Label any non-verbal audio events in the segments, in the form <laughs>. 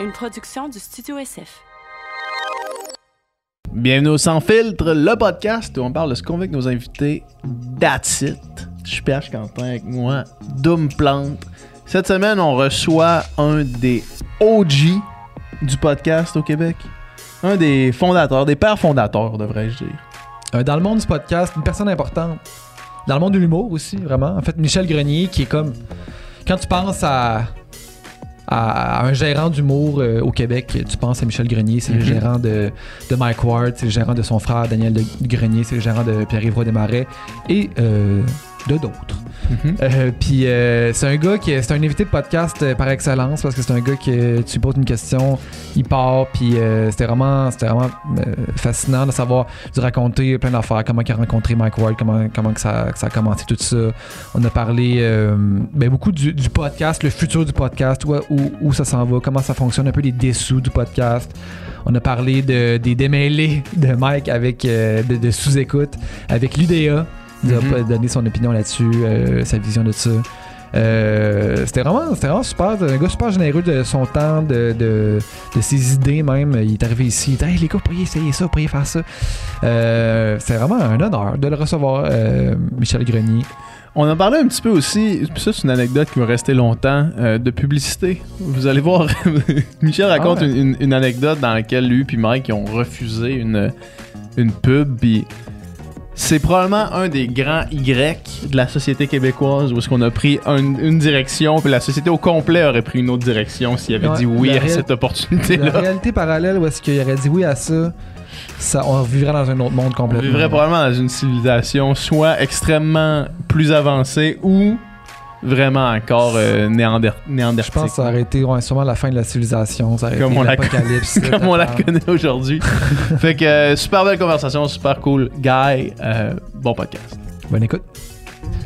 une production du Studio SF. Bienvenue au Sans Filtre, le podcast où on parle de ce qu'on veut avec nos invités. That's it. Je suis PH Quentin avec moi, Doom Plante. Cette semaine, on reçoit un des OG du podcast au Québec. Un des fondateurs, des pères fondateurs, devrais-je dire. Euh, dans le monde du podcast, une personne importante. Dans le monde de l'humour aussi, vraiment. En fait, Michel Grenier, qui est comme. Quand tu penses à, à un gérant d'humour euh, au Québec, tu penses à Michel Grenier, c'est le Mhm. gérant de, de Mike Ward, c'est le gérant de son frère Daniel de- Grenier, c'est le gérant de Pierre-Yves Desmarais et euh, de d'autres. Euh, Puis euh, c'est un gars qui est, un invité de podcast euh, par excellence parce que c'est un gars que tu poses une question, il part, puis c'était vraiment, fascinant de savoir, de raconter plein d'affaires, comment il a rencontré Mike Ward, comment, comment que ça, ça a commencé tout ça. On a parlé ben, beaucoup du, podcast, le futur du podcast, où, où, ça s'en va, comment ça fonctionne, un peu les dessous du podcast. On a parlé de, des démêlés de Mike avec de, de sous-écoute avec l'UDA. A Mhm. pas donné son opinion là-dessus, euh, sa vision de ça. Euh, c'était vraiment, c'était vraiment super. Un gars super généreux de son temps, de, de, de ses idées même. Il est arrivé ici, il dit Hey les gars, pourriez essayer ça, vous pourriez faire ça. Euh, c'est vraiment un honneur de le recevoir, euh, Michel Grenier. On a parlé un petit peu aussi, ça c'est une anecdote qui va rester longtemps, de publicité. Vous allez voir, <laughs> Michel raconte Ah ouais. une, anecdote dans laquelle lui puis Mike ils ont refusé une, une pub, puis c'est probablement un des grands Y de la société québécoise où est-ce qu'on a pris un- une direction, puis la société au complet aurait pris une autre direction s'il avait Ouais, dit oui la à cette La opportunité-là. réalité parallèle où est-ce qu'il aurait dit oui à ça, ça on vivrait dans un autre monde On complètement. vivrait probablement dans une civilisation soit extrêmement plus avancée ou vraiment encore euh, néander- Je pense que ça aurait été ouais, sûrement la fin de la civilisation. Ça aurait Comme été on la l'apocalypse. là, <laughs> comme on la connaît aujourd'hui. <laughs> fait que euh, super belle conversation, super cool. Guy, euh, bon podcast. Bonne écoute.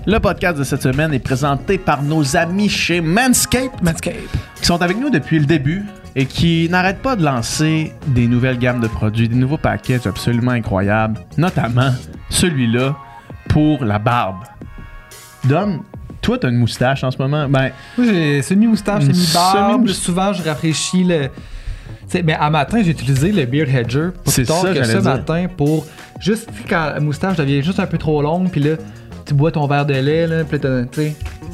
Le podcast de cette semaine est présenté par nos amis chez Manscaped, Manscape. qui sont avec nous depuis le début et qui n'arrêtent pas de lancer des nouvelles gammes de produits, des nouveaux packages absolument incroyables, notamment celui-là pour la barbe. Dom, toi, t'as une moustache en ce moment? Ben, Moi, j'ai semi-moustache, Une semi-barbe. Souvent, je rafraîchis le. Mais à matin, j'ai utilisé le Beard Hedger. Pas plus tard ça, que ce dire. matin pour. Juste, quand la moustache devient juste un peu trop longue, puis là, tu bois ton verre de lait, là, puis tu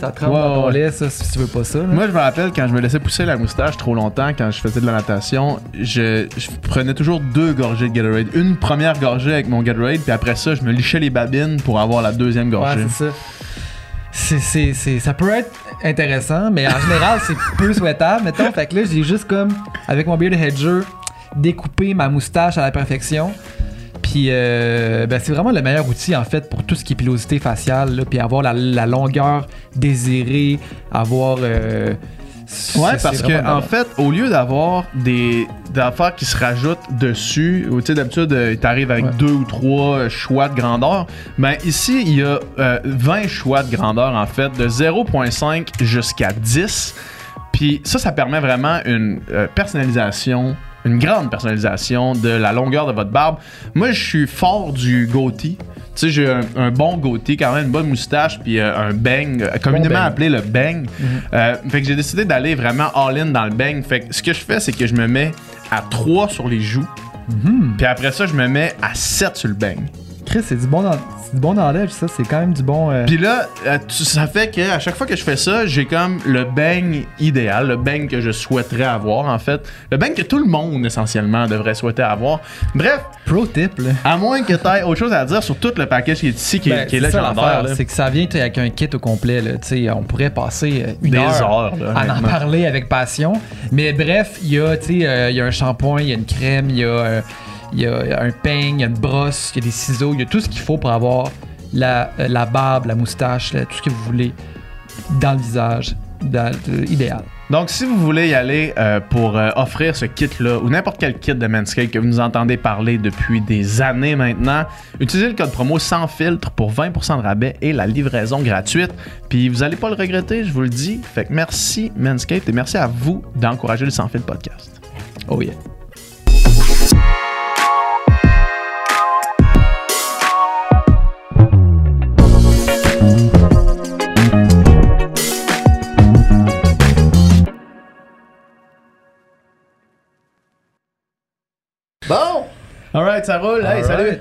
ça trempe Ouais, dans ton ouais. lait, ça, si tu veux pas ça. là. Moi, je me rappelle quand je me laissais pousser la moustache trop longtemps, quand je faisais de la natation, je, je prenais toujours deux gorgées de Gatorade. Une première gorgée avec mon Gatorade, puis après ça, je me lichais les babines pour avoir la deuxième Ouais, gorgée. c'est ça. C'est- ça peut être intéressant, mais en général, c'est peu souhaitable. Mettons, fait que là, j'ai juste comme, avec mon Beard Hedger, découpé ma moustache à la perfection. Puis, euh, ben, c'est vraiment le meilleur outil, en fait, pour tout ce qui est pilosité faciale, là, puis avoir la, la longueur désirée, avoir... euh, Ouais, parce que en fait, au lieu d'avoir des, des affaires qui se rajoutent dessus, tu sais d'habitude euh, t'arrives avec Ouais. deux ou trois euh, choix de grandeur, ben ici il y a euh, 20 choix de grandeur en fait, de 0.5 jusqu'à 10. Puis ça, ça permet vraiment une euh, personnalisation, une grande personnalisation de la longueur de votre barbe. Moi, je suis fort du goatee. Tu sais, j'ai un, un bon goatee, quand même, une bonne moustache, puis euh, un bang, euh, communément bang. appelé le bang. Euh, fait que j'ai décidé d'aller vraiment all-in dans le bang. Fait que ce que je fais, c'est que je me mets à 3 sur les joues, Mhm. puis après ça, je me mets à 7 sur le bang. Chris, c'est du bon, dans, c'est du bon enlève, ça. C'est quand même du bon... euh, Puis là, euh, ça fait que à chaque fois que je fais ça, j'ai comme le bang idéal, le bang que je souhaiterais avoir en fait, le bang que tout le monde essentiellement devrait souhaiter avoir. Bref, pro tip, là. à moins que tu aies autre chose à dire sur tout le package qui est ici, qui, est- Ben, qui est ça là. C'est que ça vient avec un kit au complet. Là, Tu sais, on pourrait passer euh, une Des heure, heures, là, à en parler avec passion. Mais bref, il y, a, tu sais, euh, il y a un shampoing, il y a une crème, il y a, euh, il y a un peigne, il y a une brosse, il y a des ciseaux, il y a tout ce qu'il faut pour avoir la, euh, la barbe, la moustache, là, tout ce que vous voulez dans le visage, dans- euh, idéal. Donc, si vous voulez y aller euh, pour euh, offrir ce kit-là, ou n'importe quel kit de Manscaped que vous nous entendez parler depuis des années maintenant, utilisez le code promo sans filtre pour 20% de rabais et la livraison gratuite. Puis vous allez pas le regretter, je vous le dis. Fait que merci Manscaped et merci à vous d'encourager le Sans Filtre podcast. Oh yeah. Alright, ça roule. Hey, salut.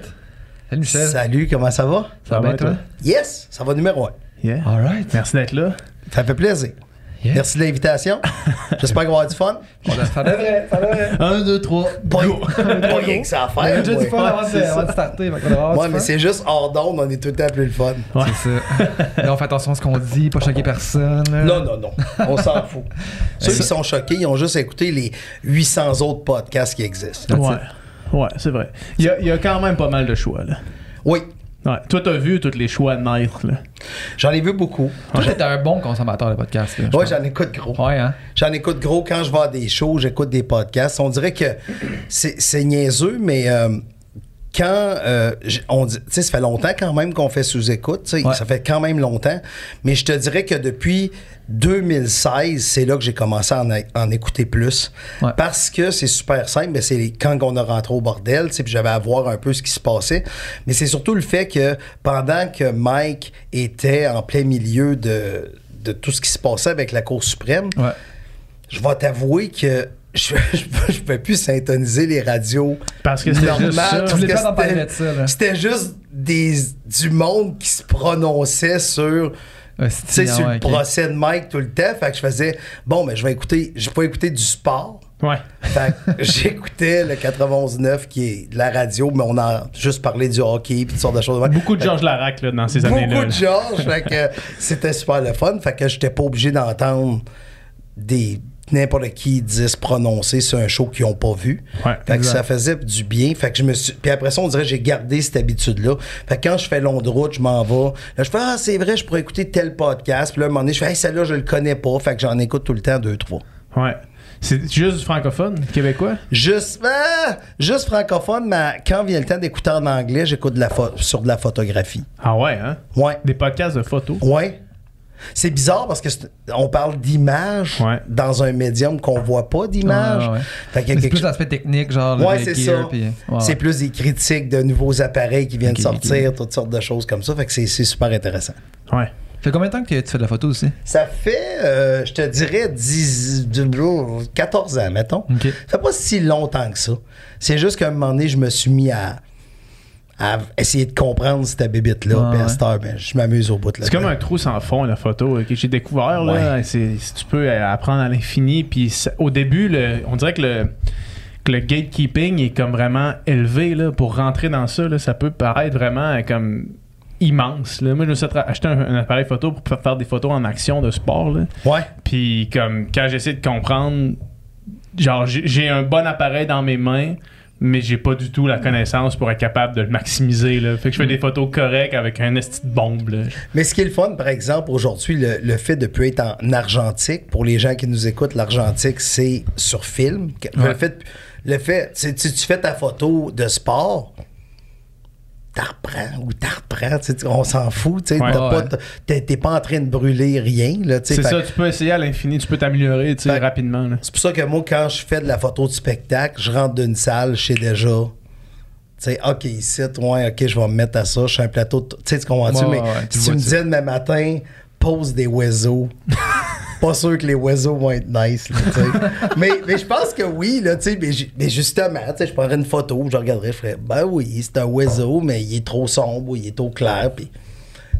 Salut Michel. Salut, comment ça va? Ça va bien toi? Yes, ça va numéro un. Yeah. All right. Merci d'être là. Ça fait plaisir. Yeah. Merci de l'invitation. J'espère qu'on va avoir du fun. <laughs> Ça devrait, ça devrait. Un, deux, trois. Pas, pas rien que ça à On a faire. déjà du fun avant de, avant starter. Ouais, du mais c'est juste hors d'onde, on est tout le temps plus le fun. Ouais. C'est ça. Là, on fait attention à ce qu'on dit, pas choquer personne. Non, non, non. On s'en fout. <laughs> Ceux qui sont choqués, ils ont juste écouté les 800 autres podcasts qui existent. Ouais. Ouais, c'est vrai. Il y, a, il y a quand même pas mal de choix, là. Oui, Ouais. Toi, t'as vu tous les choix naître, là? j'en ai vu beaucoup. Toi, t'es un bon consommateur de podcast. là, Ouais, j'en écoute gros. Ouais, hein? J'en écoute gros quand je vais à des shows, j'écoute des podcasts. On dirait que c'est c'est niaiseux, mais euh, quand euh, on dit, tu sais, ça fait longtemps quand même qu'on fait sais, Ouais. ça fait quand même longtemps. Mais je te dirais que depuis 2016, c'est là que j'ai commencé à en, en écouter plus. Ouais. Parce que c'est super simple, mais c'est quand on a rentré au bordel, tu sais, puis j'avais à voir un peu ce qui se passait. Mais c'est surtout le fait que pendant que Mike était en plein milieu de, de tout ce qui se passait avec la Cour suprême, Ouais. je vais t'avouer que je <laughs> ne peux plus syntoniser les radios. Parce que c'était juste ça. Je c'était- de ça, là. C'était juste des, du monde qui se prononçait sur, Ouais, tu sur ouais, le procès de Mike tout le temps. Fait que je faisais, bon, mais je vais écouter, je vais pas écouter du sport. Ouais. Fait que <laughs> j'écoutais le 91.9 qui est de la radio, mais on a juste parlé du hockey et toutes sortes de choses. Beaucoup de Georges Larac, là, dans ces années-là. Beaucoup de Georges, fait que c'était super le fun. Fait que j'étais pas obligé d'entendre des n'importe qui dire se prononcer sur un show qu'ils ont pas vu. Ouais, fait que ça faisait du bien. Fait que je me suis. Puis après ça, on dirait que j'ai gardé cette habitude-là. Fait que quand je fais long de route, je m'en vais. Là, je fais Ah, c'est vrai, je pourrais écouter tel podcast. Puis là, à un moment donné, je fais Hey, celle-là, je le connais pas. Fait que j'en écoute tout le temps deux, trois. Ouais. C'est juste du francophone, québécois? Juste, ah, juste francophone, mais quand vient le temps d'écouter en anglais, j'écoute de la sur de la photographie. Ah ouais, hein? Ouais. Des podcasts de photos? Ouais. C'est bizarre parce que on parle d'image Ouais. dans un médium qu'on voit pas d'image. Ouais, ouais. Fait qu'il y a Mais C'est plus chose- l'aspect technique, genre Ouais, le c'est ça. puis- C'est plus des critiques de nouveaux appareils qui viennent sortir, toutes sortes de choses comme ça. Fait que c'est c'est super intéressant. Ouais. Ça fait combien de temps que tu fais de la photo aussi? Ça fait, euh, je te dirais, 10, 14 ans, mettons. Ok. Ça fait pas si longtemps que ça. C'est juste qu'à un moment donné, je me suis mis à, à essayer de comprendre cette bébite-là. Heure, ben, je m'amuse au bout de la C'est comme un trou sans fond, la photo, que j'ai découvert. Là, Ouais. c'est, tu peux euh, apprendre à l'infini. Puis ça- au début, le- on dirait que le, que le gatekeeping est comme vraiment élevé. Là, pour rentrer dans ça, là, ça peut paraître vraiment euh, comme immense. Là. Moi, je me suis acheté un, un appareil photo pour fa- faire des photos en action de sport. Là. Ouais. Puis comme quand j'essaie de comprendre, genre j'ai un bon appareil dans mes mains, mais j'ai pas du tout la connaissance pour être capable de le maximiser. Là. Fait que je fais des photos correctes avec un esti de bombe. Là. Mais ce qui est le fun, par exemple, aujourd'hui, le, le fait de plus être en argentique, pour les gens qui nous écoutent, l'argentique, c'est sur film. Le Ouais. fait, le fait tu, tu- tu fais ta photo de sport, t'en reprends ou t'en reprends, on s'en fout, tu Ouais. Ouais. t'es pas en train de brûler rien. C'est ça, tu peux essayer à l'infini, tu peux t'améliorer rapidement. C'est pour ça que moi, quand je fais de la photo de spectacle, je rentre d'une salle, je sais déjà. Tu sais, OK, ici, ouais, OK, je vais me mettre à ça. Je suis un plateau. Tu sais, tu comprends-tu? Mais si tu me disais demain matin, pose des oiseaux. <laughs> pas sûr que les oiseaux vont être nice, là, <laughs> mais, mais je pense que oui, là. Mais, ju- mais justement, je prendrais une photo, je regarderais, je ferais, ben oui, c'est un oiseau, mais il est trop sombre ou il est trop clair, puis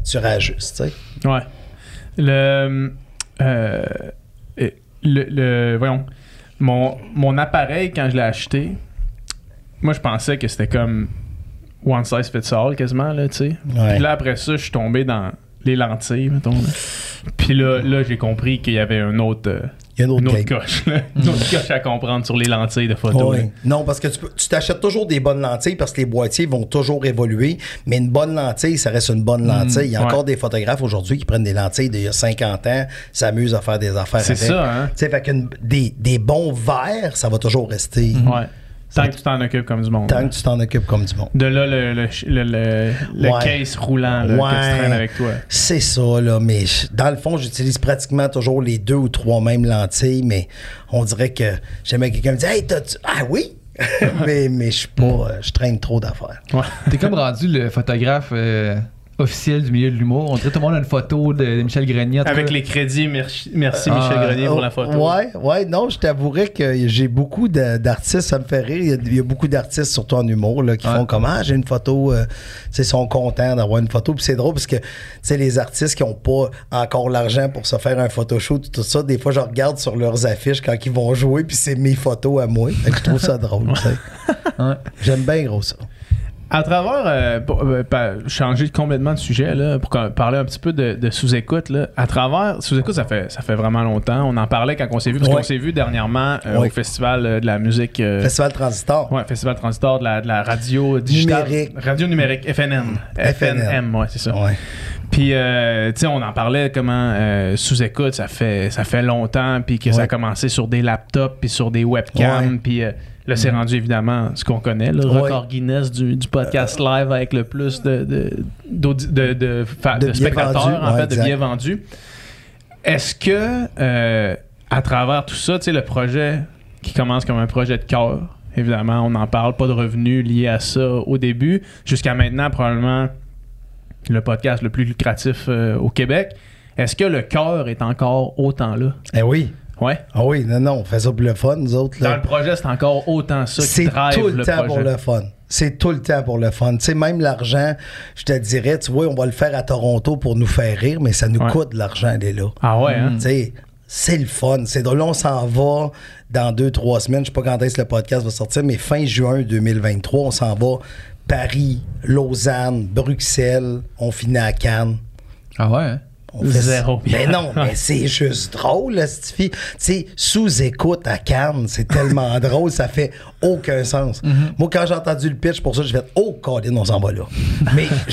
tu réajustes, tu sais. Ouais. Le, euh, euh, le, le- voyons, mon, mon appareil, quand je l'ai acheté, moi, je pensais que c'était comme one size fits all quasiment, là, tu sais. Ouais. Puis là, après ça, je suis tombé dans les lentilles, mettons. là. Puis là, là j'ai compris qu'il y avait un autre, euh, Il y a une autre une autre game. coche, là. <laughs> une autre coche à comprendre sur les lentilles de photo. Non, parce que tu t'achètes toujours des bonnes lentilles parce que les boîtiers vont toujours évoluer, mais une bonne lentille, ça reste une bonne lentille. Il y a ouais. encore des photographes aujourd'hui qui prennent des lentilles d'il y a 50 ans, s'amusent à faire des affaires C'est avec. ça, hein? Tu sais, fait que des, des bons verres, ça va toujours rester Ouais. Tant que tu t'en occupes comme du monde. tant là. que tu t'en occupes comme du monde. De là, le, le, le, le- le Ouais. case roulant là, que tu traînes avec toi. C'est ça, là, mais dans le fond, j'utilise pratiquement toujours les deux ou trois mêmes lentilles, mais on dirait que j'aimais quelqu'un me dire Hey, t'as-tu. Ah oui! <laughs> mais mais je suis pas. euh, Je traîne trop d'affaires. Ouais. T'es comme rendu le photographe euh, officiel du milieu de l'humour. On dirait que tout le monde a une photo de, Michel Grenier. en tout Avec cas. les crédits, merci, merci Ah, Michel Grenier pour Oh, la photo. Ouais, ouais, non, je t'avouerais que j'ai beaucoup d'artistes, ça me fait rire. Il y a, il y a beaucoup d'artistes, surtout en humour, là, qui Ouais. font comme Ah, j'ai une photo, euh, tu sais, ils sont contents d'avoir une photo. Puis c'est drôle parce que, tu sais, les artistes qui n'ont pas encore l'argent pour se faire un photoshoot, tout ça, des fois, je regarde sur leurs affiches quand ils vont jouer, puis c'est mes photos à moi. Je trouve ça drôle, tu sais. <laughs> Ouais. J'aime bien gros ça. À travers, euh, pour, euh, changer complètement de sujet, là, pour parler un petit peu de, de sous-écoute, là. à travers, sous-écoute, ça fait, ça fait vraiment longtemps. On en parlait quand on s'est vu, parce Ouais. qu'on s'est vu dernièrement euh, Ouais. au Festival de la musique. Festival Transistor. Ouais, Festival Transistor de la, de la radio digitale. Numérique. Radio numérique, FNM. FNM, ouais, c'est ça. Ouais. Puis, euh, tu sais, on en parlait comment euh, sous-écoute, ça fait, ça fait longtemps, puis que ça a commencé sur des laptops, puis sur des webcams, puis euh, là, c'est rendu évidemment ce qu'on connaît, le record Guinness du, du podcast live avec le plus de, de, de, de, spectateurs, en ouais, fait, de billets vendus. Est-ce que, euh, à travers tout ça, tu sais, le projet qui commence comme un projet de cœur, évidemment, on n'en parle pas de revenus liés à ça au début, jusqu'à maintenant, probablement le podcast le plus lucratif euh, au Québec. Est-ce que le cœur est encore autant là? Eh oui. Ouais. Ah oui, non, non, on fait ça pour le fun, nous autres. là. Dans le projet, c'est encore autant ça qui C'est drive tout le, le, temps projet. pour le fun. C'est tout le temps pour le fun. Tu sais, même l'argent, je te dirais, tu vois, on va le faire à Toronto pour nous faire rire, mais ça nous Ouais. coûte l'argent d'aller là. Ah ouais, hein? Tu sais, c'est le fun. C'est drôle. Là, on s'en va dans deux, trois semaines. Je sais pas quand est-ce que le podcast va sortir, mais fin juin 2023, on s'en va Paris, Lausanne, Bruxelles. On finit à Cannes. Ah ouais, hein? On fait Zéro. Mais non, mais c'est juste drôle, cette fille. Tu sais, sous-écoute à Cannes, c'est tellement <laughs> drôle, ça fait aucun sens. Moi, quand j'ai entendu le pitch, pour ça, j'ai fait Oh, Colin, on s'en va là. Mais <laughs>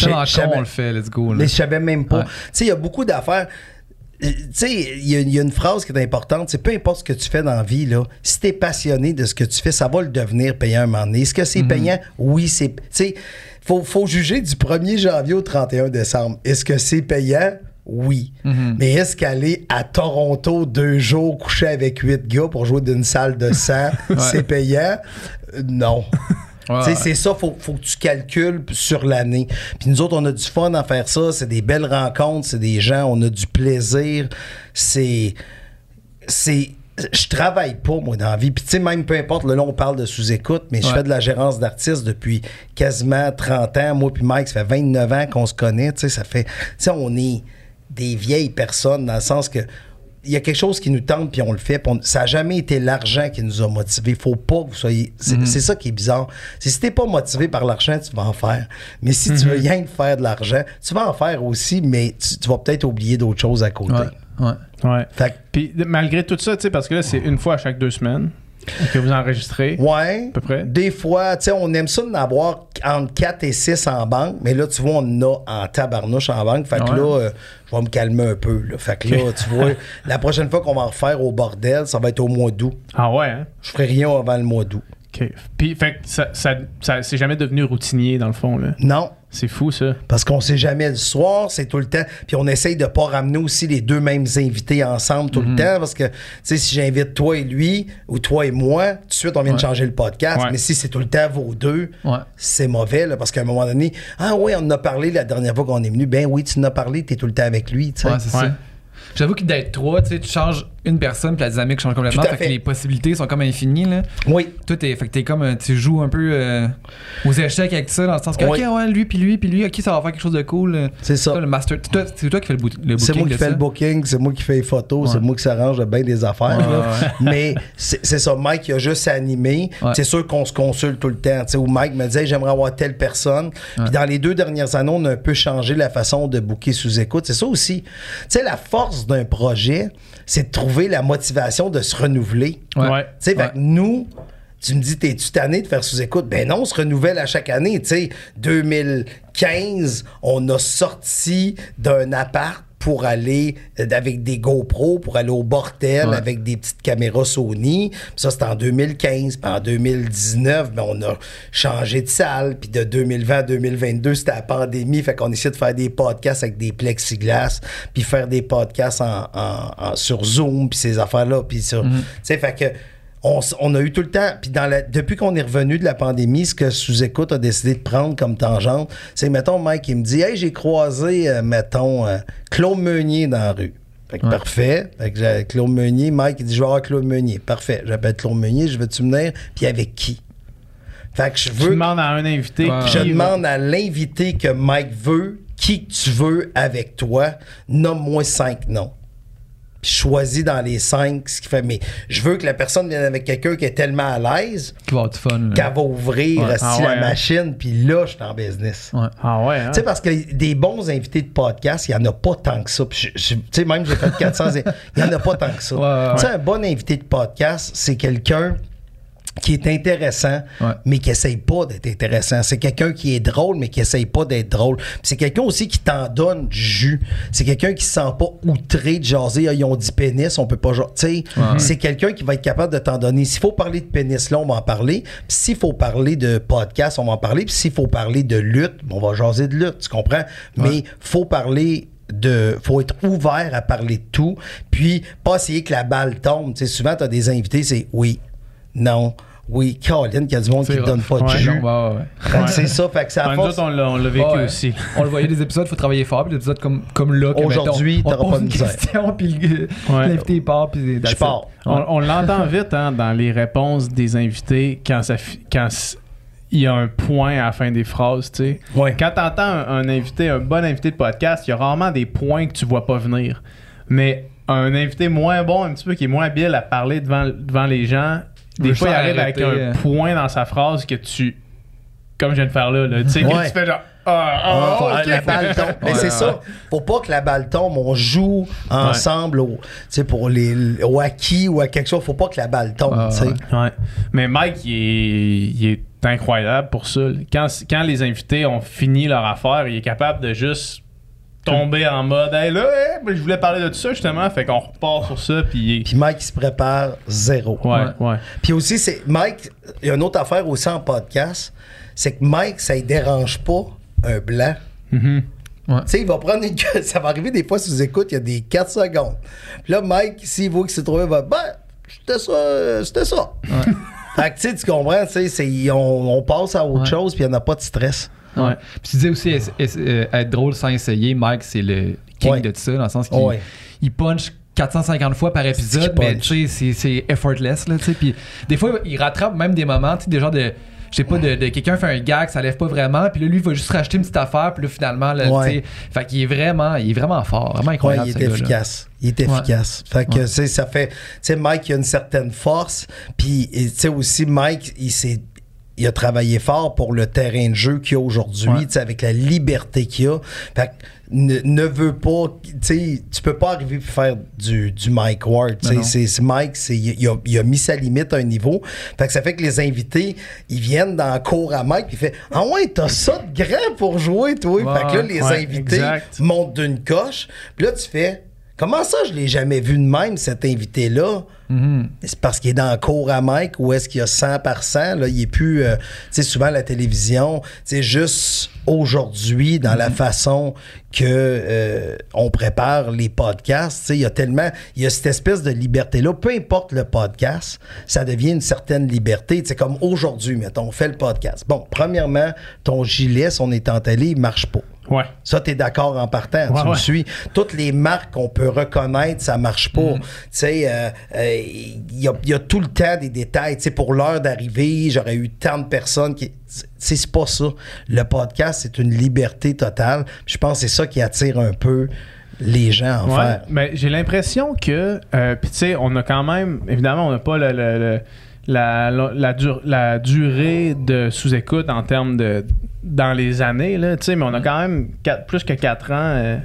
on le fait, let's go. là. mais je savais même pas. Ouais. Tu sais, il y a beaucoup d'affaires. Euh, Tu sais, il y, a- il y a une phrase qui est importante, c'est peu importe ce que tu fais dans la vie, là, si t'es passionné de ce que tu fais, ça va le devenir payant un moment donné. Est-ce que c'est payant? Oui, c'est... Tu sais, faut, faut juger du 1er janvier au 31 décembre. Est-ce que c'est payant? Oui. Mais est-ce qu'aller à Toronto deux jours coucher avec huit gars pour jouer d'une salle de 100, <laughs> c'est payant? Euh, non. <laughs> Ouais, c'est ça, faut, faut que tu calcules sur l'année. Puis nous autres, on a du fun à faire ça. C'est des belles rencontres, c'est des gens, on a du plaisir. C'est. C'est. Je travaille pas, moi, dans la vie. Puis, tu sais, même peu importe, là, on parle de sous-écoute, mais je fais de la gérance d'artistes depuis quasiment 30 ans. Moi, puis Mike, ça fait 29 ans qu'on se connaît. Tu sais, ça fait. Tu sais, on est des vieilles personnes dans le sens que. Il y a quelque chose qui nous tente, puis on le fait. puis on- ça n'a jamais été l'argent qui nous a motivés. faut pas que vous soyez. C'est c'est ça qui est bizarre. C'est si t'es pas motivé par l'argent, tu vas en faire. Mais si tu veux rien que faire de l'argent, tu vas en faire aussi, mais tu, tu vas peut-être oublier d'autres choses à côté. Ouais, ouais. Ouais. Fait que, Puis malgré tout ça, tu sais, parce que là, c'est une fois à chaque deux semaines que vous enregistrez. Ouais. À peu près? Des fois, tu sais, on aime ça d'en avoir entre 4 et 6 en banque, mais là, tu vois, on en a en tabarnouche en banque. Fait que Ouais. là, euh, je vais me calmer un peu. Là. Fait que là, tu vois, <laughs> la prochaine fois qu'on va en refaire au bordel, ça va être au mois d'août. Ah ouais, hein? Je ferai rien avant le mois d'août. OK. Puis, fait que ça, ça, ça- c'est jamais devenu routinier, dans le fond, là? Non. C'est fou, ça. Parce qu'on sait jamais le soir, c'est tout le temps. Puis on essaye de pas ramener aussi les deux mêmes invités ensemble tout le temps. Parce que, tu sais, si j'invite toi et lui, ou toi et moi, tout de suite, on vient de changer le podcast. Ouais. Mais si c'est tout le temps vos deux, Ouais. c'est mauvais, là, parce qu'à un moment donné, ah oui, on en a parlé la dernière fois qu'on est venu. Ben oui, tu en as parlé, t'es tout le temps avec lui, tu sais. Ouais, c'est Ouais. ça. J'avoue que d'être trois, tu sais, tu changes une personne, puis la dynamique change complètement. Tout à Fait, fait. que les possibilités sont comme infinies, là. Oui. Tout est. Fait que t'es comme. euh, Tu joues un peu euh, aux échecs avec ça, dans le sens que, Oui. ok, ouais, lui, puis lui, puis lui, ok, ça va faire quelque chose de cool. euh. C'est ça. Toi, le master. C'est toi, c'est toi qui fais le, booking. C'est moi qui fais le booking, c'est moi qui fais les photos, c'est moi qui s'arrange de bien des affaires. Ouais, là. ouais. <laughs> Mais c'est c'est ça, Mike, il a juste animé. C'est sûr qu'on se consulte tout le temps. Tu sais, où Mike me disait, j'aimerais avoir telle personne. Puis dans les deux dernières années, on a un peu changé la façon de booker sous écoute. C'est ça aussi. Tu sais, la force d'un projet, c'est de trouver la motivation de se renouveler. Ouais. Tu sais, fait Ouais. que nous, tu me dis, t'es-tu tanné de faire sous-écoute? Ben non, on se renouvelle à chaque année. Tu sais, 2015, on a sorti d'un appart pour aller euh, avec des GoPro, pour aller au bordel Ouais. avec des petites caméras Sony. Puis ça, c'était en 2015. Puis en 2019, ben, on a changé de salle. Puis de 2020 à 2022, c'était la pandémie. Fait qu'on essayait de faire des podcasts avec des plexiglas, puis faire des podcasts en, en- en- sur Zoom, puis ces affaires-là. Puis sur... Tu sais, fait que on, a eu tout le temps, puis dans la, depuis qu'on est revenu de la pandémie, ce que Sous-Écoute a décidé de prendre comme tangente, c'est, mettons, Mike, il me dit, hey, j'ai croisé, euh, mettons, euh, Claude Meunier dans la rue. Fait que Ouais. parfait. Fait que j'ai Claude Meunier, Mike, il dit, je vais avoir Claude Meunier. Parfait. J'appelle Claude Meunier, je veux-tu venir, puis avec qui? Fait que je Tu veux. demandes à un invité Ouais. Je demande à l'invité que Mike veut, qui que tu veux avec toi, nomme-moi cinq noms. Puis choisis dans les cinq ce qui fait. Mais je veux que la personne vienne avec quelqu'un qui est tellement à l'aise Qui va qu'elle va ouvrir Ouais. Ah la hein. machine, puis là, je suis en business. Ouais. Ah ouais, hein? Tu sais, parce que des bons invités de podcast, il n'y en a pas tant que ça. Tu sais, même j'ai fait 400, il n'y en a pas tant que ça. Tu sais, un bon invité de podcast, c'est quelqu'un qui est intéressant, Ouais. mais qui essaye pas d'être intéressant. C'est quelqu'un qui est drôle, mais qui essaye pas d'être drôle. C'est quelqu'un aussi qui t'en donne du jus. C'est quelqu'un qui se sent pas outré de jaser. Ah, ils ont dit pénis, on peut pas jaser. C'est quelqu'un qui va être capable de t'en donner. S'il faut parler de pénis là, on va en parler. S'il faut parler de podcast, on va en parler. Puis s'il faut parler de lutte, on va jaser de lutte. Tu comprends? Mais faut parler de faut être ouvert à parler de tout puis pas essayer que la balle tombe tu sais souvent tu as des invités c'est oui non oui Caroline qu'il y a du monde qui te donne pas de Ouais, jus ouais, ouais. Que c'est ça fait que ça nous on l'a vécu Ouais. aussi. <laughs> On le voyait des épisodes, il faut travailler fort. Puis des épisodes comme, comme là, Aujourd'hui, t'auras pose pas de une misère. question, <laughs> puis Ouais. l'invité part, puis je pars On, on l'entend vite hein, dans les réponses des invités quand ça il y a un point à la fin des phrases, tu sais. Ouais. Quand t'entends un, un invité, un bon invité de podcast, il y a rarement des points que tu vois pas venir. Mais un invité moins bon, un petit peu qui est moins habile à parler devant, devant les gens, des fois il arrive avec un euh? point dans sa phrase que tu comme je viens de faire là, là tu sais, Ouais. tu fais genre ah, ah, Ah, ok. la balle tombe. <laughs> Mais Ouais, c'est ouais. ça. Faut pas que la balle tombe. On joue ensemble au, tu sais, pour les, au acquis ou à quelque chose. Faut pas que la balle tombe. Ah. Mais Mike, il est, il est incroyable pour ça. Quand, quand les invités ont fini leur affaire, il est capable de juste tomber en mode Hey là, hey, ben, je voulais parler de tout ça justement. Fait qu'on repart sur ça. Puis Puis Mike, il se prépare zéro. Ouais, ouais. Puis aussi, c'est Mike, il y a une autre affaire aussi en podcast, c'est que Mike, ça ne dérange pas un blanc. Mhm. Tu sais, il va prendre une. <laughs> Ça va arriver des fois, si vous écoutez, il y a des 4 secondes. Puis là, Mike, s'il voit qu'il s'est trouvé, il va. Ben, c'était ça, euh, c'était ça. <laughs> fait que, tu sais, tu comprends, tu sais, c'est- on, on passe à autre Ouais. chose, puis il n'y en a pas de stress. Ouais. Puis tu disais aussi euh, être drôle sans essayer. Mike, c'est le king Ouais. de tout ça, dans le sens qu'il Ouais. il punch 450 fois par épisode, mais tu sais, c'est- effortless. Là, tu sais. Puis des fois, il rattrape même des moments, tu sais, des genres de. Je sais pas, de, de quelqu'un fait un gag, ça lève pas vraiment, puis là, lui, il va juste racheter une petite affaire, puis là, finalement, là, Ouais. tu sais, fait qu'il est vraiment, il est vraiment fort, vraiment Ouais, incroyable. il est efficace. Il est Ouais. efficace. Fait que, tu sais, ça fait. Tu sais, Mike, il a une certaine force. Puis, tu sais, aussi, Mike, il s'est. Il a travaillé fort pour le terrain de jeu qu'il a aujourd'hui, Ouais. avec la liberté qu'il a. Fait que ne, ne veut pas, tu peux pas arriver et faire du, du Mike Ward. C'est Mike, c'est, il, a, il a mis sa limite à un niveau. Fait que ça fait que les invités, ils viennent dans le cours à Mike, puis il fait Ah ouais, t'as ça de grand pour jouer, toi. Ouais, fait que là, les ouais, invités exact. monte d'une coche. Puis là, tu fais Comment ça, je l'ai jamais vu de même, cet invité-là? Mhm. C'est parce qu'il est dans le cours à Mike ou est-ce qu'il y a 100 par 100? Là, il est plus, euh, tu sais, souvent à la télévision. C'est juste aujourd'hui, dans la façon que euh, on prépare les podcasts, il y a tellement, il y a cette espèce de liberté-là. Peu importe le podcast, ça devient une certaine liberté. C'est comme aujourd'hui, mettons, on fait le podcast. Bon, premièrement, ton gilet, si on est en télé, il marche pas. Ouais. Ça, tu es d'accord en partant. tu Ouais, me suis. Toutes les marques qu'on peut reconnaître, ça marche pas. Mm. Tu sais, euh, euh, il y, a, il y a tout le temps des détails. Tu sais, pour l'heure d'arrivée, j'aurais eu tant de personnes qui. C'est c'est pas ça. Le podcast, c'est une liberté totale. Je pense que c'est ça qui attire un peu les gens en mais j'ai l'impression que, euh, puis tu sais, on a quand même, évidemment, on n'a pas le- le- le- la, la, la dur- la durée de sous-écoute en termes de dans les années, là, tu sais, mais on a quand même quatre- plus que 4 ans euh,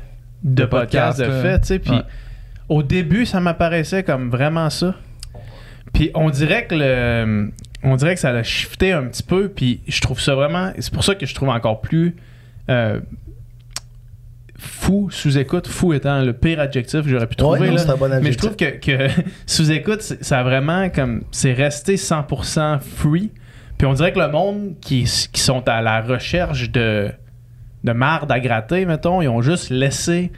de, De podcast, podcast, de là. fait, tu sais, puis Ouais. au début, ça m'apparaissait comme vraiment ça. Puis on dirait que le on dirait que ça a shifté un petit peu puis je trouve ça vraiment c'est pour ça que je trouve encore plus euh, fou sous-écoute fou étant le pire adjectif que j'aurais pu trouver Ouais, non, là. c'est un bon mais je trouve que, que <laughs> sous-écoute c'est- ça a vraiment comme c'est resté 100% free puis on dirait que le monde qui, qui sont à la recherche de de marde à gratter mettons ils ont juste laissé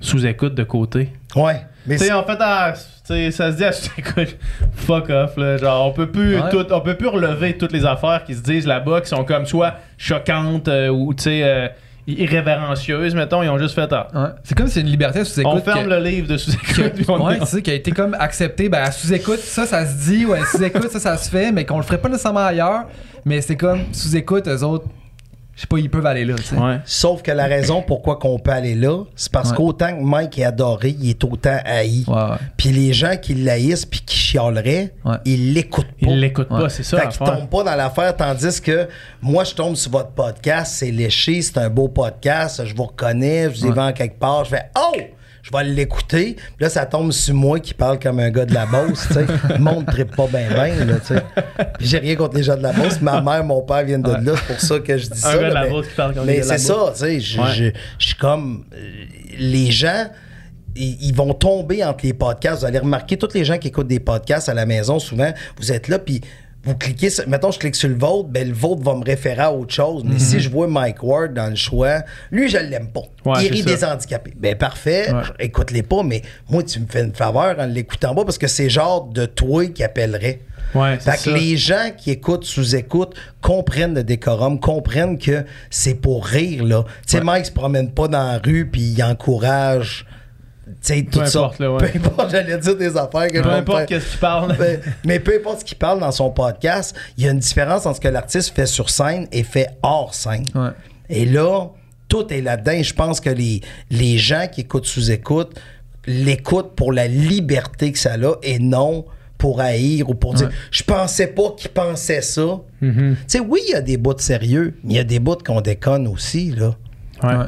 sous-écoute de côté Ouais. Mais Tu sais, c'est- en fait, ah, ça se dit à <laughs> écoute, fuck off, là. Genre, on peut plus Ouais. tout, on peut plus relever toutes les affaires qui se disent là-bas qui sont comme soit choquantes euh, ou, tu sais, euh, irrévérencieuses, mettons. Ils ont juste fait, ah, Ouais. C'est comme si c'est une liberté sous écoute. on ferme le livre de sous-écoute. puis on Ouais, c'est ça, qui a été comme accepté. Ben, à sous-écoute, ça, ça se dit, ouais, sous-écoute, ça, ça se fait, mais qu'on le ferait pas nécessairement ailleurs. Mais c'est comme sous-écoute, eux autres, je sais pas, ils peuvent aller là, tu sais. Ouais. Sauf que la raison pourquoi qu'on peut aller là, c'est parce Ouais. qu'autant que Mike est adoré, il est autant haï. Ouais, ouais. Puis les gens qui l'haïssent puis qui chialeraient, Ouais. ils l'écoutent pas. Ils l'écoutent Ouais. pas, c'est ça. Fait qu'ils l'affaire. tombent pas dans l'affaire, tandis que moi, je tombe sur votre podcast, c'est léché, c'est un beau podcast, je vous reconnais, je vous ai Ouais. vu en quelque part, je fais « Oh! » Je vais l'écouter. Puis là, ça tombe sur moi qui parle comme un gars de la Beauce, tu sais. Le monde ne pas bien, bien, là, tu sais. J'ai rien contre les gens de la Beauce. Ma mère, mon père viennent de Ouais. là, c'est pour ça que je dis ça. gars de la mais qui parle comme mais des gars de la c'est ça, tu sais. Je Ouais. suis comme... euh, Les gens ils ils vont tomber entre les podcasts. Vous allez remarquer, tous les gens qui écoutent des podcasts à la maison, souvent, vous êtes là, puis vous cliquez sur, mettons, je clique sur le vôtre, ben le vôtre va me référer à autre chose. Mais si je vois Mike Ward dans le choix, lui, je l'aime pas. Ouais, il rit des handicapés. Ben parfait, Ouais. écoute-les pas, mais moi, tu me fais une faveur en l'écoutant pas parce que c'est genre de toi qui appellerait. Ouais, Fait que ça. les gens qui écoutent, sous-écoutent, comprennent le décorum, comprennent que c'est pour rire, là. Tu sais. Mike se promène pas dans la rue puis il encourage, sais, tout ça. importe, là, ouais. Peu importe, j'allais dire des affaires que Peu importe qu'est-ce qu'il parle. <laughs> mais, mais peu importe ce qu'il parle dans son podcast, il y a une différence entre ce que l'artiste fait sur scène et fait hors scène. Ouais. Et là, tout est là-dedans. Je pense que les, les gens qui écoutent sous-écoute l'écoutent pour la liberté que ça a et non pour haïr ou pour dire Ouais. je pensais pas qu'il pensait ça. Mhm. Tu sais, oui, il y a des bouts de sérieux, mais il y a des bouts qu'on déconne aussi, là. Ouais.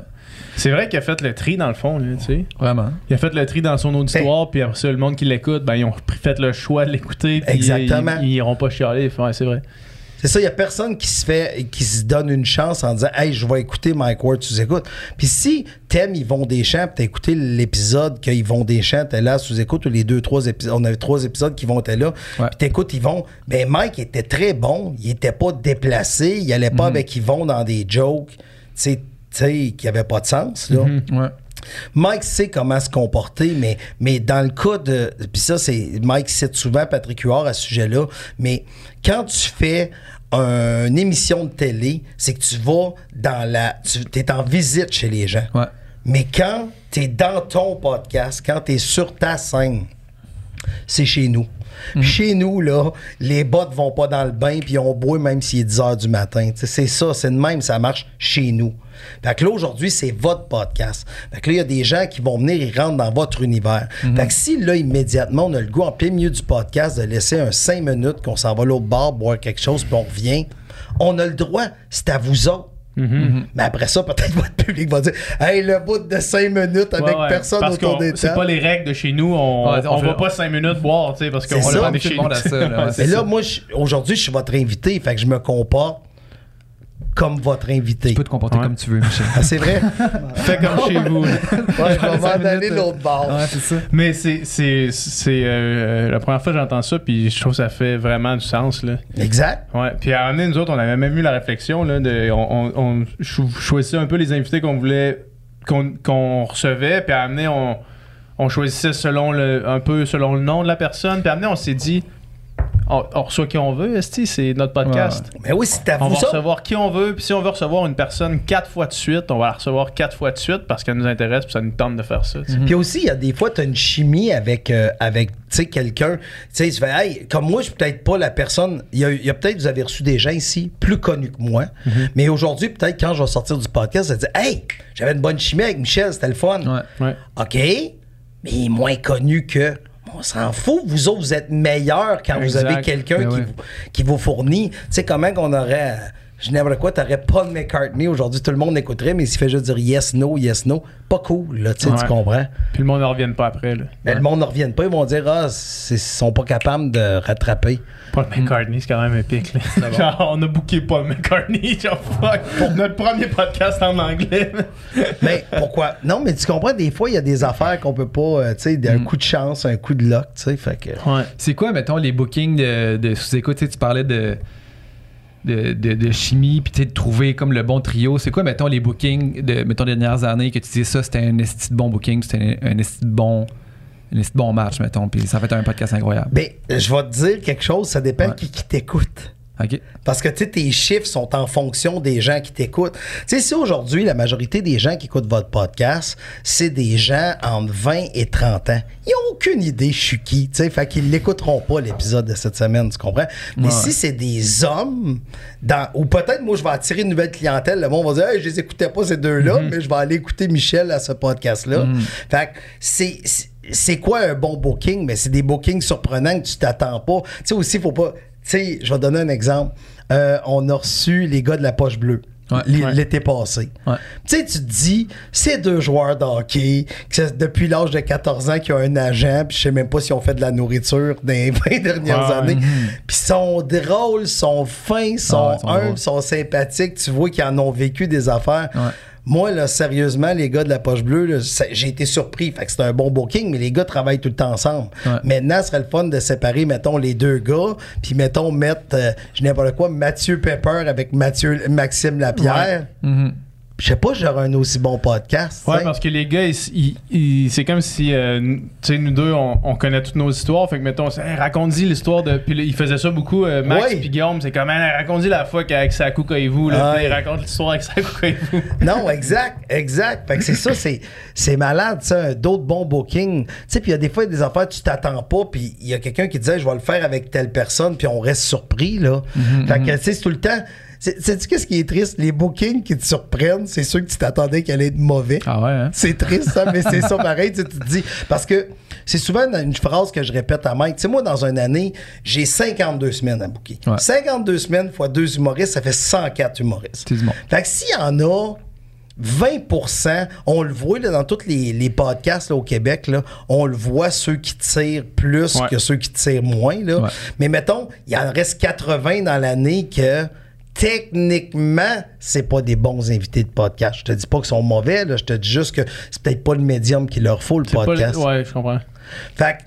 C'est vrai qu'il a fait le tri dans le fond, là, tu sais. Vraiment. Il a fait le tri dans son auditoire, puis après ça, le monde qui l'écoute, ben, ils ont fait le choix de l'écouter, Exactement. Ils, ils iront pas chialer. Ouais, c'est vrai. C'est ça, il y a personne qui se fait, qui se donne une chance en disant, hey, je vais écouter Mike Ward, tu écoutes. Puis si t'aimes Yvon Deschamps, puis t'as écouté l'épisode que Yvon Deschamps était là sous écoute, ou les deux, trois épisodes, on avait trois épisodes qui vont être là, Ouais. puis t'écoutes Yvon, ben Mike était très bon, il était pas déplacé, il allait pas avec Yvon dans des jokes, tu sais, qui avaient pas de sens, là. Ouais. Mike sait comment se comporter, mais, mais dans le cas de. Puis ça, c'est. Mike cite souvent Patrick Huard à ce sujet-là. Mais quand tu fais un- une émission de télé, c'est que tu vas dans la. Tu es en visite chez les gens. Ouais. Mais quand tu es dans ton podcast, quand tu es sur ta scène, c'est chez nous. Chez nous, là, les bottes vont pas dans le bain puis on boit même s'il est 10 heures du matin. C'est ça, c'est de même, ça marche chez nous. Fait que là, aujourd'hui, c'est votre podcast. Fait que là, il y a des gens qui vont venir, ils rentrent dans votre univers. Fait que si là, immédiatement, on a le goût en plein milieu du podcast de laisser un 5 minutes qu'on s'en va l'autre bar, boire quelque chose, puis on revient, on a le droit. C'est à vous autres. Mais après ça, peut-être <laughs> votre public va dire Hey, le bout de 5 minutes avec Ouais, ouais. personne Parce autour des C'est tables. pas les règles de chez nous. On, Ouais, on on fait- va pas 5 minutes boire, tu sais, parce qu'on C'est pas fait chez le nous. là, c'est Mais c'est là, moi, aujourd'hui, je suis votre invité, fait que je me comporte comme votre invité. Tu peux te comporter Ouais. comme tu veux, Michel. Ah, c'est vrai? <laughs> Fais comme chez vous. Ouais, je vais m'en cinq aller minutes, l'autre bord. Ouais, c'est ça. Mais c'est c'est c'est euh, la première fois que j'entends ça puis je trouve que ça fait vraiment du sens là. Exact. Ouais, puis à un moment donné, nous autres on avait même eu la réflexion là de on, on, on cho- choisissait un peu les invités qu'on voulait qu'on qu'on recevait puis à un moment donné, on on choisissait selon le un peu selon le nom de la personne puis à un moment donné, on s'est dit on, on reçoit qui on veut, esti, c'est notre podcast. Mais oui, c'est à On vous va ça. recevoir qui on veut, puis si on veut recevoir une personne quatre fois de suite, on va la recevoir quatre fois de suite parce qu'elle nous intéresse, puis ça nous tente de faire ça. sais. Puis aussi, il y a des fois, tu as une chimie avec, euh, avec quelqu'un. Tu fais, hey, comme moi, je suis peut-être pas la personne. Il y a, il y a peut-être, vous avez reçu des gens ici plus connus que moi. Mais aujourd'hui, peut-être, quand je vais sortir du podcast, je vais dire, hey, j'avais une bonne chimie avec Michel, c'était le fun. Ouais. Ouais. OK, mais il est moins connu que. On s'en fout, vous autres, vous êtes meilleurs quand vous avez quelqu'un Ben qui, vous, qui vous fournit. Tu sais, comment qu'on aurait. Je n'aimerais quoi, t'aurais Paul McCartney aujourd'hui, tout le monde écouterait, mais s'il fait juste dire yes, no, yes, no, pas cool, là, tu sais, tu Ouais. comprends? Puis le monde ne revienne pas après. Là. Mais le monde ne revient pas, ils vont dire, ah, ils sont pas capables de rattraper. Paul McCartney, c'est quand même épique. Là. Genre, on a booké Paul McCartney, <laughs> genre fuck, pour notre premier podcast en anglais. Mais pourquoi? Non, mais tu comprends, des fois, il y a des affaires qu'on peut pas, euh, tu sais, un coup de chance, un coup de luck, tu sais, fait que. Ouais. C'est quoi, mettons, les bookings de, de sous-écoute? Tu sais, tu parlais de, de, de, de chimie, puis tu sais, de trouver comme le bon trio. C'est quoi, mettons, les bookings de, mettons, des dernières années que tu dis ça, c'était un esti de bon booking, c'était un, un esti de bon un bon match, mettons, puis ça fait un podcast incroyable. Ben, je vais te dire quelque chose, ça dépend Ouais. qui, qui t'écoute. OK. Parce que tes chiffres sont en fonction des gens qui t'écoutent. Tu sais, si aujourd'hui, la majorité des gens qui écoutent votre podcast, c'est des gens entre 20 et 30 ans, ils n'ont aucune idée je suis qui. Tu sais, fait qu'ils n'écouteront pas l'épisode de cette semaine, tu comprends? Mais Ouais. si c'est des hommes, dans, ou peut-être moi, je vais attirer une nouvelle clientèle, le monde va dire, hey, je les écoutais pas ces deux-là, mais je vais aller écouter Michel à ce podcast-là. Fait que c'est. c'est- quoi un bon booking? Mais c'est des bookings surprenants que tu t'attends pas. Tu sais, aussi, il faut pas. Tu sais, je vais donner un exemple. Euh, on a reçu les gars de la poche bleue. Ouais. l- Ouais. L'été passé. Ouais. Tu sais, tu te dis, c'est deux joueurs de hockey, depuis l'âge de 14 ans, qui ont un agent, puis je sais même pas s'ils ont fait de la nourriture dans les <laughs> 20 dernières années. Puis ils sont drôles, sont fins, sont Ah ouais, ils sont humbles, sont sympathiques. Tu vois qu'ils en ont vécu des affaires. Moi, là, sérieusement, les gars de la poche bleue, j'ai été surpris. Fait que c'est un bon booking, mais les gars travaillent tout le temps ensemble. Ouais. Maintenant, ce serait le fun de séparer, mettons, les deux gars, puis mettons, mettre, euh, je sais n'importe quoi, Mathieu Pepper avec Mathieu, Maxime Lapierre. Mhm. Je sais pas, j'aurais un aussi bon podcast. Ouais, t'sais. parce que les gars, ils- ils- ils- c'est comme si, euh, tu sais, nous deux, on, on connaît toutes nos histoires. Fait que, mettons, Hey, raconte-y l'histoire de. Puis ils faisaient ça beaucoup, euh, Max Ouais. puis Guillaume. C'est comme, Hey, raconte-y la fois qu'avec Sakou vous là. Ouais. Ils racontent l'histoire avec Sakou vous <laughs> Non, exact, exact. Fait que c'est ça, c'est, c'est malade, ça, d'autres bons bookings. Tu sais, puis il y a des fois des affaires, tu t'attends pas, puis il y a quelqu'un qui disait, je vais le faire avec telle personne, puis on reste surpris, là. fait que, tu sais, c'est tout le temps. C'est- Sais-tu qu'est-ce qui est triste? Les bookings qui te surprennent, c'est ceux que tu t'attendais qu'elle allait être mauvais. Ah ouais, hein? C'est triste, ça, mais c'est ça pareil, tu te dis. Parce que c'est souvent une phrase que je répète à Mike. Tu sais, moi, dans une année, j'ai 52 semaines à booker. Ouais. 52 semaines fois deux humoristes, ça fait 104 humoristes. Monde. Fait que s'il y en a 20% on le voit là, dans tous les, les podcasts là, au Québec, là, on le voit ceux qui tirent plus Ouais. que ceux qui tirent moins. Là. Ouais. Mais mettons, il en reste 80 dans l'année que techniquement, c'est pas des bons invités de podcast. Je te dis pas qu'ils sont mauvais, là, je te dis juste que c'est peut-être pas le médium qu'il leur faut, le C'est pas le- podcast. Ouais, je comprends. Fait que,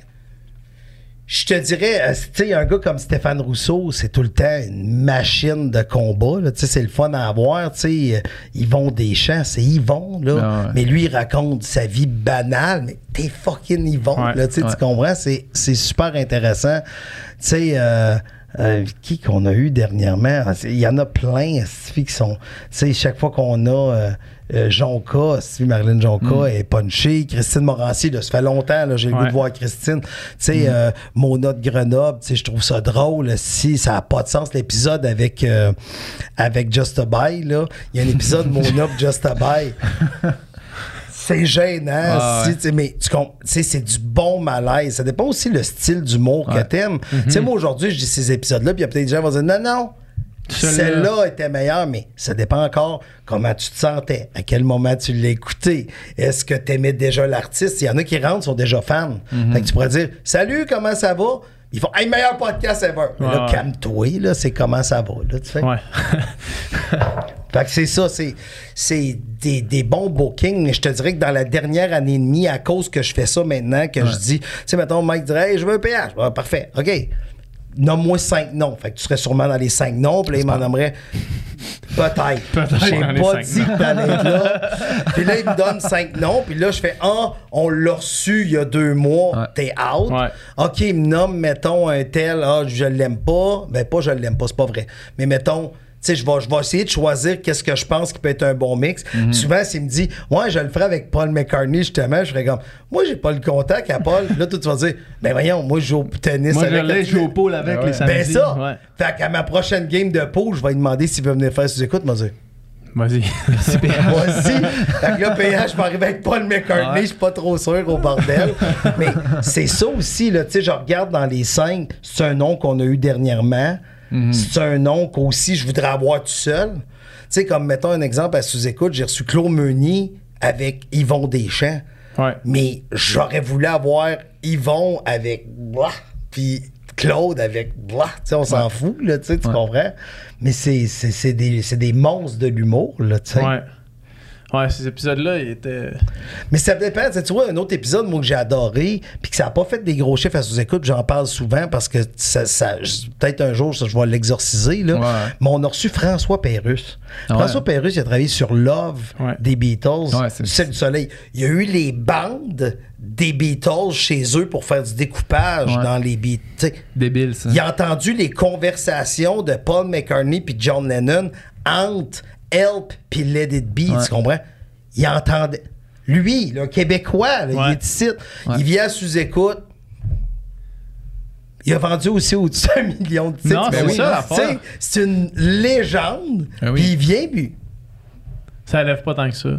je te dirais, euh, tu sais, un gars comme Stéphane Rousseau, c'est tout le temps une machine de combat. Tu sais, c'est le fun à avoir. Tu sais, euh, Yvon Deschamps, c'est Yvon, là. Ah ouais. Mais lui, il raconte sa vie banale. Mais t'es fucking Yvon, Ouais. là. Tu Ouais. comprends? C'est, c'est super intéressant. Tu sais, euh, euh, qui qu'on a eu dernièrement? Ah, Il y en a plein qui sont. Tu sais, chaque fois qu'on a euh, euh, Jonca, esti, Marilyn Jonca est punchée. Christine Morancy, là, ça fait longtemps, là, j'ai le goût de voir Christine. Tu sais, euh, Mona de Grenoble, tu sais, je trouve ça drôle. Si ça n'a pas de sens, l'épisode avec, euh, avec Just a Buy, là. Il y a un épisode <laughs> Mona Just a Buy. C'est gênant, Ah, si, ouais. mais tu sais, c'est du bon malaise. Ça dépend aussi le style d'humour que Ouais. t'aimes. Tu sais, moi, aujourd'hui, je dis ces épisodes-là, puis il y a peut-être des gens qui vont dire non, non, celle-là était meilleure, mais ça dépend encore comment tu te sentais, à quel moment tu l'as écouté. Est-ce que tu aimais déjà l'artiste? Il y en a qui rentrent, sont déjà fans. Fait que tu pourrais dire Salut, comment ça va? Ils font Hey, meilleur podcast ever. Mais là, calme-toi, c'est comment ça va. Là, tu fais. Ouais. <laughs> Fait que c'est ça, c'est, c'est des, des bons bookings, mais je te dirais que dans la dernière année et demie, à cause que je fais ça maintenant, que je dis, tu sais, mettons, Mike dirait, Hey, je veux un péage. Ah, parfait, OK. Nomme-moi cinq noms. Fait que tu serais sûrement dans les cinq noms, puis là, il m'en nommerait peut-être. <laughs> Peut-être J'ai pas dit que t'allais être là. <laughs> puis là, il me donne cinq noms, puis là, je fais, ah, on l'a reçu il y a deux mois, Ouais. t'es out. Ouais. OK, il me nomme, mettons, un tel, ah, je l'aime pas. Ben, pas je l'aime pas, c'est pas vrai. Mais mettons, sais, je vais, je vais essayer de choisir qu'est-ce que je pense qui peut être un bon mix. Mhm. Souvent, s'il me dit, ouais, je le ferai avec Paul McCartney, justement, je ferais comme, moi, j'ai pas le contact à Paul. là, toi, tu vas dire, ben voyons, moi, je joue au tennis Moi, je avec l'ai joué au pôle avec Ben les samedis. Ben ça! Ouais. Fait qu'à ma prochaine game de pool, je vais lui demander s'il veut venir faire sous écoute, moi, dire. Vas-y. <laughs> Vas-y. fait que là, <laughs> PH, je vais arriver avec Paul McCartney, Ouais. je suis pas trop sûr au bordel. Mais c'est ça aussi, là, tu sais, je regarde dans les cinq, c'est un nom qu'on a eu dernièrement. C'est un nom qu'aussi je voudrais avoir tout seul. Tu sais, comme mettons un exemple à sous-écoute, j'ai reçu Claude Meunier avec Yvon Deschamps. Ouais. Mais j'aurais voulu avoir Yvon avec blah, puis Claude avec blah. Tu sais, on s'en fout, là, tu sais, tu Ouais. comprends? Mais c'est, c'est, c'est des, c'est des monstres de l'humour, là, tu sais. Ouais. Ces épisodes-là, ils étaient. Mais ça dépend. Tu vois, un autre épisode, moi, que j'ai adoré, puis que ça n'a pas fait des gros chiffres à sous-écoute, j'en parle souvent parce que ça, ça- peut-être un jour, ça, je vais l'exorciser, là. Ouais. Mais on a reçu François ouais. François Pérusse, il a travaillé sur Love Ouais. des Beatles, c'est- du Soleil. Il y a eu les bandes des Beatles chez eux pour faire du découpage dans les Beatles. Débile, ça. il a entendu les conversations de Paul McCartney puis John Lennon entre Help puis Let It Be, Ouais. tu comprends? Il entendait. Lui, le Québécois, là, il est ici. Ouais. Il vient sous-écoute. Il a vendu aussi au-dessus d'un million de titres. Non, c'est Ben ça, l'affaire. Tu sais, C'est une légende. Ah oui. Puis il vient, puis Ça lève pas tant que ça.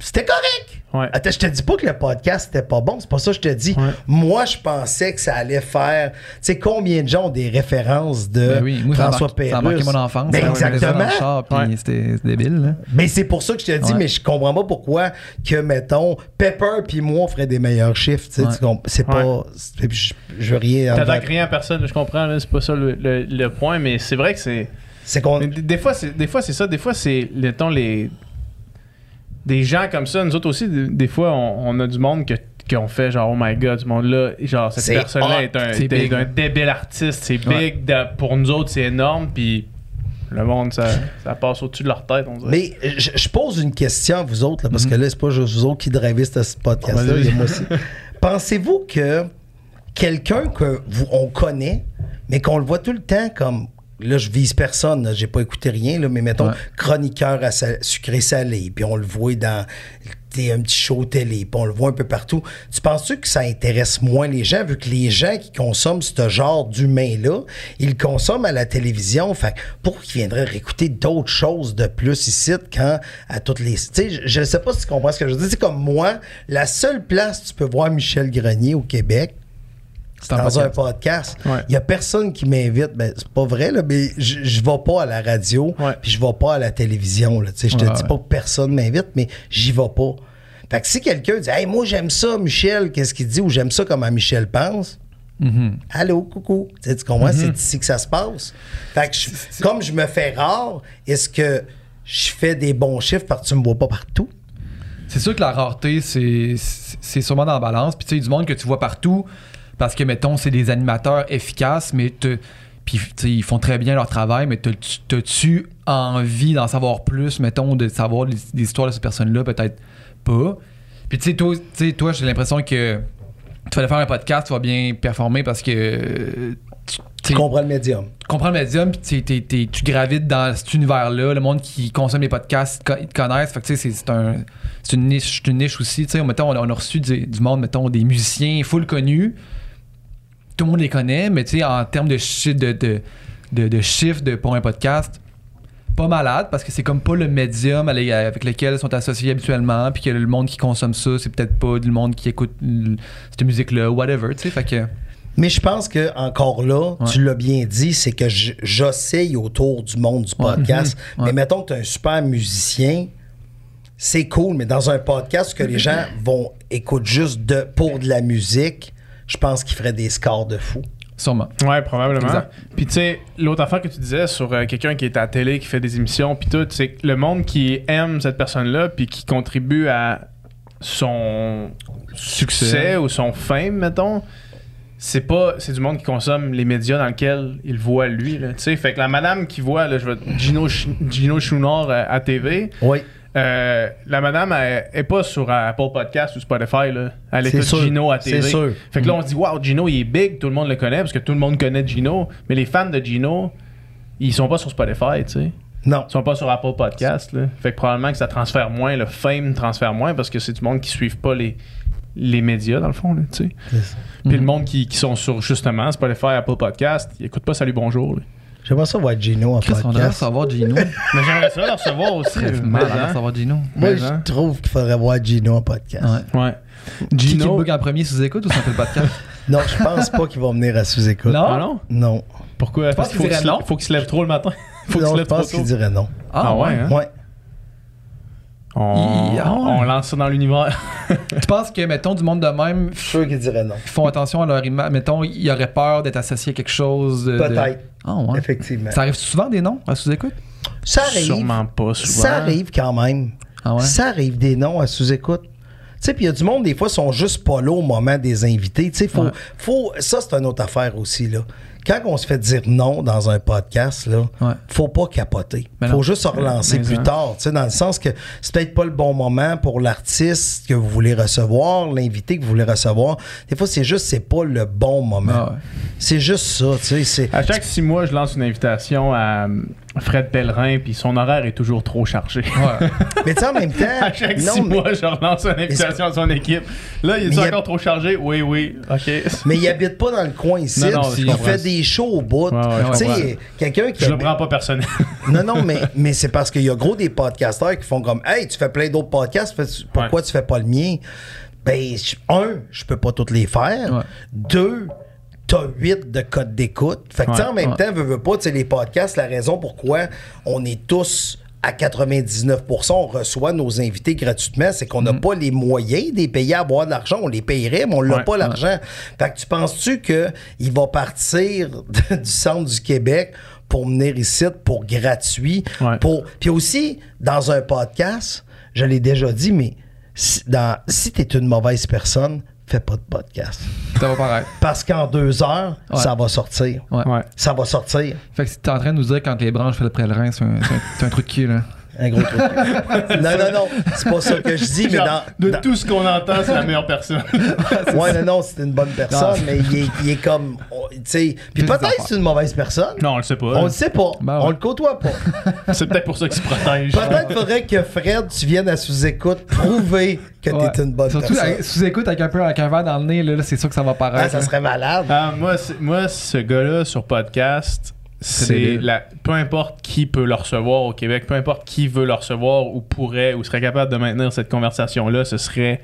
c'était correct. Ouais. Attends, je te dis pas que le podcast était pas bon, c'est pas ça que je te dis. Ouais. Moi, je pensais que ça allait faire. Tu sais, combien de gens ont des références de Ben oui, moi, François marqué- ça a marqué mon enfance. Ben exactement. char, puis Ouais. C'était c'était débile, là. Mais c'est pour ça que je te dis, Ouais. mais je comprends pas pourquoi que, mettons, Pepper puis moi, on ferait des meilleurs chiffres. tu? C'est pas. Je, je veux rien. T'attaques rien à personne, je comprends, c'est pas ça le, le- le point, mais c'est vrai que c'est. C'est qu'on. Mais des, des fois, c'est des fois c'est ça. Des fois, c'est mettons, les des gens comme ça. Nous autres aussi, des, des fois, on, on a du monde que qu'on fait genre oh my god, du monde là, genre cette C'est personne-là hot. est un, est un débile artiste, c'est Ouais. big. de- pour nous autres, c'est énorme, puis le monde ça, ça passe au-dessus de leur tête, on dirait. Mais je, je pose une question à vous autres, là, parce que là, c'est pas juste vous autres qui drivez ce ce podcast-là, Vas-y. il y a moi aussi. <laughs> Pensez-vous que quelqu'un que vous, on connaît, mais qu'on le voit tout le temps comme. Là, je vise personne, j'ai pas écouté rien, là, mais mettons, Ouais. chroniqueur à sa- sucré-salé, puis on le voit dans un petit show télé, puis on le voit un peu partout. Tu penses-tu que ça intéresse moins les gens, vu que les gens qui consomment ce genre d'humain-là, ils le consomment à la télévision, fait que pourquoi ils viendraient réécouter d'autres choses de plus ici quand à toutes les... Tu sais, je- je ne sais pas si tu comprends ce que je veux dire. C'est comme moi, la seule place où tu peux voir Michel Grenier au Québec, Dans un podcast. Il Ouais. y a personne qui m'invite. Ben, c'est pas vrai, là, mais je, je vais pas à la radio, puis je vais pas à la télévision. Là, je te dis pas que personne m'invite, mais j'y vais pas. Fait que si quelqu'un dit Hey, moi j'aime ça, Michel, qu'est-ce qu'il dit? Ou j'aime ça comment Michel pense? Mhm. Allô, coucou. Tu, sais, tu comprends? C'est ici que ça se passe. Fait que je- comme je me fais rare, est-ce que je fais des bons chiffres parce que tu me vois pas partout? C'est sûr que la rareté, c'est c'est sûrement dans la balance. Puis tu sais, du monde que tu vois partout, parce que, mettons, c'est des animateurs efficaces, mais te- puis ils font très bien leur travail, mais t'as- t'as-tu envie d'en savoir plus, mettons, de savoir les, les histoires de ces personnes-là? Peut-être pas. Puis tu sais, toi, tu sais, toi, j'ai l'impression que tu vas faire un podcast, tu vas bien performer parce que... euh, tu- comprends le médium. tu comprends le médium, puis tu gravites dans cet univers-là. Le monde qui consomme les podcasts, ils te connaissent. Fait que tu sais, c'est un, c'est une niche, c'est une niche aussi. Tu sais, mettons, on, a- on a reçu du, du monde, mettons, des musiciens full connus. Tout le monde les connaît, mais tu sais, en termes de, chi- de, de, de, de chiffres de, pour un podcast, pas malade parce que c'est comme pas le médium avec lequel ils sont associés habituellement, puis que le monde qui consomme ça, c'est peut-être pas du monde qui écoute cette musique-là, whatever. Tu sais, fait que. Mais je pense que encore là, Ouais. tu l'as bien dit, c'est que j'oscille autour du monde du podcast. Mhm. Mais mettons que tu es un super musicien, c'est cool, mais dans un podcast que les <clears throat> gens vont écouter juste de, pour de la musique, je pense qu'ils feraient des scores de fou. Sûrement. Ouais, probablement. Exact. Puis tu sais, l'autre affaire que tu disais sur euh, quelqu'un qui est à la télé, qui fait des émissions, puis tout, c'est que le monde qui aime cette personne-là, puis qui contribue à son succès, Succès. ou son fame, mettons, c'est pas c'est du monde qui consomme les médias dans lesquels il voit lui tu sais fait que la madame qui voit là, je vais Gino Ch- Gino Chouinard euh, à TV Oui. Euh, la madame elle, est pas sur Apple Podcast ou Spotify là. elle écoute sûr. Gino à TV C'est sûr. fait que là, on se dit, waouh, Gino, il est big, tout le monde le connaît, parce que tout le monde connaît Gino. Mais les fans de Gino, ils sont pas sur Spotify, tu sais. Non. Ils sont pas sur Apple Podcast, là. Fait que probablement que ça transfère moins, le fame transfère moins, parce que c'est du monde qui suivent pas les, les médias, dans le fond, là, tu sais. Puis le monde qui, qui sont sur, justement, Spotify, Apple Podcast, ils écoutent pas Salut Bonjour, là. J'aimerais ça voir Gino en devrait podcast. recevoir Gino. Mais j'aimerais ça le recevoir aussi. Très là. mal à hein. recevoir Gino. Moi, Mais, je hein. trouve qu'il faudrait voir Gino en podcast. Ouais. Ouais. Qui, qui Gino. bug en premier sous écoute ou un peu le podcast? <laughs> Non, je pense pas qu'il va venir à sous-écoute. Non? Ah non? Non. Pourquoi? Parce qu'il qu'il faut qu'il se, non? lève- faut qu'il se lève trop le matin. <laughs> faut qu'il Non, se je lève trop pense tôt. qu'il dirait non. Ah ouais, hein? Ouais. On, Il- ah ouais. on lance ça dans l'univers. <laughs> tu penses que, mettons, du monde de même, Je suis sûr dirait non. ils font attention à leur image. Mettons, ils auraient peur d'être associés à quelque chose. de- Peut-être. Ah ouais. Effectivement. Ça arrive souvent des noms à sous-écoute? Ça arrive. Sûrement pas souvent. Ça arrive quand même. Ah ouais? Ça arrive des noms à sous-écoute. Tu sais, puis il y a du monde, des fois, sont juste pas là au moment des invités. Tu sais, faut, Ouais. faut, ça, c'est une autre affaire aussi, là. Quand on se fait dire non dans un podcast, là, Ouais. faut pas capoter. Mais faut non. juste se relancer Mais plus ça. tard, tu sais, dans le sens que c'est peut-être pas le bon moment pour l'artiste que vous voulez recevoir, l'invité que vous voulez recevoir. Des fois, c'est juste, c'est pas le bon moment. Ah ouais. C'est juste ça, tu sais. c'est- À chaque six mois, je lance une invitation à euh, Fred Pellerin, puis son horaire est toujours trop chargé. Ouais. <laughs> Mais tu sais, en même temps. À chaque non, six mais- mois, je relance une invitation à son équipe. Là, il est il encore trop chargé? Oui, oui. OK. Mais il habite pas dans le coin ici. Non, non, il fait des shows au bout. Ouais, tu sais, quelqu'un qui. Je le prends pas personnel. <laughs> Non, non, mais, mais c'est parce qu'il y a gros des podcasteurs qui font comme Hey, tu fais plein d'autres podcasts, pourquoi tu fais pas le mien? Ben, un, je peux pas toutes les faire. Deux, t'as huit de codes d'écoute. Fait que, Ouais, en même ouais. temps, veux, veux pas, tu sais, les podcasts, la raison pourquoi on est tous à 99%, on reçoit nos invités gratuitement, c'est qu'on n'a Mm-hmm. pas les moyens de les payer à avoir de l'argent. On les payerait, mais on n'a Ouais, pas l'argent. Fait que tu penses-tu qu'il va partir <laughs> du centre du Québec pour venir ici pour gratuit? Ouais. Pour... Puis aussi, dans un podcast, je l'ai déjà dit, mais si, dans... si tu es une mauvaise personne, fais pas de podcast. Ça va pareil. Parce qu'en deux heures, Ouais. ça va sortir. Ouais. Ça va sortir. Fait que si t'es en train de nous dire quand les branches fait le pèlerin, c'est un, c'est un, c'est un truc qui, là. Un gros truc. non, non, non. C'est pas ça que je dis, mais dans. de dans- tout ce qu'on entend, c'est la meilleure personne. <laughs> Ouais, non, non, c'est une bonne personne, mais il est, il est comme. on- Tu sais. Puis peut-être c'est une mauvaise personne. non, on le sait pas. On le sait pas. Ben ouais. On le côtoie pas. <laughs> C'est peut-être pour ça qu'il se protège. Peut-être faudrait que Fred, tu viennes à sous-écoute prouver que Ouais. t'es une bonne Surtout personne. avec- sous-écoute avec un peu avec un verre dans le nez, là, là, c'est sûr que ça va paraître. Ah, ça là. serait malade. Ah, moi, moi, ce gars-là sur podcast, c'est la. Peu importe qui peut le recevoir au Québec, peu importe qui veut le recevoir ou pourrait ou serait capable de maintenir cette conversation-là, ce serait.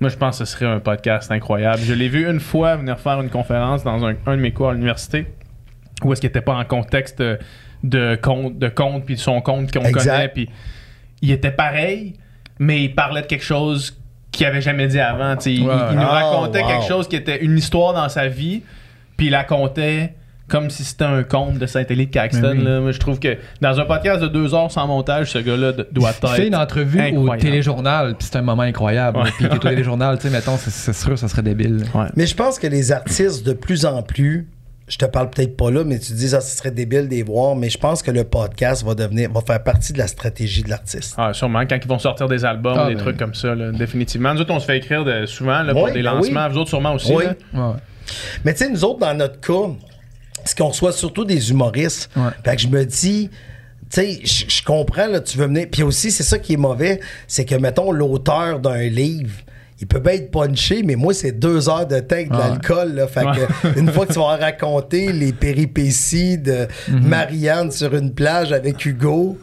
Moi, je pense que ce serait un podcast incroyable. Je l'ai vu une fois venir faire une conférence dans un, un de mes cours à l'université où est-ce qu'il n'était pas en contexte de, compte, de compte puis de son compte qu'on connaît. Puis il était pareil, mais il parlait de quelque chose qu'il avait jamais dit avant. Il, nous Oh, racontait wow. quelque chose qui était une histoire dans sa vie, puis il la contait comme si c'était un conte de Saint-Élie de Caxton. Oui. là. Moi, je trouve que dans un podcast de deux heures sans montage, ce gars-là doit être. fait une entrevue au téléjournal, puis c'est un moment incroyable. Ouais. Puis que <laughs> au téléjournal, tu sais, mettons, c'est- c'est sûr, ça serait débile. Ouais. Mais je pense que les artistes, de plus en plus, je te parle peut-être pas là, mais tu dis, ça, ce serait débile de les voir, mais je pense que le podcast va devenir, va faire partie de la stratégie de l'artiste. Ah, sûrement, quand ils vont sortir des albums, Ah, des ben. trucs comme ça, là, définitivement. Nous autres, on se fait écrire de- souvent là, pour Oui, des ben lancements. oui. Vous autres, sûrement aussi. Oui. là. Ouais. Mais tu sais, nous autres, dans notre cas, c'est qu'on reçoit surtout des humoristes. Ouais. Fait que je me dis, tu sais, je comprends, là, tu veux venir. Puis aussi, c'est ça qui est mauvais, c'est que, mettons, l'auteur d'un livre, il peut bien être punché, mais moi, c'est deux heures de temps avec de Ah ouais. l'alcool. Là, fait que, une fois que tu vas raconter les péripéties de Mhm. Marianne sur une plage avec Hugo,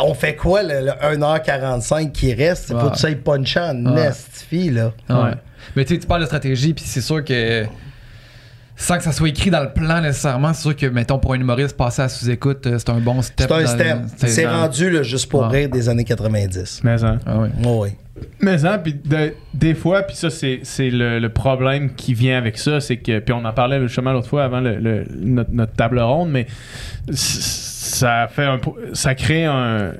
on fait quoi, le, le 1h45 qui reste? Faut Ouais. que tu ailles puncher en Ouais. nestifie, là. Ouais. Mais tu sais, tu parles de stratégie, puis c'est sûr que sans que ça soit écrit dans le plan nécessairement, c'est sûr que, mettons, pour un humoriste, passer à sous-écoute, euh, c'est un bon step. C'est un step. le- C'est rendu là, juste pour Ouais. rire des années 90. Mais, hein. Ah ouais. Oh, oui. Mais hein, puis de- des fois, puis ça, c'est, c'est le, le problème qui vient avec ça, c'est que, puis on en parlait justement l'autre fois avant le- le- notre, notre table ronde, mais ça fait un, ça crée un,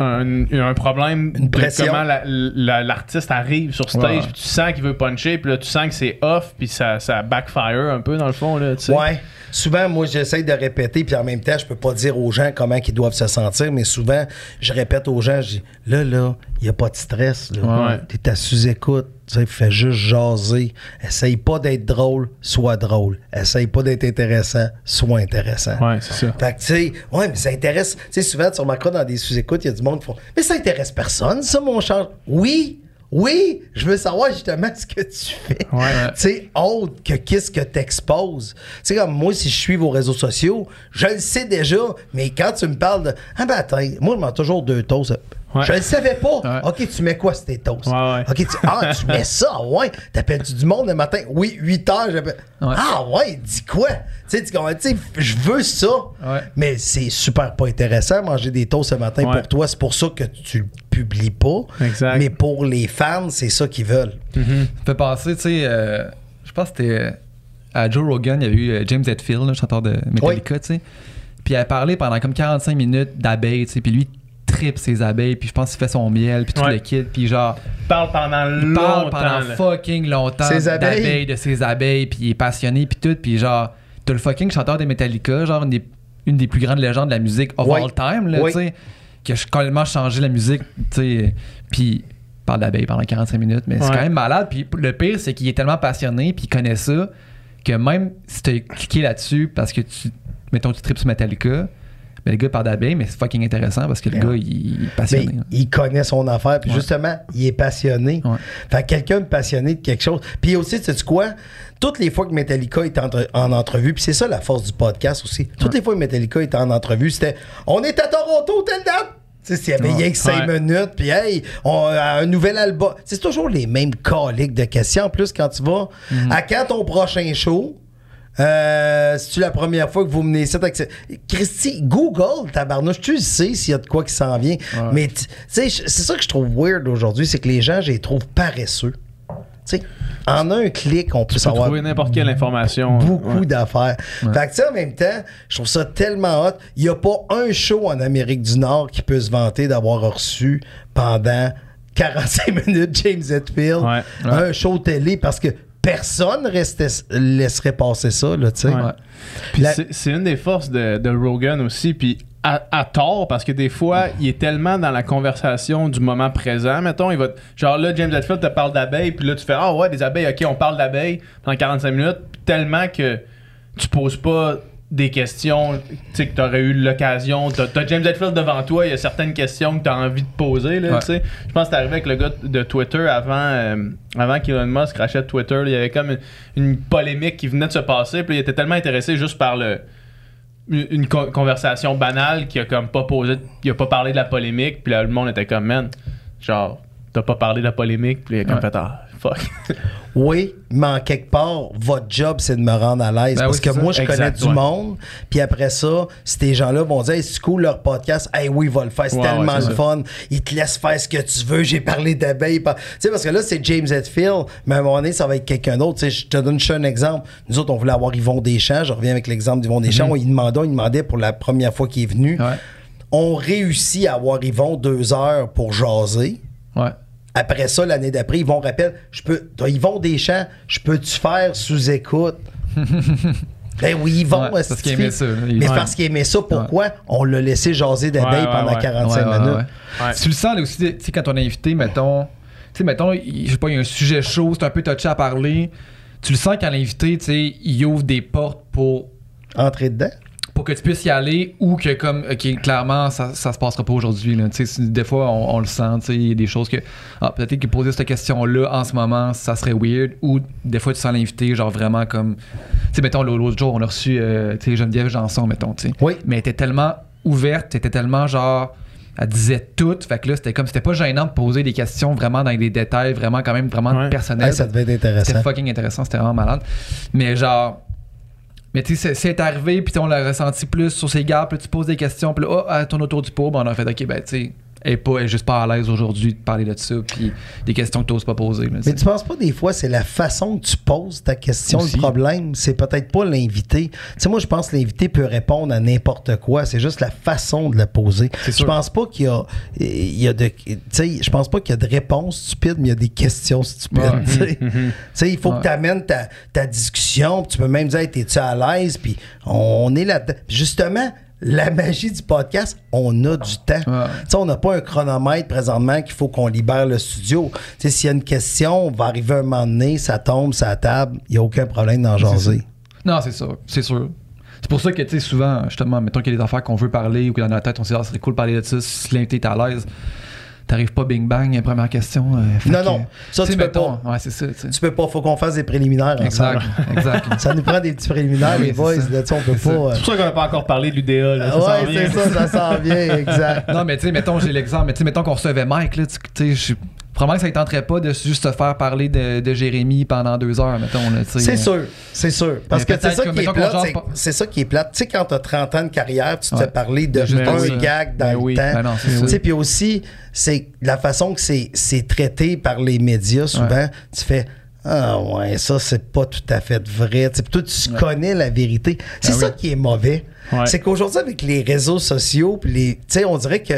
un, un problème Une de pression. comment la- la- l'artiste arrive sur stage, Ouais. puis tu sens qu'il veut puncher, puis là, tu sens que c'est off, puis ça, ça backfire un peu dans le fond, là, tu sais. Ouais. Souvent, moi, j'essaie de répéter, puis en même temps, je peux pas dire aux gens comment ils doivent se sentir, mais souvent, je répète aux gens, je dis, là, là, il n'y a pas de stress, là. Ouais. T'es à sous-écoute, sais, fais juste jaser. Essaye pas d'être drôle, sois drôle. Essaye pas d'être intéressant, sois intéressant. Ouais, c'est ça. Fait que, tu sais, ouais, mais ça intéresse. Tu sais, souvent, tu remarqueras dans des sous-écoutes, il y a du monde qui font Mais ça intéresse personne, ça, mon change. Oui, oui, je veux savoir justement ce que tu fais. Ouais. <laughs> Tu sais, autre que qu'est-ce que t'exposes. Tu sais, comme moi, si je suis vos réseaux sociaux, je le sais déjà, mais quand tu me parles de Ah, ben attends, moi, je mange toujours deux toasts. Ouais. Je le savais pas. Ouais. OK, tu mets quoi, c'était toasts? Ouais. OK, tu, ah, tu mets ça, ouais. T'appelles-tu du monde le matin? Oui, 8 heures, j'appelle. Ah, ouais, dis quoi? Tu sais, tu sais, je veux ça. Mais c'est super pas intéressant manger des toasts ce matin pour toi. C'est pour ça que tu le publies pas. Exact. Mais pour les fans, c'est ça qu'ils veulent. Ça fait penser, tu sais, euh, je pense que c'était euh, à Joe Rogan, il y avait eu euh, James Hetfield, le chanteur de Metallica, tu sais. Puis il a parlé pendant comme 45 minutes d'abeilles, tu sais. Puis lui, trip ses abeilles, puis je pense qu'il fait son miel, puis tout Ouais. le kit, puis genre, Parle pendant longtemps. parle pendant là. fucking longtemps Ses abeilles. d'abeilles, de ses abeilles, puis il est passionné, puis tout, puis genre, t'as le fucking chanteur des Metallica, genre une des, une des plus grandes légendes de la musique of all time, là, tu sais, qui a complètement changé la musique, tu sais, puis parle d'abeilles pendant 45 minutes, mais c'est quand même malade, puis le pire, c'est qu'il est tellement passionné, puis il connaît ça, que même si t'as cliqué là-dessus parce que tu, mettons, tu tripes sur Metallica, mais le gars parle d'abeilles, mais c'est fucking intéressant parce que le Ouais. gars, il, il est passionné. là. il connaît son affaire, puis Ouais. justement, il est passionné. Ouais. Fait que quelqu'un de passionné de quelque chose. Puis aussi, tu sais quoi? Toutes les fois que Metallica entre- en entrevue, puis c'est ça la force du podcast aussi. Toutes les fois que Metallica était en entrevue, c'était On est à Toronto, telle date! Tu sais, s'il y avait rien que 5 Ouais. minutes, puis hey, on a un nouvel album. C'est toujours les mêmes caliques de questions. En plus, quand tu vas, Mhm. à quand ton prochain show? Euh, C'est-tu la première fois que vous menez ça? Christy, Google, tabarnouche, tu sais s'il y a de quoi qui s'en vient. Mais c'est ça que je trouve weird aujourd'hui, c'est que les gens, je les trouve paresseux. Tu sais, en un clic, on peut Tu savoir trouver n'importe quelle information. beaucoup Ouais. d'affaires. Fait que tu sais, en même temps, je trouve ça tellement hot. Il n'y a pas un show en Amérique du Nord qui peut se vanter d'avoir reçu pendant 45 <laughs> minutes James Hetfield, Ouais. un show télé, parce que personne restait, laisserait passer ça, là, tu sais. Ouais. Puis La- c'est- une des forces de, de Rogan aussi. Puis à, à tort, parce que des fois, il est tellement dans la conversation du moment présent. Mettons, il va. Genre là, James Hetfield te parle d'abeilles, puis là, tu fais Ah ouais, des abeilles, ok, on parle d'abeilles pendant 45 minutes. Tellement que tu poses pas des questions tu sais, que tu aurais eu l'occasion. T'as as James Hetfield devant toi, il y a certaines questions que tu as envie de poser. Là, Ouais. tu sais. Je pense que c'est arrivé avec le gars de Twitter avant, euh, avant qu'Elon Musk rachète Twitter. là, il y avait comme une, une polémique qui venait de se passer. Puis il était tellement intéressé juste par le une une con- conversation banale qui a comme pas posé il a pas parlé de la polémique puis là le monde était comme man genre t'as pas parlé de la polémique puis il a comme Ouais. fait ah fuck <laughs> Oui, mais en quelque part, votre job, c'est de me rendre à l'aise. Ben parce oui, que moi, je connais du ouais. monde. Puis après ça, ces gens-là vont dire hey, c'est cool leur podcast. Hey, oui, il va le faire. C'est Ouais, tellement ouais, le fun. Il te laisse faire ce que tu veux. J'ai parlé d'abeilles. par- Tu sais, parce que là, c'est James Hetfield. Mais à un moment donné, ça va être quelqu'un d'autre. Tu sais, je te donne juste un exemple. Nous autres, on voulait avoir Yvon Deschamps. Je reviens avec l'exemple d'Yvon Deschamps. On lui demandait, on lui demandait pour la première fois qu'il est venu. On réussit à avoir Yvon deux heures pour jaser. Ouais. Après ça, l'année d'après, ils vont rappelle, je peux, t'as Yvon Deschamps, je peux-tu faire sous écoute? <laughs> ben oui, Yvon, Ouais, est-ce parce qu'il aimait ça. Il- Mais Ouais. parce qu'il aimait ça, pourquoi? On l'a laissé jaser d'abeilles Ouais, ouais, pendant ouais. 45 Ouais, ouais, minutes? ouais. Ouais. Tu le sens là aussi, tu sais, quand on est invité, mettons, tu sais, mettons, il- je sais pas, il y a un sujet chaud, c'est un peu touché à parler. Tu le sens quand l'invité, tu sais, il ouvre des portes pour, Entrer dedans? Pour que tu puisses y aller ou que, comme, ok, clairement, ça, ça se passera pas aujourd'hui. là. Des fois, on, on le sent, tu sais, il y a des choses que, ah, peut-être que poser cette question-là en ce moment, ça serait weird. Ou des fois, tu sens l'invité, genre vraiment comme, tu sais, mettons, l'autre jour, on a reçu, euh, tu sais, Geneviève Janson, mettons, tu sais. Oui. Mais elle était tellement ouverte, elle était tellement genre. Elle disait tout. Fait que là, c'était comme. C'était pas gênant de poser des questions vraiment dans des détails, vraiment quand même vraiment Ouais. personnels. Ça devait être c'était intéressant. fucking intéressant, c'était vraiment malade. Mais genre. Mais tu sais, c'est- arrivé, puis on l'a ressenti plus sur ses gardes, puis tu poses des questions, puis oh, elle tourne autour du pot, ben on a fait, ok, ben tu sais, elle est, pas, elle est juste pas à l'aise aujourd'hui de parler de ça, puis des questions que tu n'oses pas poser. là, Mais tu penses pas des fois c'est la façon que tu poses ta question Aussi. le problème, c'est peut-être pas l'invité. Tu sais moi je pense que l'invité peut répondre à n'importe quoi, c'est juste la façon de la poser. Je pense pas qu'il y a il y a de tu sais je pense pas qu'il y a de réponses stupides mais il y a des questions stupides, Ouais. tu sais. <laughs> Sais, il faut Ouais. que tu amènes ta, ta discussion, tu peux même dire Hey, t'es-tu à l'aise puis on est là-dedans. Justement la magie du podcast, on a du temps. Ouais. Tu sais, on n'a pas un chronomètre présentement qu'il faut qu'on libère le studio. Tu sais, s'il y a une question, on va arriver un moment donné, ça tombe, ça table, il n'y a aucun problème d'en jaser. Non, c'est ça, c'est sûr. C'est pour ça que, tu sais, souvent, justement, mettons qu'il y a des affaires qu'on veut parler ou que dans notre tête, on se dit, ah, ça serait cool de parler de ça. Si l'invité est à l'aise, t'arrives pas bing bang, première question. euh, Non, que, non, ça, tu peux mettons, pas. Ouais, c'est ça, tu peux pas, faut qu'on fasse des préliminaires Exact, exact. <laughs> Ça nous prend des petits préliminaires, Oui, les boys. Là, on peut C'est pas. euh, c'est pour ça qu'on n'a pas encore parlé de l'UDA là, ça s'en Ouais, c'est ça, ça s'en vient, exact. Non, mais tu sais, mettons, j'ai l'exemple, mais tu sais, mettons qu'on recevait Mike, là, tu tu sais, je- probablement que ça ne tenterait pas de juste se faire parler de, de Jérémy pendant deux heures, mettons, tu. C'est sûr, c'est sûr. Parce Mais que c'est ça C'est ça qui est plate. Tu sais, quand t'as 30 ans de carrière, tu te Ouais. fais parler de Juste un gag dans Ben le oui. temps. Ben Tu puis aussi, c'est la façon que c'est traité par les médias, souvent, tu fais Ah ouais, ça, c'est pas tout à fait vrai. Tu sais, puis toi, tu connais la vérité. C'est Ben ça oui. qui est mauvais. Ouais. C'est qu'aujourd'hui, avec les réseaux sociaux, puis les. Tu on dirait que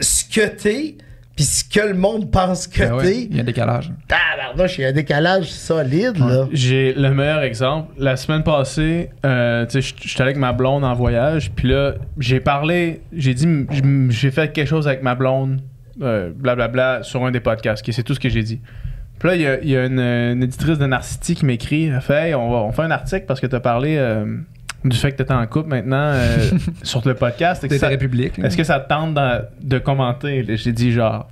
ce que t'es, puis ce que le monde pense que Ben ouais, t'es. Il y a un décalage. Tabarnouche, il y a un décalage solide, là. J'ai le meilleur exemple. La semaine passée, euh, tu sais, j'étais avec ma blonde en voyage, puis là, j'ai parlé, j'ai dit, j'ai fait quelque chose avec ma blonde, euh, blablabla, sur un des podcasts. C'est tout ce que j'ai dit. Puis là, il y a, il y a une, une éditrice de Narcity qui m'écrit, elle fait, Hey, on, va, on fait un article parce que t'as parlé euh, du fait que t'étais en couple maintenant euh, <laughs> sur le podcast. Est-ce que ça- République. Est-ce que ça te tente de commenter? J'ai dit genre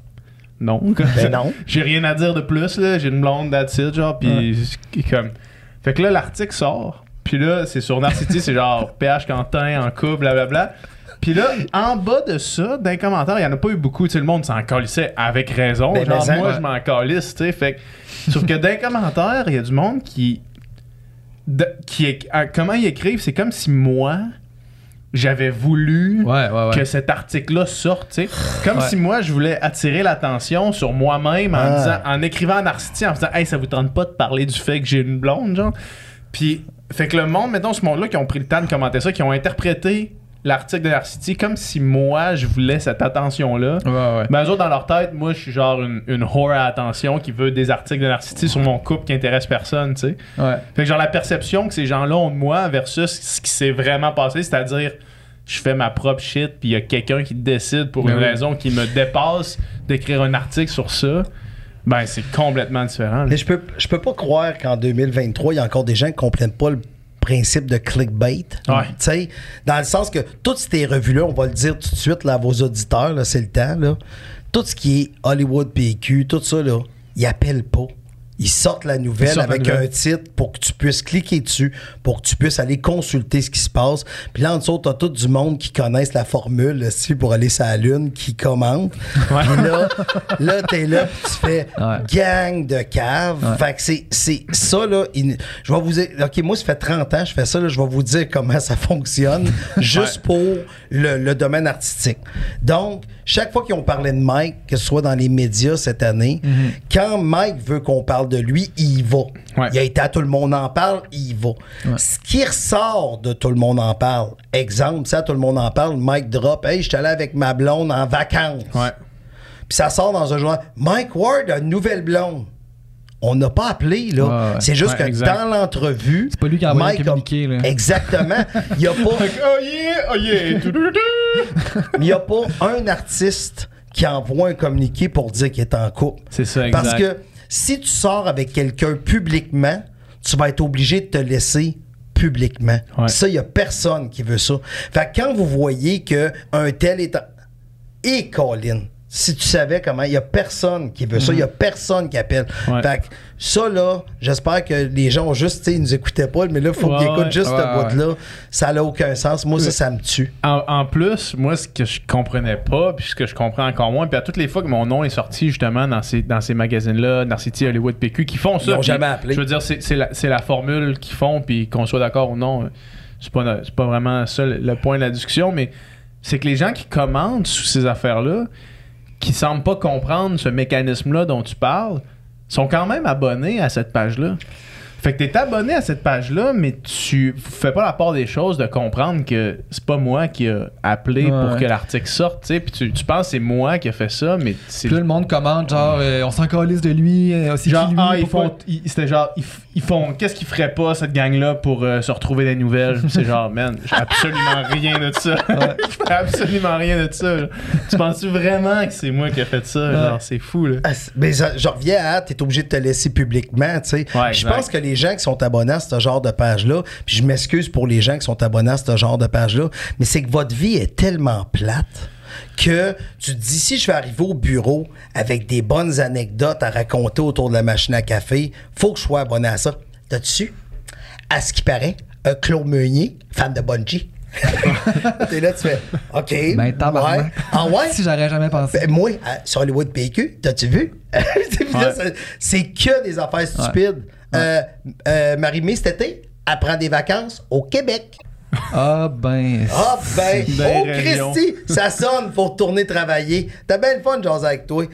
non. <laughs> Ben non. J'ai rien à dire de plus, là. J'ai une blonde, that's it, genre. Puis c'est comme. Fait que là, l'article sort. Puis là, c'est sur Narcity, c'est genre <laughs> PH Quentin en couple, blablabla. Puis là, en bas de ça, dans les commentaires, il y en a pas eu beaucoup. Tu sais, le monde s'en calissait avec raison. Ben, genre, moi, ouais. je m'en calisse, tu sais. Fait que. Sauf que dans les commentaires, il y a du monde qui. De- qui est, ah, comment ils écrivent, c'est comme si moi, j'avais voulu Ouais, ouais, ouais. que cet article-là sorte. Comme Ouais. si moi, je voulais attirer l'attention sur moi-même en, Ah. disant, en écrivant à Narcity, en faisant « Hey, ça vous tente pas de parler du fait que j'ai une blonde, genre? » Puis, fait que le monde, mettons, ce monde-là qui ont pris le temps de commenter ça, qui ont interprété l'article de Narcity comme si moi, je voulais cette attention-là. Ouais, ouais. Ben, eux autres, dans leur tête, moi, je suis genre une, une whore à attention qui veut des articles de Narcity sur mon couple qui intéresse personne, tu sais. Ouais. Fait que genre la perception que ces gens-là ont de moi versus ce qui s'est vraiment passé, c'est-à-dire je fais ma propre shit puis il y a quelqu'un qui décide pour Ben une oui. raison qui me dépasse d'écrire un article sur ça. Ben c'est complètement différent. là. Mais je peux, je peux pas croire qu'en 2023, il y a encore des gens qui comprennent pas le principe de clickbait. Ouais. Dans le sens que toutes ces revues-là, on va le dire tout de suite là, à vos auditeurs, c'est le temps, là. Tout ce qui est Hollywood PQ, tout ça, là, ils appellent pas. Ils sortent la nouvelle la avec nouvelle. un titre pour que tu puisses cliquer dessus, pour que tu puisses aller consulter ce qui se passe. Puis là, en dessous, t'as tout du monde qui connaissent la formule aussi pour aller sur la Lune, qui commente. Puis là, là t'es là, puis tu fais Ouais. gang de caves. Fait que c'est, ça, là. il- je vais vous dire, OK, moi, ça fait 30 ans que je fais ça, là, je vais vous dire comment ça fonctionne, <laughs> juste pour le, le domaine artistique. Donc, chaque fois qu'ils ont parlé de Mike, que ce soit dans les médias cette année, quand Mike veut qu'on parle de lui, il y va. Ouais. Il a été à Tout le monde en parle, il y va. Ce qui ressort de Tout le monde en parle, exemple, ça, Tout le monde en parle, Mike drop, hey, je suis allé avec ma blonde en vacances. Ouais. Puis ça sort dans un journal. Mike Ward a une nouvelle blonde. On n'a pas appelé, là. Ouais. C'est juste que exact. dans l'entrevue. C'est pas lui qui a Mike communiqué, là. Exactement. Il n'y a, <laughs> pas- oh yeah, oh yeah. <laughs> Il y a pas un artiste qui envoie un communiqué pour dire qu'il est en couple. C'est ça, exact. Parce que si tu sors avec quelqu'un publiquement, tu vas être obligé de te laisser publiquement. Ouais. Ça, il n'y a personne qui veut ça. Fait que quand vous voyez que un tel est en... Et Colin, si tu savais comment, il n'y a personne qui veut ça, il n'y a personne qui appelle. Mhm. Ouais. Fait que ça, là, j'espère que les gens ont juste, tu sais, ils nous écoutaient pas, mais là, il faut Ouais, qu'ils écoutent ouais. juste ce bout-là. Ça n'a aucun sens. Moi, ça, ça me tue. En, en plus, moi, ce que je comprenais pas, puis ce que je comprends encore moins, puis à toutes les fois que mon nom est sorti justement dans ces, dans ces magazines-là, Narcity, Hollywood, PQ, qui font ça. Ils jamais appelé. Je veux dire, c'est la, la formule qu'ils font, puis qu'on soit d'accord ou non, euh, c'est pas, pas vraiment ça le, le point de la discussion, mais c'est que les gens qui commandent sous ces affaires-là, qui semblent pas comprendre ce mécanisme-là dont tu parles, sont quand même abonnés à cette page-là. Fait que t'es abonné à cette page-là, mais tu fais pas la part des choses de comprendre que c'est pas moi qui a appelé Ouais, pour que l'article sorte, tu sais. Puis tu, tu penses que c'est moi qui a fait ça, mais c'est Puis là, le monde commente, genre, euh, on s'en calisse de lui, euh, c'est genre qui lui, ah ils font ils- c'était genre ils, ils font qu'est-ce qu'ils feraient pas cette gang là pour euh, se retrouver des nouvelles? Puis c'est genre man <laughs> <laughs> je fais absolument rien de ça. Je fais absolument rien de ça tu penses-tu vraiment que c'est moi qui a fait ça? Genre c'est fou là. Ah, Mais je reviens à, t'es obligé de te laisser publiquement, tu sais. Ouais, je pense que les gens qui sont abonnés à ce genre de page-là, puis je m'excuse pour les gens qui sont abonnés à ce genre de page-là, mais c'est que votre vie est tellement plate que tu te dis, si je vais arriver au bureau avec des bonnes anecdotes à raconter autour de la machine à café, faut que je sois abonné à ça. T'as-tu su? À ce qui paraît, un Claude Meunier, fan de Bungie? <laughs> T'es là, tu fais, OK. Ben, ouais. Ah ouais? <laughs> Si j'aurais jamais pensé. Ben, moi, à- sur Hollywood PQ, t'as-tu vu? <laughs> Ouais. c'est que des affaires stupides. Euh, euh, Marie-Mé, cet été, elle prend des vacances au Québec. Ah, ben. Ah ben, oh. Christy, ça sonne, faut retourner travailler. T'as bien le fun de jaser avec toi.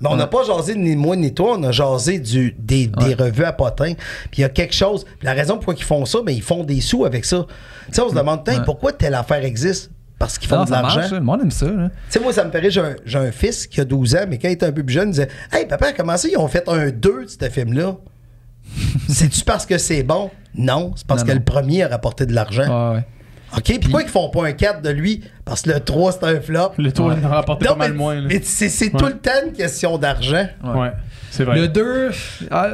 Mais on n'a pas jasé ni moi ni toi, on a jasé du, des, des revues à potins. Puis il y a quelque chose. Puis la raison pourquoi ils font ça, ben ils font des sous avec ça. Tu sais, on se demande, Tain, Ouais. pourquoi telle affaire existe? parce qu'ils font Non, de l'argent. là. le monde aime ça. Tu sais, moi, ça me paraît, j'ai un, j'ai un fils qui a 12 ans, mais quand il était un peu plus jeune, il disait Hey, papa, comment ça, ils ont fait un 2 de ce film-là <laughs> C'est-tu parce que c'est bon? Non, c'est parce Non, que non. le premier a rapporté de l'argent. Ouais, ouais. OK, pourquoi ils font pas un 4 de lui? Parce que le 3, c'est un flop. Le tour il en a rapporté Non, pas mal mais, moins. là. mais c'est c'est Ouais. tout le temps une question d'argent. Ouais, c'est vrai. Le 2, à,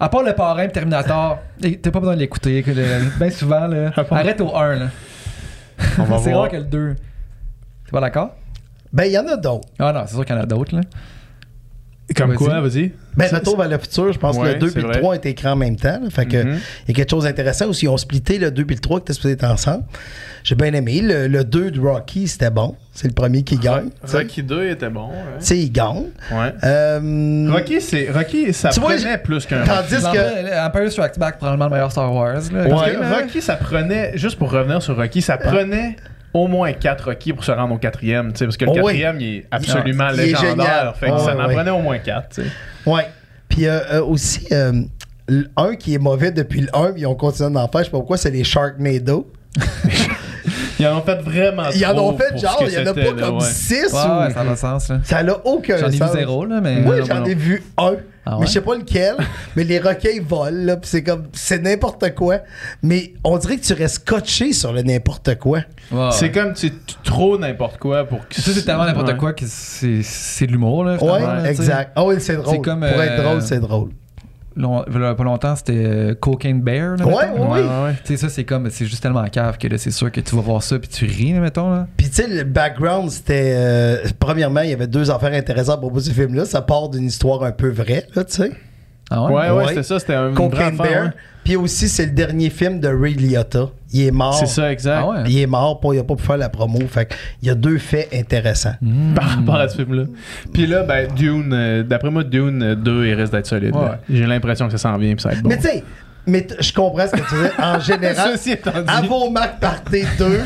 à part le parrain Terminator, et t'as pas besoin de l'écouter. Bien souvent, là, arrête au 1. Là. On va <laughs> c'est voir. rare que le 2. T'es pas d'accord? Ben, il y en a d'autres. Ah non, c'est sûr qu'il y en a d'autres. là. Comme Vas-y. quoi, vas-y. Ben, Retour vers le futur, je pense Ouais, que le 2 c'est et le vrai. 3 étaient écrit en même temps. là. fait que Mhm. il y a quelque chose d'intéressant aussi. Ils ont splitté le 2 et le 3 qui étaient supposés être ensemble. J'ai bien aimé. Le, le 2 de Rocky, c'était bon. C'est le premier qui gagne. Rocky 2 était bon. ouais. Tu sais, il gagne. Ouais. Euh, Rocky, c'est Rocky, ça Tu vois, prenait j'ai- plus qu'un. Tandis Dans que. le- Empire Strikes Back, probablement le meilleur Star Wars. Là. Parce Ouais, que mais- Rocky, ça prenait, juste pour revenir sur Rocky, ça prenait au moins 4 Rocky pour se rendre au quatrième, tu sais, parce que le Oh oui. quatrième, il est absolument Il est génial. légendaire. Fait que Ouais, ça en ouais. prenait au moins 4, tu sais. Ouais. Puis euh, euh, aussi, euh, le 1 qui est mauvais depuis le 1, ils ont continué d'en faire. Je sais pas pourquoi, c'est les Sharknado. <laughs> Ils en ont fait vraiment Ils en trop ont fait pour genre, il y en a c'était, pas comme ouais. 6 Ouais, ou. ça a pas de sens. là. Ça n'a aucun J'en ai vu sens. zéro, là, mais. Moi, j'en ai vu un. Ah Mais je sais pas lequel. mais les requins volent, là. C'est comme. C'est n'importe quoi. Mais on dirait que tu restes scotché sur le n'importe quoi. Ouais, C'est comme, c'est trop n'importe quoi pour que. Ça, c'est tellement n'importe Ouais. quoi que c'est c'est de l'humour. là, Ouais, tu exact. Ah oui, c'est drôle. C'est comme, Pour être euh, drôle, c'est drôle. Long- il y a pas longtemps, c'était euh, Cocaine Bear. Là, Ouais, ouais, Ouais. Tu sais, ça, c'est comme, c'est juste tellement cave que là, c'est sûr que tu vas voir ça puis tu ris, là, mettons. Là. Puis tu sais, le background, c'était. euh, premièrement, il y avait deux affaires intéressantes à propos de ce film-là. Ça part d'une histoire un peu vraie, là, tu sais. Ah Ouais, ouais, Ouais. c'était ça, c'était un Cocaine Bear. ouais. Puis aussi, c'est le dernier film de Ray Liotta. Il est mort. C'est ça, exact. Ah ouais. Il est mort, pas, il a pas pu faire la promo. Fait il y a deux faits intéressants. <laughs> Par rapport à ce film-là. Puis là, ben, Dune, euh, d'après moi, Dune euh, 2, il risque d'être solide. J'ai l'impression que ça s'en vient puis ça va être bon. Mais tu sais, mais je comprends ce que tu dis. En <laughs> général, à vos marques partez deux,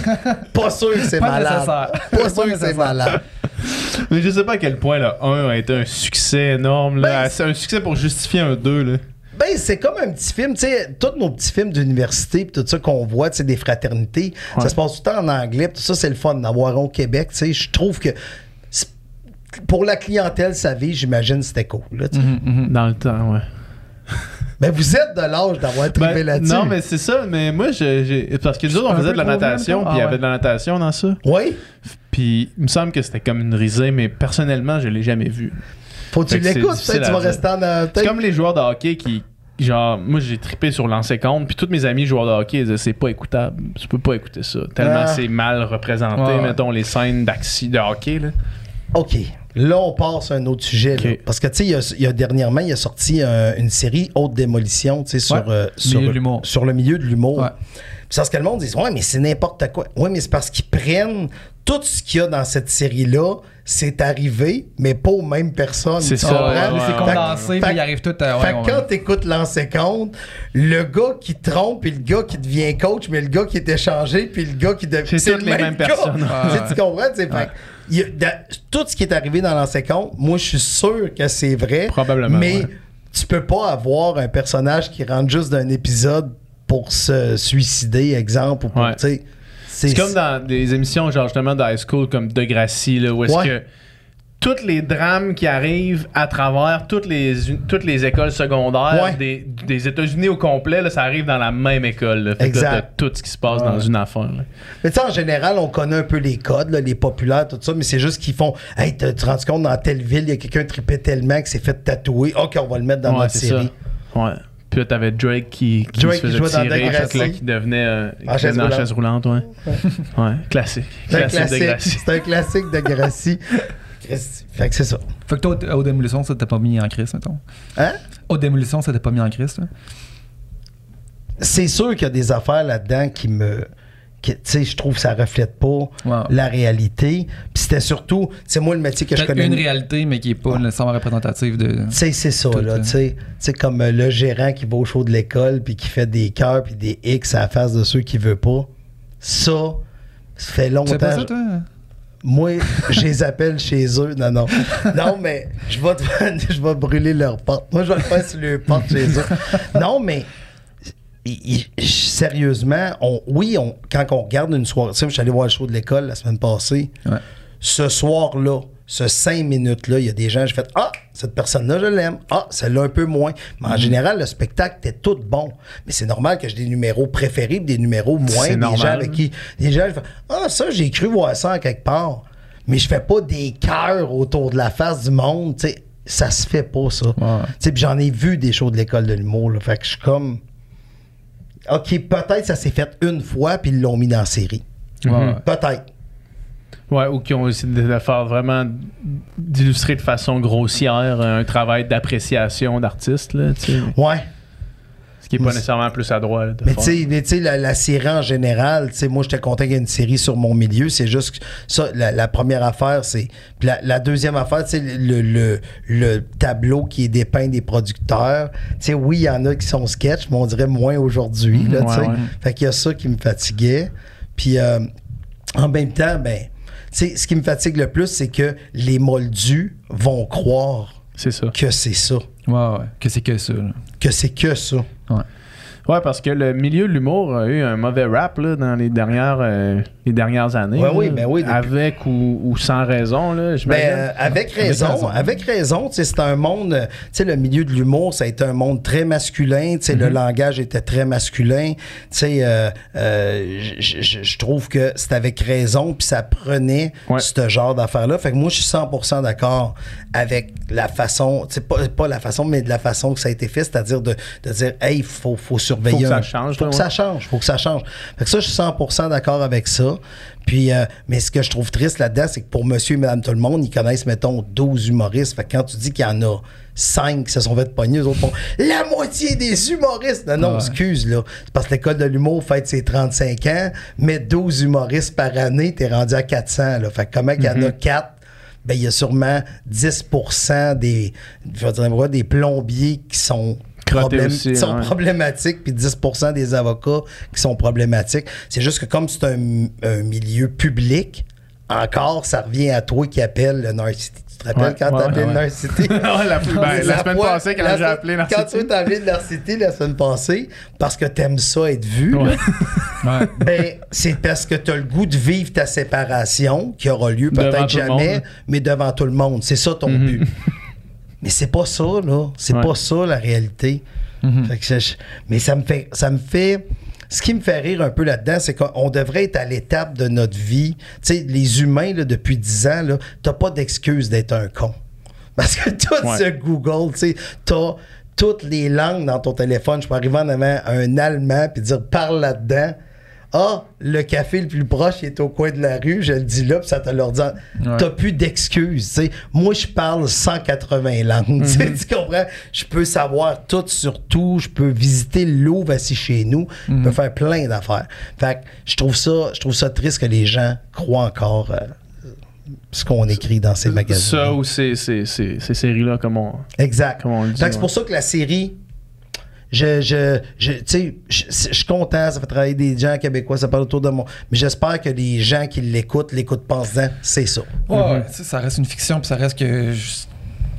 pas sûr que c'est malade. Pas sûr que c'est malade. Mais je sais pas à quel point le 1 a été un succès énorme. Ben, c'est un succès pour justifier un 2. Là. Ben, c'est comme un petit film, tu sais, tous nos petits films d'université, tout ça qu'on voit, tu sais, des fraternités, Ouais. ça se passe tout le temps en anglais, tout ça, c'est le fun d'avoir au Québec, tu sais. Je trouve que pour la clientèle, sa vie, j'imagine, c'était cool, là. Mhm, mhm. Dans le temps, ouais. Ben, vous êtes de l'âge d'avoir trippé Ben, là-dessus. non, mais c'est ça. Mais moi, j'ai. Parce que nous autres, on faisait de la natation, puis il y Ah avait ouais. de la natation dans ça. Oui? Puis il me semble que c'était comme une risée, mais personnellement, je l'ai jamais vu. Faut que tu l'écoutes, peut-être tu vas rester en euh, C'est comme les joueurs de hockey qui. Genre, moi j'ai trippé sur lancer compte, puis tous mes amis joueurs de hockey ils disaient c'est pas écoutable, tu peux pas écouter ça. Tellement Ah. c'est mal représenté, Ouais, ouais. mettons les scènes de hockey. Là. OK. Là, on passe à un autre sujet. là. Parce que, tu sais, il y a- il y, a dernièrement, il a sorti euh, une série Haute Démolition, tu sais, sur, Ouais. euh, sur, sur le milieu de l'humour. Ouais. Puis c'est parce que le monde dit, ouais, mais c'est n'importe quoi. Ouais, mais c'est parce qu'ils prennent tout ce qu'il y a dans cette série-là, c'est arrivé, mais pas aux mêmes personnes. C'est ça, ouais, ouais, c'est ouais. condensé, Fait- puis il arrive tout à. Fait Ouais, que ouais. quand t'écoutes l'ancien compte, le gars qui trompe, puis le gars qui devient coach, mais le gars qui est échangé, puis le gars qui devient. C'est toutes les mêmes gars. personnes. <laughs> Tu comprends? tu sais, fait que il tout ce qui est arrivé dans l'ancien compte, moi, je suis sûr que c'est vrai. Probablement, Mais ouais. tu peux pas avoir un personnage qui rentre juste d'un épisode pour se suicider, exemple, ou pour, Ouais. C'est comme dans des émissions, genre justement de high school, comme Degrassi, là, où est-ce Ouais. que tous les drames qui arrivent à travers toutes les, toutes les écoles secondaires Ouais. des, des États-Unis au complet, là, ça arrive dans la même école. là. Fait que là, Exact. tout ce qui se passe dans une affaire. là. Mais tu sais, en général, on connaît un peu les codes, les populaires, tout ça, mais c'est juste qu'ils font Hey, tu te rends compte, dans telle ville, il y a quelqu'un qui tripait tellement qui s'est fait tatouer. OK, on va le mettre dans Ouais, notre série. ça. Ouais. Puis là, t'avais Drake qui, qui Drake se qui faisait jouait dans tirer, que là, qui devenait, euh, qui chaise devenait en roulante. chaise roulante. Ouais. ouais. Classique. C'est un classique de Gracie. <laughs> Christ. fait que c'est ça. Fait que toi, au démolition, ça t'était pas mis en crise, mettons. Hein? Au démolition, ça t'était pas mis en crise. C'est sûr qu'il y a des affaires là-dedans qui me. Tu sais, je trouve que ça reflète pas Wow. la réalité. Puis c'était surtout. C'est moi le métier que je connais. une réalité, mais qui est pas nécessairement représentative de. Tu sais, c'est ça, là. là. Tu sais, comme euh, le gérant qui va au show de l'école puis qui fait des cœurs puis des X à la face de ceux qui veulent pas. Ça, ça fait longtemps. fais pas ça, toi? Moi, <laughs> je les appelle chez eux. Non, non. Non, mais je vais, te- <laughs> je vais brûler leur porte. Moi, je vais le faire sur leur porte chez eux. Non, mais il- il- sérieusement, on, oui, on, quand on regarde une soirée, tu sais, je suis allé voir le show de l'école la semaine passée. Ouais. Ce soir-là, ce cinq minutes-là, il y a des gens, j'ai fait Ah, cette personne-là, je l'aime. Ah, celle-là, un peu moins. Mais en général, le spectacle était tout bon. Mais c'est normal que j'ai des numéros préférés, des numéros moins. C'est Des gens normal. avec qui. Des gens, je fais Ah, ça, j'ai cru voir ça en quelque part. Mais je fais pas des cœurs autour de la face du monde. Tu sais, ça se fait pas, ça. Ouais. J'en ai vu des shows de l'école de l'humour. Fait que je suis comme. OK, peut-être ça s'est fait une fois, puis ils l'ont mis dans la série. Peut-être. Ouais, ou qui ont essayé de, faire vraiment d'illustrer de façon grossière un travail d'appréciation d'artiste, là, tu sais. Ouais. Ce qui est pas nécessairement plus à droite. Mais tu sais, mais tu sais, la, la série en général, moi, j'étais content qu'il y ait une série sur mon milieu. C'est juste que ça, la, la première affaire, c'est. Puis la, la deuxième affaire, sais, le, le, le tableau qui est dépeint des producteurs. Sais, oui, il y en a qui sont sketch, mais on dirait moins aujourd'hui, là, tu Ouais, ouais. Fait qu'il y a ça qui me fatiguait. Puis euh, en même temps, ben, sais, ce qui me fatigue le plus, c'est que les moldus vont croire ça. que c'est ça. Ouais, ouais. Que c'est que ça. là. Que c'est que ça. Ouais, parce que le milieu de l'humour a eu un mauvais rap là, dans les dernières, euh, les dernières années. Ouais, là. oui, ben oui, depuis- Avec ou, ou sans raison, là, Ben, euh, avec raison, avec raison, c'est un monde, euh, le milieu de l'humour, ça a été un monde très masculin, tu sais, le langage était très masculin, euh, euh, je- trouve que c'est avec raison, puis ça prenait Ouais. ce genre d'affaires-là. Fait que moi, je suis 100% d'accord avec la façon, pas, pas la façon, mais de la façon que ça a été fait, c'est-à-dire de, de dire, hey, il faut, faut surveiller. Faut que ça change, Faut là, que ouais. ça change, faut que ça change. Fait que ça, je suis 100% d'accord avec ça. Puis, euh, mais ce que je trouve triste là-dedans, c'est que pour monsieur et madame tout le monde, ils connaissent, mettons, 12 humoristes. Fait que quand tu dis qu'il y en a 5 qui se sont fait pogner, les autres font la moitié des humoristes. Non, non, Ouais. excuse, là. C'est parce que l'école de l'humour fête ses 35 ans, mais 12 humoristes par année, t'es rendu à 400, là. Fait que comment qu'il y en a 4? Ben, il y a sûrement 10% des, je vais dire, ouais, des plombiers qui sont Problème- aussi, qui sont ouais. problématiques, puis 10% des avocats qui sont problématiques. C'est juste que comme c'est un, un milieu public, encore, ça revient à toi qui appelle le North City. Tu te rappelles Ouais, quand ouais, t'as appelé ouais, le ouais. North City? Ouais, <laughs> la, ben, la semaine fois- passée, quand j'ai appelé Quand Narcity. tu t'as appelé North City la semaine passée, parce que t'aimes ça être vu, là, <laughs> ben, c'est parce que tu as le goût de vivre ta séparation qui aura lieu peut-être le jamais, monde. mais devant tout le monde. C'est ça ton but. <laughs> Mais c'est pas ça, là. C'est Ouais. pas ça la réalité. Fait que je- mais ça me fait. Ça me fait. Ce qui me fait rire un peu là-dedans, c'est qu'on devrait être à l'étape de notre vie. Tu sais, les humains, là, depuis 10 ans, t'as pas d'excuse d'être un con. <laughs> Parce que tout Ouais. ce Google, tu sais, t'as toutes les langues dans ton téléphone. Je peux arriver en avant un Allemand puis dire parle là-dedans. Ah, le café le plus proche est au coin de la rue, je le dis là, puis ça te leur dit. Ouais. T'as plus d'excuses. Moi, je parle 180 langues. <laughs> tu sais, Tu comprends? Je peux savoir tout sur tout. Je peux visiter le Louvre assis chez nous. Je peux faire plein d'affaires. Fait que je trouve ça, je trouve ça triste que les gens croient encore euh, ce qu'on écrit dans ces magazines. Ça ou ces, ces, ces, ces séries-là, comme on. Exact. Comme on le dit, c'est ouais. pour ça que la série, je, je, je, je, je suis content, ça fait travailler des gens québécois, ça parle autour de moi. Mais j'espère que les gens qui l'écoutent, l'écoutent disant, c'est ça. Ouais, ça reste une fiction, puis ça reste que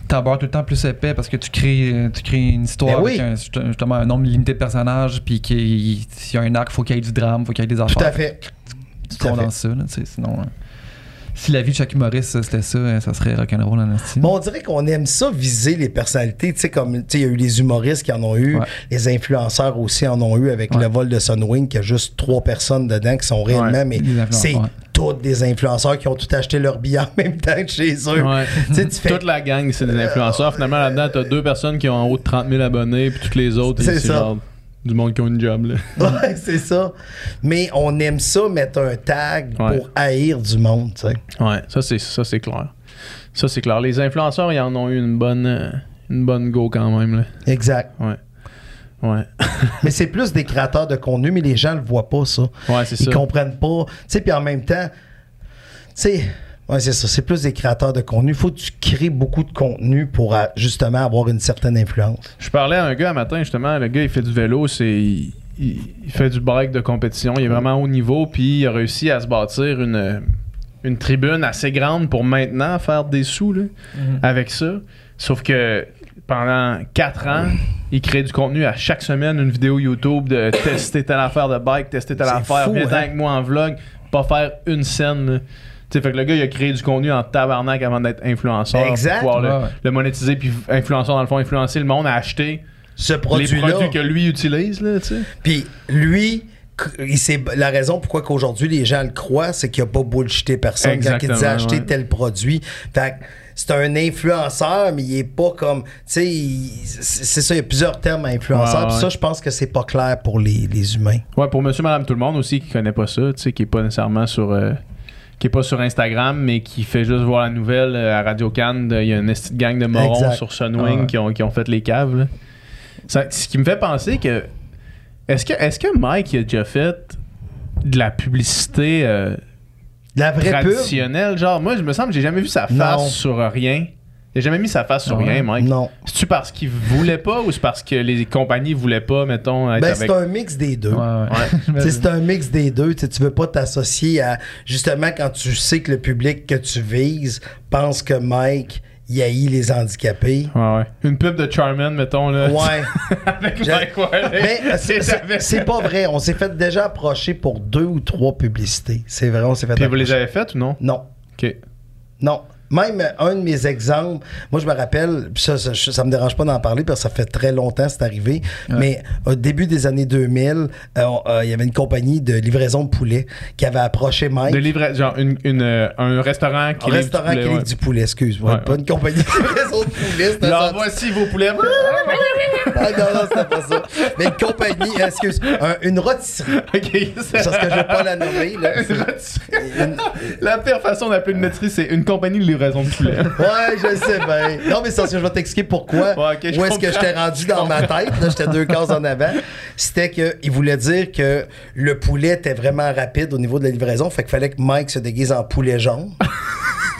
t'abordes tout le temps plus épais parce que tu crées, tu crées une histoire Ben oui. avec un- juste- justement un nombre limité de personnages, puis qu'il s'il y a un arc, faut qu'il y ait du drame, faut qu'il y ait des affaires. Tout à fait. Tu Tout à fait. condenses ça, là, tu sais, sinon. euh, si la vie de chaque humoriste c'était ça, euh, ça serait rock'n'roll en estime. Bon, on dirait qu'on aime ça, viser les personnalités. Tu sais, comme, tu sais, il y a eu les humoristes qui en ont eu, Ouais. les influenceurs aussi en ont eu avec Ouais. le vol de Sunwing, qui a juste trois personnes dedans qui sont réellement, Ouais. mais c'est ouais. toutes des influenceurs qui ont tout acheté leur billet en même temps que chez eux. Ouais. Tu sais, tu fais- Toute la gang, c'est des influenceurs. Finalement, là-dedans, t'as deux personnes qui ont en haut de 30 000 abonnés, puis toutes les autres, C'est c'est ça. genre du monde qui ont une job. Là. <laughs> Ouais, c'est ça. Mais on aime ça, mettre un tag Ouais. pour haïr du monde, tu sais. Ouais, ça c'est ça c'est clair. Ça c'est clair. Les influenceurs, ils en ont eu une bonne euh, une bonne go quand même là. Exact. Ouais. Ouais. <laughs> mais c'est plus des créateurs de contenu, mais les gens le voient pas, ça. Ouais, c'est Ils ça. comprennent pas. Tu sais, puis en même temps, tu sais, ouais, c'est ça. C'est plus des créateurs de contenu. Il faut que tu crées beaucoup de contenu pour euh, justement avoir une certaine influence. Je parlais à un gars un matin justement, le gars il fait du vélo, c'est il, fait du bike de compétition, il est vraiment haut niveau puis il a réussi à se bâtir une une tribune assez grande pour maintenant faire des sous là, avec ça. Sauf que pendant quatre ans, Il crée du contenu à chaque semaine, une vidéo YouTube de tester telle affaire de bike, tester telle C'est affaire, viens hein? avec moi en vlog, pas faire une scène. là. Tu sais, fait que le gars, il a créé du contenu en tabarnak avant d'être influenceur. Exact. Pour pouvoir Ouais, le, le monétiser, puis influenceur, dans le fond, influencer le monde à acheter Ce les produit-là. produits que lui utilise, là, tu sais. Puis lui, il sait- la raison pourquoi qu'aujourd'hui les gens le croient, c'est qu'il a pas bullshité personne quand il Exactement, disait acheter ouais. tel produit. Fait c'est un influenceur, mais il est pas comme. Tu sais, c'est c'est ça, il y a plusieurs termes à influenceur. Ouais. ça, je pense que c'est pas clair pour les, les humains. Ouais, pour monsieur, madame, tout le monde aussi qui connaît pas ça, tu sais, qui est pas nécessairement sur. euh, qui est pas sur Instagram, mais qui fait juste voir la nouvelle euh, à Radio Cannes. Il y a une petite gang de morons Exact. sur Sunwing Ah qui, ont, qui ont fait les caves. là. Ça- ce qui me fait penser que. Est-ce que, est que Mike il a déjà fait de la publicité euh, La vraie pub? traditionnelle? Genre, moi, je me semble que j'ai jamais vu sa face Non. sur rien. Il a jamais mis sa face sur ouais? rien, Mike. Non. C'est-tu parce qu'il voulait pas ou c'est parce que les compagnies voulaient pas, mettons, être Ben, avec. c'est un mix des deux. Ouais, ouais. <laughs> C'est un mix des deux. Tu sais, tu veux pas t'associer à. Justement, quand tu sais que le public que tu vises pense que Mike, il haït les handicapés. Ouais, ouais. Une pub de Charmin, mettons, là. Ouais. <laughs> avec. Mais c'est- <laughs> c'est pas vrai. On s'est fait déjà approcher pour deux ou trois publicités. C'est vrai, on s'est fait Puis vous les approcher. avez faites ou non? Non. Ok. Non. Même un de mes exemples, moi je me rappelle, ça, ça, ça me dérange pas d'en parler parce que ça fait très longtemps que c'est arrivé, mais au début des années 2000, euh, euh, il y avait une compagnie de livraison de poulet qui avait approché Mike. De genre une, une, euh, un restaurant qui un livre restaurant du poulet, qui livre ouais. du poulet, excuse-moi. Ouais, pas une compagnie de livraison de poulet. Genre, ça. voici vos poulets. <laughs> Ah, non, non, c'était pas ça. Mais une compagnie, excuse, un- une rôtisserie. <laughs> ok, C'est parce que je veux pas la nommer. Là. <laughs> Une- La pire façon d'appeler une maîtrise, c'est une compagnie de livraison de poulet. <laughs> Ouais, je sais bien. Non, mais ça, je vais t'expliquer pourquoi. Ouais, où est-ce que j'étais rendu dans ma tête. Là, j'étais deux cases en avant. C'était qu'il voulait dire que le poulet était vraiment rapide au niveau de la livraison. Fait qu'il fallait que Mike se déguise en poulet jaune.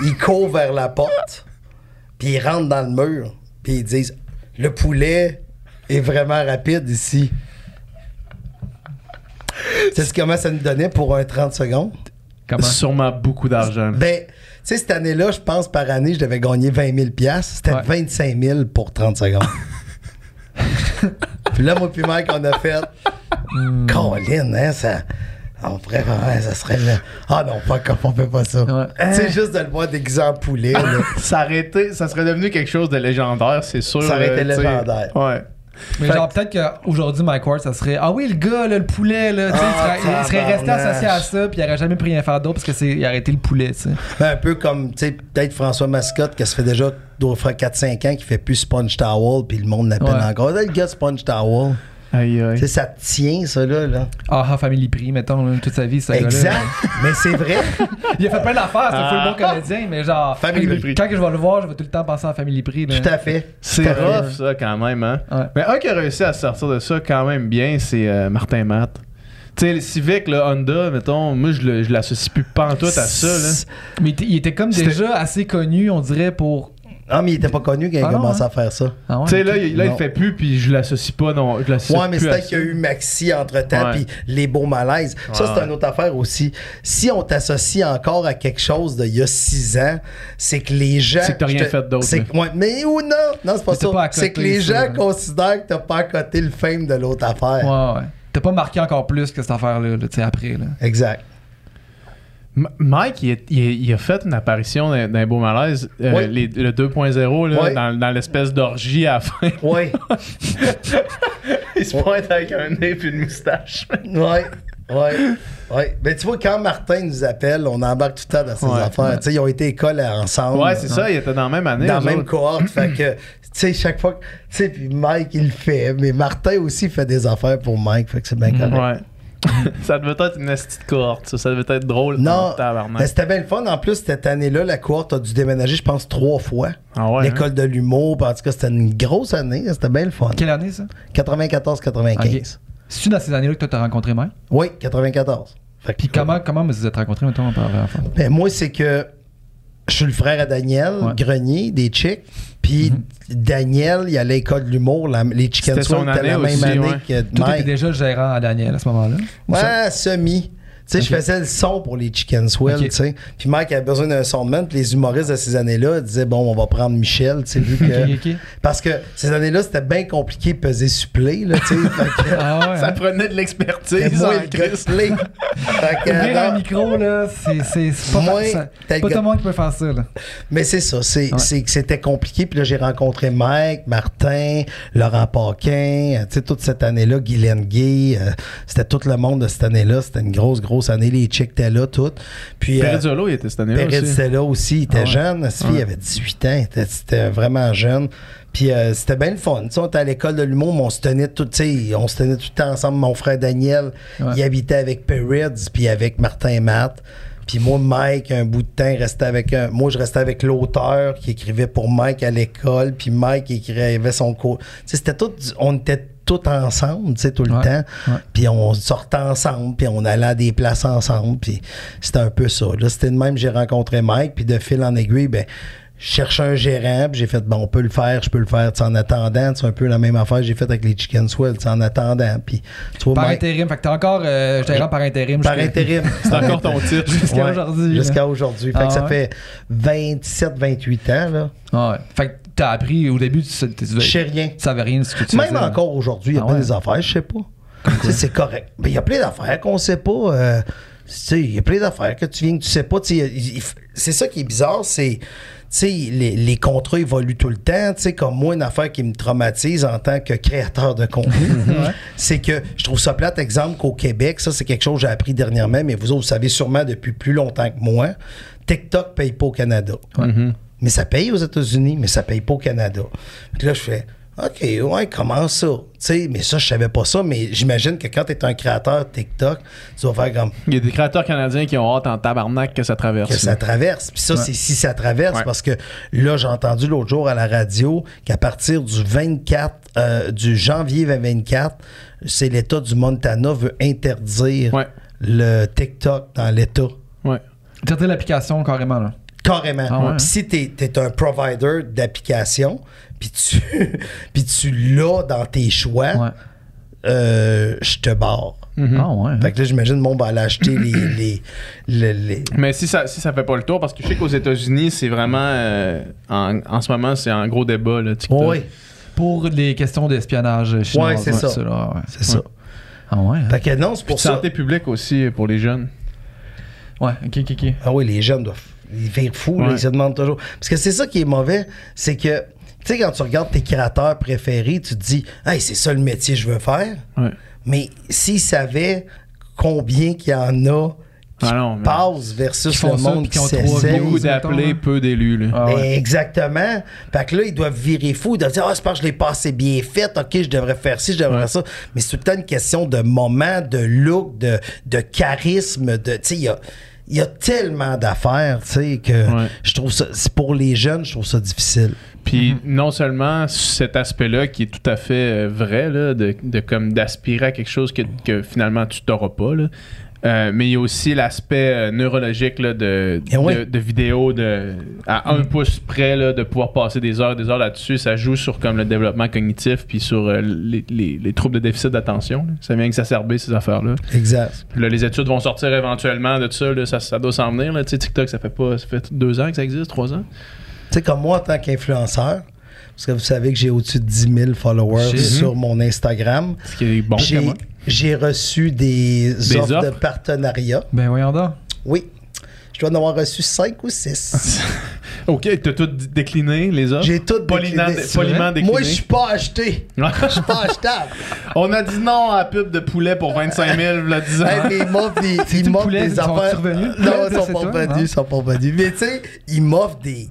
il court vers la porte. Puis il rentre dans le mur. Puis ils disent Le poulet est vraiment rapide ici. Tu sais comment ça nous donnait pour un 30 secondes? Comment? Sûrement beaucoup d'argent. Ben, sais, cette année-là, je pense par année, je devais gagner 20 000 piastres. C'était Ouais. 25 000 pour 30 secondes. <laughs> puis là, moi puis Mike, on a fait... Colin, hein, ça... On pourrait... ouais, ça serait... le- Ah non, pas comme on fait pas ça. Ouais. Tu sais, juste de le voir déguisé en poulet, là. <laughs> Ça, aurait été- ça serait devenu quelque chose de légendaire, c'est sûr. Ça aurait été euh, légendaire. Ouais. Mais Fait genre, peut-être qu'aujourd'hui, Mike Ward, ça serait Ah oui, le gars, là, le poulet, là, tu sais, Ah, il, serait, il serait resté tabarnak. associé à ça, puis il aurait jamais pris rien faire d'autre parce que c'est, il a arrêté le poulet, tu sais. Ben, un peu comme, tu sais, peut-être François Mascotte, qui se fait déjà doit faire 4-5 ans, qui fait plus Sponge Towel, puis le monde l'appelle Ouais. encore. Le gars Sponge Towel. Aïe, aïe. Ça te tient, ça, là. là. Ah, ah, Family Prix, mettons, là, toute sa vie, ce Exact. gars-là. Mais c'est vrai. <laughs> Il a fait plein d'affaires, c'est un Ah. full bon comédien, mais genre, Family Prix. quand que je vais le voir, je vais tout le temps penser à Family Prix. Là. Tout à fait. C'est fait. rough, ça, quand même, hein. Ouais. Mais un qui a réussi à sortir de ça quand même bien, c'est euh, Martin Matt. Tu sais, le Civic, le Honda, mettons, moi, je le- je l'associe plus pantoute à ça, là. Mais il était- comme déjà assez connu, on dirait, pour. Ah, mais il était pas connu quand il Ah a non, commencé hein? à faire ça. Ah ouais, Tu sais, là, il, là, il fait plus, puis je l'associe pas, non. Je l'associe Ouais, mais c'est peut-être qu'il y a eu Maxi entre-temps, Ouais. puis les beaux malaises. Ça, c'est ouais. une autre affaire aussi. Si on t'associe encore à quelque chose d'il y a six ans, c'est que les gens... C'est que t'as rien fait d'autre, mais ou non, non, c'est pas ça. C'est que les ça, gens hein. considèrent que t'as pas à côté le fame de l'autre affaire. Ouais, ouais. T'as pas marqué encore plus que cette affaire-là, là, tu sais, après, là. Exact. Mike, il, a- il fait une apparition dans Beau Malaise, euh, les- le 2.0, là, Ouais. dans, dans l'espèce d'orgie à la fin. Oui. <laughs> il se pointe avec un nez et une moustache. Ouais. Ouais. Ouais. Mais tu vois, quand Martin nous appelle, on embarque tout le temps dans Ouais. affaires. Tu sais, ils ont été école ensemble. Ouais, c'est ça, il était dans la même année. dans la même autres. cohorte. fait que, <laughs> tu sais, chaque fois. que- Tu sais, puis Mike, il le fait. Mais Martin aussi fait des affaires pour Mike. Fait que c'est bien correct. Ouais. <laughs> ça devait être une petite cohorte, ça. Ça devait être drôle. Non, mais c'était bien le fun. En plus, cette année-là, la cohorte a dû déménager, je pense, trois fois. Ah ouais, L'école de l'humour. puis En tout cas, c'était une grosse année. C'était bien le fun. Quelle année, ça? 94-95. C'est-tu dans ces années-là que toi t'as rencontré Mike? Oui, 94. Fait que- Puis comment, comment vous êtes rencontrés, mettons, par Ben, moi, c'est que je suis le frère à Daniel Ouais. Grenier, des Chicks. Puis Daniel, il allait à l'école de l'humour. les Chicken c'était la même aussi, année ouais. que Mike. déjà le gérant à Daniel à ce moment-là Ouais, semi. Sais, je faisais le son pour les Chicken Swell, tu sais. Puis Mike avait besoin d'un sondman, puis les humoristes de ces années-là disaient, bon, on va prendre Michel, tu sais, vu que... Parce que ces années-là, c'était bien compliqué de peser supplé, là, tu sais. Ah ouais. Ça hein? prenait de l'expertise moi en le gars de Christ. play. Fait que, Ouvrir un micro, là, c'est pas, ça- pas tout le monde qui peut faire ça, là. Mais c'est ça, c'est Ouais. c'est que c'était compliqué. Puis là, j'ai rencontré Mike, Martin, Laurent Paquin, euh, tu sais, toute cette année-là, Guylaine Gay. euh, c'était tout le monde de cette année-là. C'était une grosse, grosse année. Les étaient là, toutes. Puis. euh, Perizzolo, il était cette année-là aussi. était là aussi, il était Ah ouais. jeune, cette fille Ouais. avait 18 ans, c'était vraiment jeune. Puis euh, c'était bien le fun. Tu sais, on était à l'école de l'humour, mais on se tenait tout, on se tenait tout le temps ensemble. Mon frère Daniel, Ouais. il habitait avec Perrids, puis avec Martin et Matt. Puis moi, Mike, un bout de temps, il restait avec un- moi, je restais avec l'auteur qui écrivait pour Mike à l'école, puis Mike écrivait son cours. C'était tout, on était tous ensemble, tu sais, tout le Ouais, temps. ouais. Puis on sortait ensemble, puis on allait à des places ensemble, puis c'était un peu ça. Là, c'était de même, j'ai rencontré Mike, puis de fil en aiguille, ben, je cherchais un gérant, puis j'ai fait, bon, on peut le faire, je peux le faire, tu sais, en attendant, c'est un peu la même affaire que j'ai fait avec les Chicken Swell, en attendant, puis tu vois, Par Mike, intérim. Fait que t'es encore euh, gérant par intérim. par intérim. <laughs> C'est encore ton titre. Jusqu'à Ouais, aujourd'hui. Jusqu'à aujourd'hui. Fait Ah que ça ouais? fait 27, 28 ans, là. Ah ouais. Fait que t'as appris au début, tu, sais- tu, Je sais rien. tu savais rien de ce que tu Même encore aujourd'hui, il y a Ah pas ouais? des affaires, je sais pas. Tu sais, c'est correct. Mais il y a plein d'affaires qu'on sait pas. euh, tu sais, il y a plein d'affaires que tu viens que tu sais pas. C'est ça qui est bizarre, c'est. Tu sais, les, les contrats évoluent tout le temps. Tu sais, comme moi, une affaire qui me traumatise en tant que créateur de contenu, <laughs> c'est que je trouve ça plate, exemple, qu'au Québec, ça, c'est quelque chose que j'ai appris dernièrement, mais vous autres, vous savez sûrement depuis plus longtemps que moi, TikTok paye pas au Canada. Mais ça paye aux États-Unis, mais ça paye pas au Canada. Puis là, je fais, OK, ouais, comment ça? Tu sais, mais ça, je savais pas ça, mais j'imagine que quand tu es un créateur TikTok, tu vas faire comme Il y a des créateurs canadiens qui ont hâte en tabarnak que ça traverse. que ça traverse. Puis ça, c'est si ça traverse, Ouais. parce que là, j'ai entendu l'autre jour à la radio qu'à partir du 24, euh, du janvier 2024, c'est l'État du Montana veut interdire Ouais. le TikTok dans l'État. Ouais. Interdire l'application carrément, là. Carrément. Ah ouais? Si t'es es un provider d'application, puis tu, <laughs> puis tu l'as dans tes choix, Ouais. euh, je te barre. Ah ouais. Fait que là, j'imagine, monde va aller acheter les, <clears throat> les, les- les- Mais si ça, si ça fait pas le tour, parce que je sais qu'aux États-Unis, c'est vraiment. euh, en, en ce moment, c'est un gros débat, là, TikTok. Oui, Pour les questions d'espionnage chinois. Ouais, c'est ça. c'est ça. Ah ouais. hein? Fait que non, c'est Puis pour ça. santé publique aussi pour les jeunes. Ouais, ok, ok, ok. Ah oui, les jeunes doivent ils virent fous, là, Ouais. ils se demandent toujours. Parce que c'est ça qui est mauvais, c'est que, tu sais, quand tu regardes tes créateurs préférés, tu te dis, hey, c'est ça le métier que je veux faire. Ouais. Mais s'ils savaient combien qu'il y en a qui Ah non, passent versus Qui le ça, monde puis qui qui ont. Beaucoup d'appelés, là. peu d'élus. là. Ah ouais. Ben, exactement. Fait que là, ils doivent virer fou. Ils doivent dire, ah, c'est parce que je l'ai pas assez bien fait. OK, je devrais faire ci, je devrais Ouais. faire ça. Mais c'est tout le temps une question de moment, de look, de, de charisme, de, tu sais, il y a, il y a tellement d'affaires, tu sais, que Ouais. je trouve ça, c'est pour les jeunes, je trouve ça difficile. Puis non seulement cet aspect-là qui est tout à fait euh, vrai, là, de, de comme d'aspirer à quelque chose que, que finalement tu t'auras pas, là. Euh, mais il y a aussi l'aspect euh, neurologique là, de, Eh oui. de, de vidéo de, à un pouce près là, de pouvoir passer des heures des heures là-dessus. Ça joue sur comme le développement cognitif puis sur euh, les, les- les troubles de déficit d'attention. là. Ça vient exacerber ces affaires-là. Exact. Puis là, les études vont sortir éventuellement de ça. là. ça, ça doit s'en venir. Là. Tu sais, TikTok, ça fait pas ça fait deux ans que ça existe, trois ans? Tu sais, comme moi, en tant qu'influenceur, parce que vous savez que j'ai au-dessus de 10 000 followers sur mon Instagram, Ce qui est bon. j'ai. J'ai reçu des, Des offres, de partenariat. Ben voyons donc. Oui. Je dois en avoir reçu 5 ou 6. <laughs> Ok, t'as tout décliné, les offres? J'ai tout Poliment, décliné. dé- poliment décliné. Moi, je suis pas acheté. Je suis pas achetable. <laughs> On a dit non à la pub de poulet pour 25 000, là, 10 ans. Hey, mais ils m'offrent des, <laughs> ils m'offrent poulet, des ils sont affaires. revenus? Non, Ça, ils sont pas hein? ils sont pas revenus. Mais tu sais, ils m'offrent des,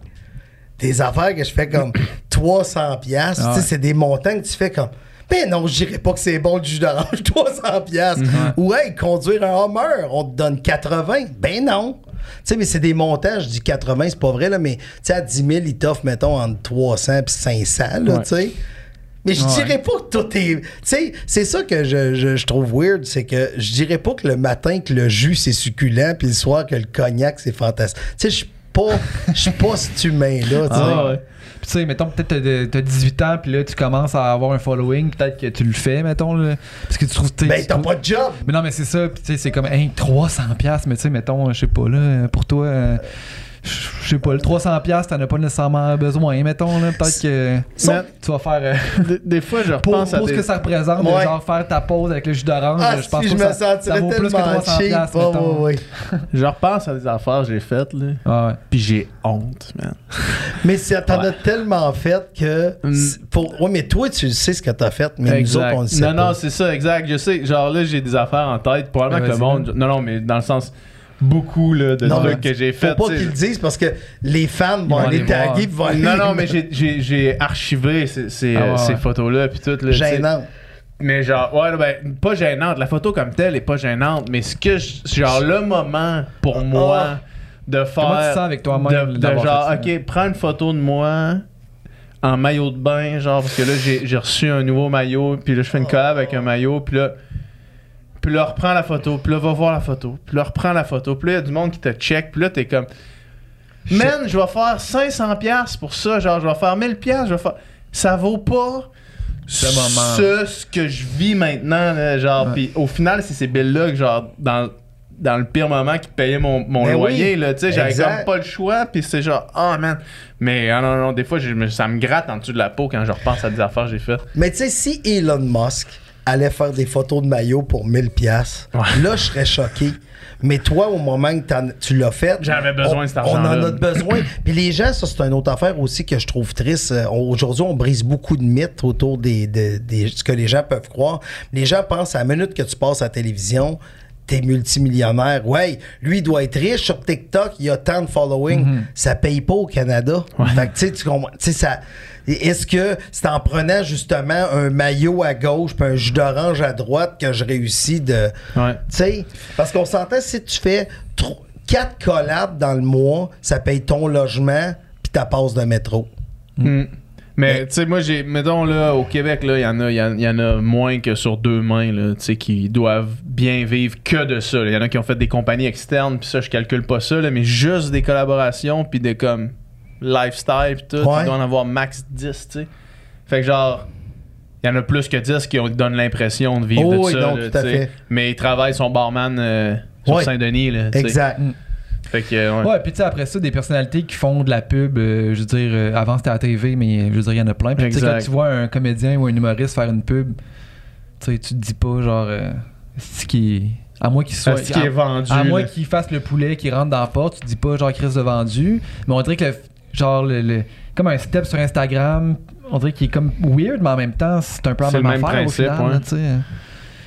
des affaires que je fais comme <clears throat> 300 piastres. Ah Tu sais, ouais. c'est des montants que tu fais comme. Ben non, je dirais pas que c'est bon le jus d'orange, <laughs> 300 piastres. Mm-hmm. Ou hey, conduire un Hummer, on te donne 80. Ben non. Tu sais, mais c'est des montants, je dis 80, c'est pas vrai, là, mais tu sais, à 10 000, ils t'offrent, mettons, entre 300 et 500, là, Ouais. tu sais. Mais je Ouais. dirais pas que tout est. Tu sais, c'est ça que je, je- je trouve weird, c'est que je dirais pas que le matin que le jus c'est succulent, puis le soir que le cognac c'est fantastique. Tu sais, je pas, je suis pas cet humain-là, tu sais. Ah ouais. Tu sais, mettons, peut-être t'as- t'as 18 ans, puis là, tu commences à avoir un following, peut-être que tu le fais, mettons, là. Parce que tu trouves... Ben, t'as pas de job. Mais non, mais c'est ça, puis tu sais, c'est comme, hein, 300$, piastres, mais tu sais, mettons, je sais pas, là, pour toi, euh, je sais pas, le 300$, piastres, t'en as pas nécessairement besoin, mettons, là, peut-être que Mais- tu vas faire... euh, <laughs> Des, des fois, je pour repense à pour ce des... que ça représente, Ouais. genre faire ta pause avec le jus d'orange, Ah, je pense si je pas me ça, vaut plus que tellement 300$, cheap. piastres, Ouais, mettons. <laughs> Je repense à des affaires que j'ai faites, là. Ah ouais. Puis j'ai honte, man. <laughs> Mais t'en Ouais. as tellement fait que. Mm. Pour... Ouais, mais toi, tu sais ce que t'as fait, mais nous autres, on le sait non, pas. non, c'est ça, exact. Je sais, genre là, j'ai des affaires en tête. Probablement que le monde. Non, non, mais dans le sens. Beaucoup là, de Non, trucs que j'ai fait. Faut pas qu'ils le disent parce que les fans vont aller taguer vont aller. Non, non, mais <laughs> j'ai- archivé ces, ces, Ah ouais, ces ouais. photos-là. Puis tout, là. Gênant. Mais genre, ouais, ben, pas gênante. La photo comme telle est pas gênante. Mais ce que, je- genre, le moment pour moi de faire. Comment tu sens avec toi-même De, genre, fait ça? ok, prends une photo de moi en maillot de bain, genre, parce que là, j'ai j'ai reçu un nouveau maillot. Puis là, je fais une collab avec un maillot. Puis là. Puis là, reprends la photo. Puis là, va voir la photo. Puis là, reprends la photo. Puis là, il y a du monde qui te check. Puis là, t'es comme. Man, je vais faire 500$ piastres pour ça. Genre, je vais faire 1000$. piastres, Je vais faire. Ça vaut pas Ce moment. ce, ce que je vis maintenant. là, genre, puis au final, c'est ces billes-là que, genre, dans, dans le pire moment qui payait mon, mon Ben loyer, oui, là, tu sais, j'avais comme pas le choix. Puis c'est genre, oh man. Mais ah non, non, des fois, je ça me gratte en dessous de la peau quand je repense à des affaires que j'ai faites. Mais tu sais, si Elon Musk allait faire des photos de maillot pour 1000 pièces, Ouais. là, je serais choqué. Mais toi, au moment que tu l'as fait, J'avais besoin on- de cet On en a besoin. <coughs> Puis les gens, ça, c'est une autre affaire aussi que je trouve triste. Euh, Aujourd'hui, on brise beaucoup de mythes autour des, de des- ce que les gens peuvent croire. Les gens pensent à la minute que tu passes à la télévision, t'es multimillionnaire. Ouais, lui, il doit être riche sur TikTok, il a tant de following. Mm-hmm. Ça paye pas au Canada. Fait que, tu sais, tu comprends. Tu sais, ça. Est-ce que c'est en prenant justement un maillot à gauche puis un jus d'orange à droite que je réussis de. Ouais. Tu sais, parce qu'on s'entend, si tu fais quatre collabs dans le mois, ça paye ton logement puis ta passe de métro. Mm. Mais tu sais, moi, j'ai, mettons là, au Québec, là, il y en a, y en- il y en a moins que sur deux mains, là, tu sais, qui doivent bien vivre que de ça. Il y en a qui ont fait des compagnies externes, puis ça, je calcule pas ça, là, mais juste des collaborations, puis des comme lifestyle, puis tout, Ouais. ils doivent en avoir max 10, tu sais. Fait que genre, il y en a plus que 10 qui ont- donnent l'impression de vivre Oh de oui, ça. non, là, tout à tu sais. fait. Mais il travaille son barman euh, sur Ouais. Saint-Denis, tu. Exact. Fait que, euh, ouais. Ouais, puis tu sais, après ça, des personnalités qui font de la pub, euh, je veux dire, euh, avant c'était à la TV, mais je veux dire, il y en a plein. Puis tu sais, quand tu vois un comédien ou un humoriste faire une pub, tu sais, tu te dis pas, genre, euh, ce qui. À moins qu'il soit. Est-ce qu'il est vendu? À moins qu'il fasse le poulet qui rentre dans la porte, tu te dis pas genre Chris de vendu. Mais on dirait que le- genre le, le- comme un step sur Instagram, on dirait qu'il est comme weird, mais en même temps c'est un peu la même, affaire principe, au final. ouais. là.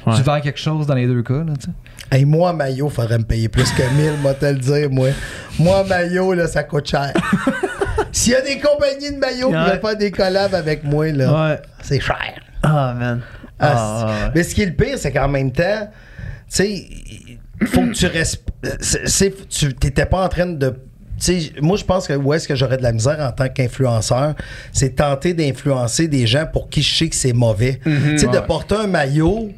Ouais. Tu vends quelque chose dans les deux cas, là, tu sais. Hey, moi, maillot, faudrait me payer plus que 1000, moi, te le dire, moi. Moi, maillot, là, ça coûte cher. <laughs> S'il y a des compagnies de maillots qui Ouais. veulent faire des collabs avec moi, là, Ouais. c'est cher. Ah, man. Ah, Ah. Mais ce qui est le pire, c'est qu'en même temps, tu sais, il faut que tu restes. Tu t'étais pas en train de. Tu sais, moi, je pense que où est-ce que j'aurais de la misère en tant qu'influenceur, c'est tenter d'influencer des gens pour qui je sais que c'est mauvais. Tu sais, de Ouais. porter un maillot.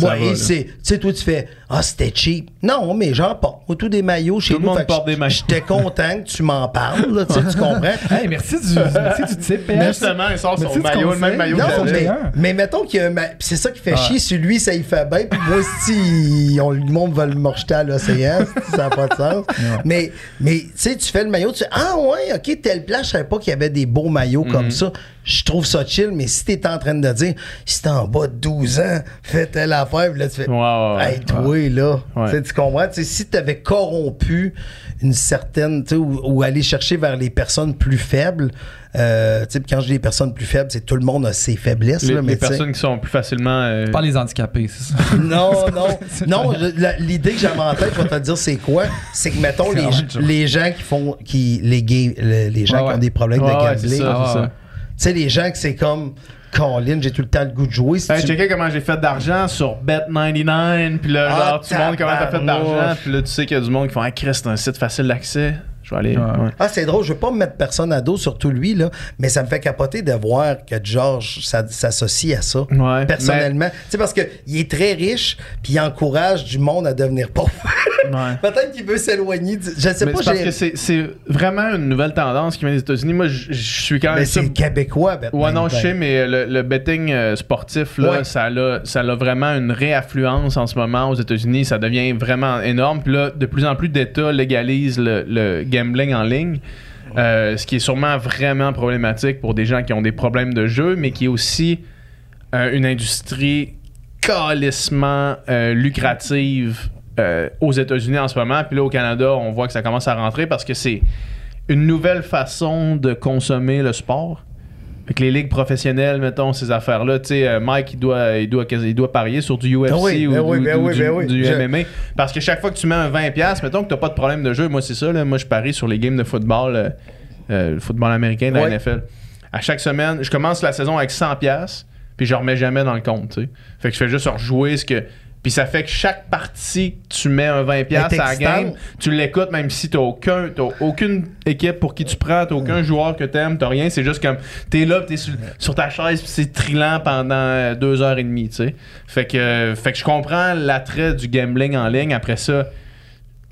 Ouais, c'est. Tu sais, toi, tu fais Ah, c'était cheap. Non, mais j'en porte. Moi, tous des maillots chez Tout le nous. monde Fait que porte des maillots. J'étais content que tu m'en parles, là, tu sais, tu comprends? <laughs> Hey, merci du, merci du tip, Mais PS. justement, il sort son maillot, le même maillot Non, mais, mais mettons qu'il y a un. ma- pis C'est ça qui fait Ah. chier. Sur lui, ça y fait bien. Puis moi, si on, le monde va le rejeter à l'océan, <laughs> ça n'a pas de sens. Mais, mais tu sais, tu fais le maillot, tu fais Ah, ouais, ok, telle place, je savais pas qu'il y avait des beaux maillots Mhm. comme ça. Je trouve ça chill. Mais si t'es en train de dire Si t'es en bas de 12 ans, fais telle affaire, puis là, tu fais ouais, ouais. Là. Ouais. Tu Tu comprends? Tu si t'avais corrompu une certaine. tu Ou, ou aller chercher vers les personnes plus faibles. Euh, tu quand je dis les personnes plus faibles, c'est tout le monde a ses faiblesses. Les, là, mais les tu sais- personnes qui sont plus facilement. euh, Pas les handicapés, c'est ça. <laughs> non, <laughs> non, non. L'idée que j'avais en tête, je vais te dire, c'est quoi? C'est que mettons les, les gens qui font, qui les gays, le- les gens Ouais, qui ont des problèmes Ouais, de gambling. Ah, ouais. Tu sais, les gens que c'est comme Colin, j'ai tout le temps le goût de jouer. Si Hey, tu- checker comment j'ai fait d'argent sur Bet99, puis là, Ah, genre, tu montres comment t'as fait d'argent, puis là, tu sais qu'il y a du monde qui font Ah, Chris, c'est un site facile d'accès. Je vais aller. Ouais. ouais. Ah, c'est drôle, je veux pas me mettre personne à dos, surtout lui, là, mais ça me fait capoter de voir que George ça- s'associe à ça. Ouais, Personnellement. Tu sais, parce qu'il est très riche, puis il encourage du monde à devenir pauvre. <laughs> <laughs> Ouais. Peut-être qu'il veut s'éloigner. du- Je sais Mais pas, c'est parce que c'est- vraiment une nouvelle tendance qui vient des États-Unis. Moi, je suis quand même. Mais c'est québécois, Batman. Ouais, non, je sais, mais le, le betting euh, sportif, là, Ouais. ça, a, ça a vraiment une réaffluence en ce moment aux États-Unis. Ça devient vraiment énorme. Puis là, de plus en plus d'États légalisent le, le gambling en ligne. Euh, ce qui est sûrement vraiment problématique pour des gens qui ont des problèmes de jeu, mais qui est aussi euh, une industrie calissement euh, lucrative euh, aux États-Unis en ce moment. Puis là, au Canada, on voit que ça commence à rentrer parce que c'est une nouvelle façon de consommer le sport. Avec les ligues professionnelles, mettons, ces affaires-là, tu sais, euh, Mike, il doit, il, doit, il doit parier sur du UFC oui, ou, ben oui, ben du, ben oui. du Je- MMA. Parce que chaque fois que tu mets un 20$, mettons que tu pas de problème de jeu, moi, c'est ça, là, moi, je parie sur les games de football, euh, euh, le football américain, de la. NFL. À chaque semaine, je commence la saison avec 100$, puis je remets jamais dans le compte, tu sais. Fait que je fais juste rejouer ce que. Puis ça fait que chaque partie que tu mets un 20$ Mais à la game, tu l'écoutes même si t'as aucun t'as aucune équipe pour qui tu prends, t'as aucun joueur que t'aimes, t'as rien, c'est juste comme t'es là, t'es sur, sur ta chaise, pis c'est trillant pendant euh, deux heures et demie, tu sais. Fait que, euh, fait que je comprends l'attrait du gambling en ligne. Après ça,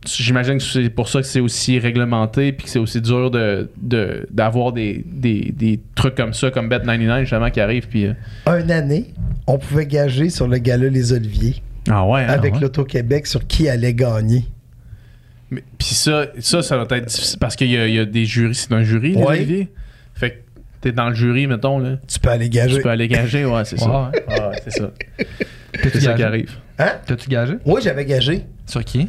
j'imagine que c'est pour ça que c'est aussi réglementé puis que c'est aussi dur de de- d'avoir des, des, des trucs comme ça, comme Bet99 justement qui arrivent puis euh, Un année, on pouvait gager sur le gala Les Oliviers ah ouais, hein, avec ouais. l'Auto-Québec sur qui allait gagner. Mais- Puis ça, ça, ça va être difficile parce qu'il y, a- il y a des jurys. C'est un jury, les Ouais. Olivier? Fait que t'es dans le jury, mettons, là. Tu peux aller gager. Tu peux aller gager, ouais, c'est ça. Ouais. Ouais, c'est ça. <laughs> C'est ça qui arrive. Hein? T'as-tu gagé? Oui, j'avais gagé. Sur qui?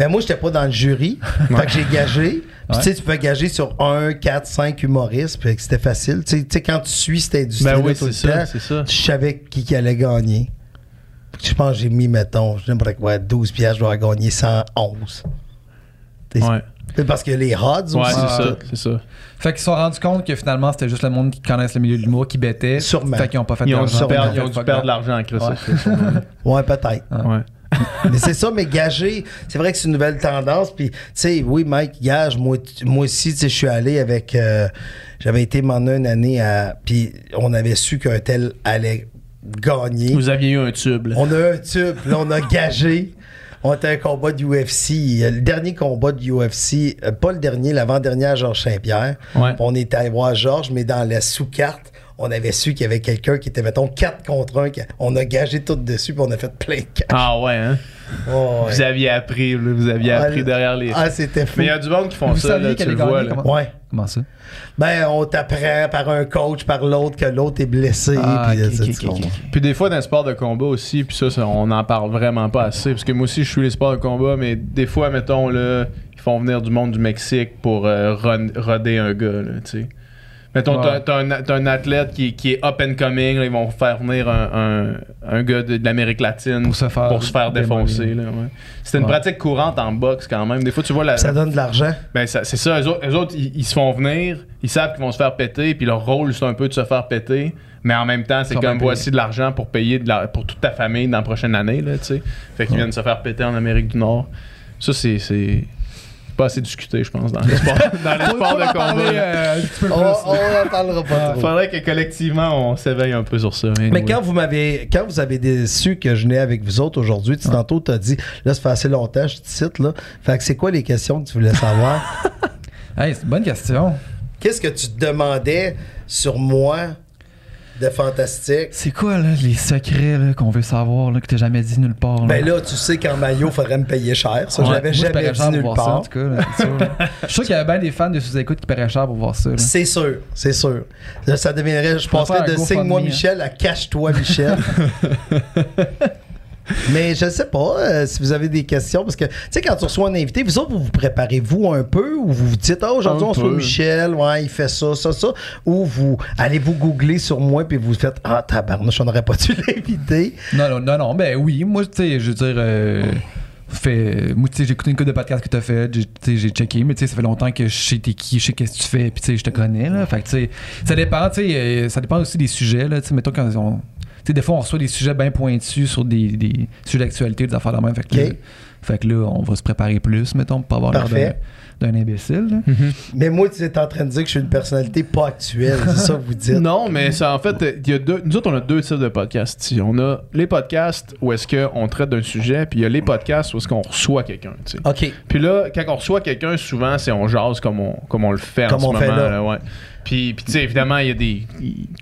Mais moi, j'étais pas dans le jury. <laughs> Fait que j'ai gagé. Puis Ouais. tu sais, tu peux gager sur 1, 4, 5 humoristes. Puis que c'était facile. Tu sais- tu sais, quand tu suis cette industrie Ben oui, tout c'est le ça, temps, c'est ça. tu savais qui, qui allait gagner. Je pense que j'ai mis, mettons, je n'importe quoi, 12 piastres, je dois gagner 111. T'sais, Ouais, C'est parce que les odds ouais aussi. c'est Ah. ça, c'est ça. Fait qu'ils se sont rendus compte que finalement c'était juste le monde qui connaisse le milieu de l'humour qui bêtait. Sûrement. Fait qu'ils ont pas fait perdre, ils ont dû fait perdre de de l'argent. Ouais. ça, Ouais, <laughs> peut-être. Ouais. <laughs> mais c'est ça, mais gager, c'est vrai que c'est une nouvelle tendance. Puis, tu sais, oui, Mike, gage, moi, moi aussi, tu sais, je suis allé avec. euh, J'avais été m'en une année à. Puis, on avait su qu'un tel allait gagner. Vous aviez eu un tube, là. On a un tube, là, on a <laughs> gagé. On était à un combat de UFC. Le dernier combat de UFC, euh, pas le dernier, l'avant-dernier à Georges Saint-Pierre. Ouais. On était allé voir Georges, mais dans la sous-carte, on avait su qu'il y avait quelqu'un qui était, mettons, 4 contre 1. On a gagé tout dessus, puis on a fait plein de cash. Ah ouais, hein? Oh, ouais. Vous aviez appris, vous aviez Ah, appris derrière les. Ah, c'était fou. Mais il y a du monde qui font Vous ça, là, tu le vois, comment- Ouais. Comment ça? Ben, on t'apprend par un coach, par l'autre, que l'autre est blessé. Ah, puis, euh. Puis des fois, dans les sports de combat aussi, puis ça, ça, on n'en parle vraiment pas assez. Parce que moi aussi, je suis les sports de combat, mais des fois, mettons, là, ils font venir du monde du Mexique pour euh, roder un gars, tu sais. Mettons, t'as- Ouais. t'as un, t'as un athlète qui, qui est up and coming, là, ils vont faire venir un, un, un gars de, de l'Amérique latine Pour se faire pour se faire défoncer. là, ouais. C'est une Ouais. pratique courante en boxe quand même. Des fois, tu vois la, Ça donne de l'argent. ben, ça- c'est ça, eux autres, eux autres, ils, ils se font venir, ils savent qu'ils vont se faire péter, puis leur rôle, c'est un peu de se faire péter, mais en même temps, c'est comme voici de l'argent pour payer de la- pour toute ta famille dans la prochaine année, là, tu sais. Fait qu'ils viennent se faire péter en Amérique du Nord. Ça, c'est. Pas assez discuté, je pense, dans les sports, <laughs> dans les sports de combat. euh, On on en parlera pas trop. Faudrait que collectivement, on s'éveille un peu sur ça. Mais quand vous m'avez quand vous avez déçu que je venais avec vous autres aujourd'hui, tu tantôt t'as dit là ça fait assez longtemps je te cite là. Fait que c'est quoi les questions que tu voulais savoir? <laughs> Hey, c'est une bonne question. Qu'est-ce que tu te demandais sur moi de fantastique C'est quoi, là, les secrets là, qu'on veut savoir, là, que t'as jamais dit nulle part? Ben là, tu sais qu'en maillot, faudrait me payer cher. Ça, je l'avais jamais dit nulle voir ça, en part. tout cas, là, c'est sûr, là. <laughs> Je suis sûr qu'il y avait bien des fans de sous-écoute qui paieraient cher pour voir ça. C'est sûr, c'est sûr. Ça, ça deviendrait, je faire de signe-moi hein. Michel à cache-toi Michel. <laughs> Mais je sais pas euh, si vous avez des questions, parce que, tu sais, quand tu reçois un invité, vous autres, vous vous préparez-vous un peu, ou vous vous dites, ah, aujourd'hui, Un on reçoit. Michel, ouais, il fait ça, ça, ça, ou vous allez-vous googler sur moi, puis vous faites, ah, tabarnouche, on n'aurait pas dû <laughs> l'inviter. Non, non, non, non, ben oui, moi, tu sais, je veux dire, euh, fait, moi, tu sais, j'ai écouté une couple de podcasts que t'as fait, j'ai checké, mais tu sais, ça fait longtemps que je sais t'es qui, je sais qu'est-ce que tu fais, puis tu sais, je te connais, là. Fait que, tu sais, ça dépend, tu sais, euh, ça dépend aussi des sujets, là, tu sais, mettons quand on. Tu sais, des fois, on reçoit des sujets bien pointus sur des, des sujets d'actualité, des affaires de même. Fait que, là, Fait que là, on va se préparer plus, mettons, pour pas avoir l'air Parfait. D'un imbécile. là. Mais moi, tu es en train de dire que je suis une personnalité pas actuelle. C'est ça que vous dites. Non, mais ça, en fait, il y a deux, nous autres, on a deux types de podcasts ici. On a les podcasts où est-ce qu'on traite d'un sujet, puis il y a les podcasts où est-ce qu'on reçoit quelqu'un, tu sais. OK. Puis là, quand on reçoit quelqu'un, souvent, c'est on jase comme on, comme on le fait Comme en on ce fait moment. là. là, ouais. Puis, puis tu sais, évidemment, il y a des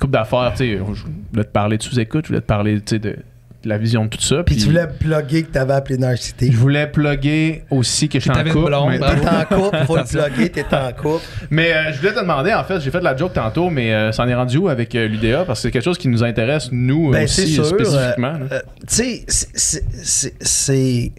couple d'affaires, tu sais. Je voulais te parler de sous-écoute, je voulais te parler, tu sais, de, de la vision de tout ça. Puis tu voulais plugger que t'avais appelé Narcity. Je voulais plugger aussi que je suis en couple. blonde, mais- bravo. T'es en couple, faut le plugger, t'es en couple. Mais euh, je voulais te demander, en fait, j'ai fait de la joke tantôt, mais euh, ça en est rendu où avec euh, l'UDA? Parce que c'est quelque chose qui nous intéresse, nous Ben, aussi, c'est sûr. spécifiquement. euh, tu sais, c'est-.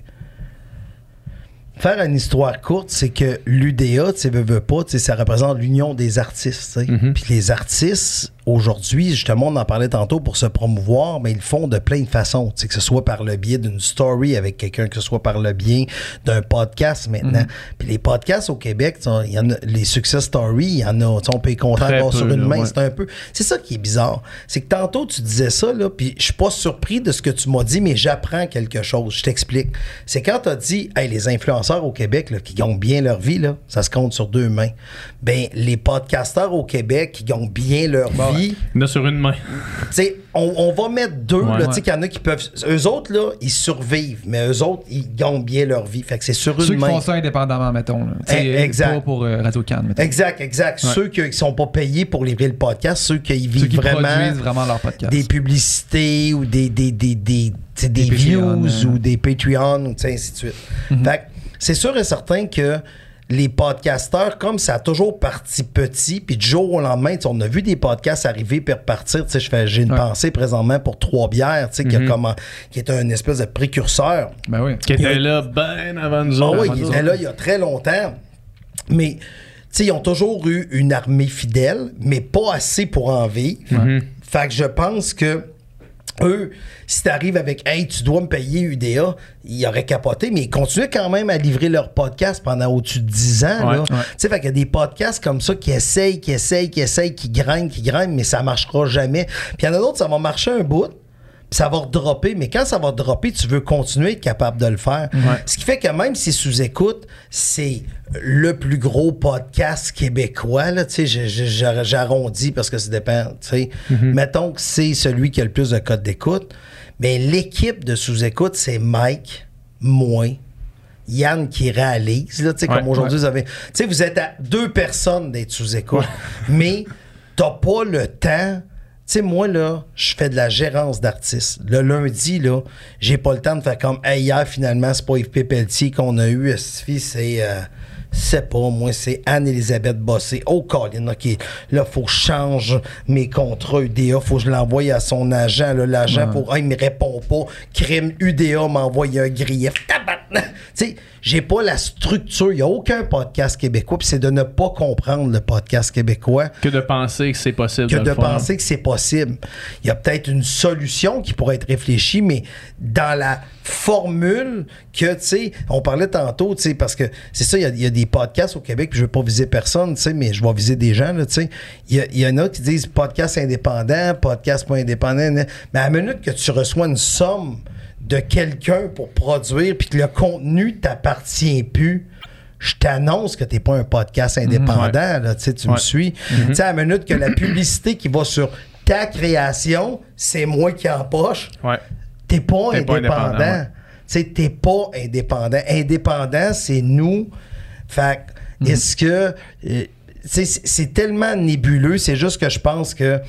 Faire une histoire courte, c'est que l'UDA, tu sais, veux, veux pas, tu sais, ça représente l'union des artistes. tu sais. Mhm. Puis les artistes, aujourd'hui, justement, on en parlait tantôt pour se promouvoir, mais ils le font de plein de façons. Que ce soit par le biais d'une story avec quelqu'un, que ce soit par le biais d'un podcast maintenant. Puis les podcasts au Québec, y en a, les success stories, il y en a, on peut y compter sur une là, main. ouais. C'est un peu. C'est ça qui est bizarre. C'est que tantôt, tu disais ça, là, puis je suis pas surpris de ce que tu m'as dit, mais j'apprends quelque chose. Je t'explique. C'est quand tu as dit, hey, les influenceurs au Québec, là, qui gagnent bien leur vie, là, ça se compte sur deux mains. Ben, les podcasteurs au Québec qui gagnent bien leur vie, Il y en a sur une main. tu sais, on, on va mettre deux, Ouais. là, tu sais, qu'il y en a qui peuvent. Eux autres, là, ils survivent, mais eux autres, ils gagnent bien leur vie. Fait que c'est sur Ceux une qui main. font ça indépendamment, mettons. là. Eh, exact. Pas pour euh, Radio Cannes, mettons. Exact, exact. Ceux qui ne sont pas payés pour livrer le podcast, ceux qui Ceux vivent qui vraiment produisent vraiment leur podcast. des publicités ou des, des, des, des, views Patreon, euh. ou des Patreon ou tu sais, ainsi de suite. Fait que c'est sûr et certain que les podcasteurs, comme ça a toujours parti petit, puis du jour au lendemain, on a vu des podcasts arriver puis repartir. Tu sais, je fais- J'ai une Ouais. pensée présentement pour Trois Bières, tu sais, qui, a comment- qui est un espèce de précurseur. Ben oui. Qui était là ben avant nous Ah autres. oui, Avant il était là il y a très longtemps. Mais, tu sais, ils ont toujours eu une armée fidèle, mais pas assez pour en vivre. Fait que je pense que eux, si t'arrives avec Hey, tu dois me payer UDA, ils auraient capoté, mais ils continuaient quand même à livrer leur podcast pendant au-dessus de 10 ans. Ouais, là. ouais. Tu sais, fait qu'il y a des podcasts comme ça qui essayent, qui essayent, qui essayent, qui grignent, qui grignent, mais ça marchera jamais. Puis il y en a d'autres, ça va marcher un bout. Ça va redropper, mais quand ça va dropper, tu veux continuer à être capable de le faire. Ce qui fait que même si sous-écoute, c'est le plus gros podcast québécois, là, tu sais, j'arrondis parce que ça dépend, tu sais. Mettons que c'est celui qui a le plus de codes d'écoute, mais l'équipe de sous-écoute, c'est Mike, moi, Yann qui réalise, là, tu sais, Ouais, comme aujourd'hui, vous avez... Tu sais, vous êtes à deux personnes d'être sous-écoute, mais t'as pas le temps... Tu sais, moi, là, je fais de la gérance d'artistes. Le lundi, là, j'ai pas le temps de faire comme, hey, hier, finalement, c'est pas Yves Pelletier qu'on a eu, c'est, euh, c'est pas, moi, c'est Anne-Elisabeth Bossé. Oh, Colin, OK, là, faut que je change mes contrats UDA, faut que je l'envoie à son agent, là, l'agent, faut, ah, il me répond pas, crime UDA m'envoie un grief. Tabarnak! Tu sais, j'ai pas la structure, il y a aucun podcast québécois, puis c'est de ne pas comprendre le podcast québécois Que de penser que c'est possible que de, penser que c'est possible. Il y a peut-être une solution qui pourrait être réfléchie, mais dans la formule que, tu sais, on parlait tantôt, tu sais, parce que c'est ça, il y a- il y, a des podcasts au Québec, puis je veux pas viser personne, tu sais, mais je vais viser des gens, tu sais. Il y, a- il y en a qui disent podcast indépendant, podcast pas indépendant, mais à la minute que tu reçois une somme de quelqu'un pour produire, puis que le contenu t'appartient plus, je t'annonce que t'es pas un podcast indépendant, là, tu me suis. Tu sais, à la minute que la <clears throat> publicité qui va sur ta création, c'est moi qui empoche, Ouais. t'es pas indépendant. Tu t'es pas indépendant. Indépendant, c'est nous. Fait que, Mhm. est-ce que. euh, c'est tellement nébuleux, c'est juste que je pense que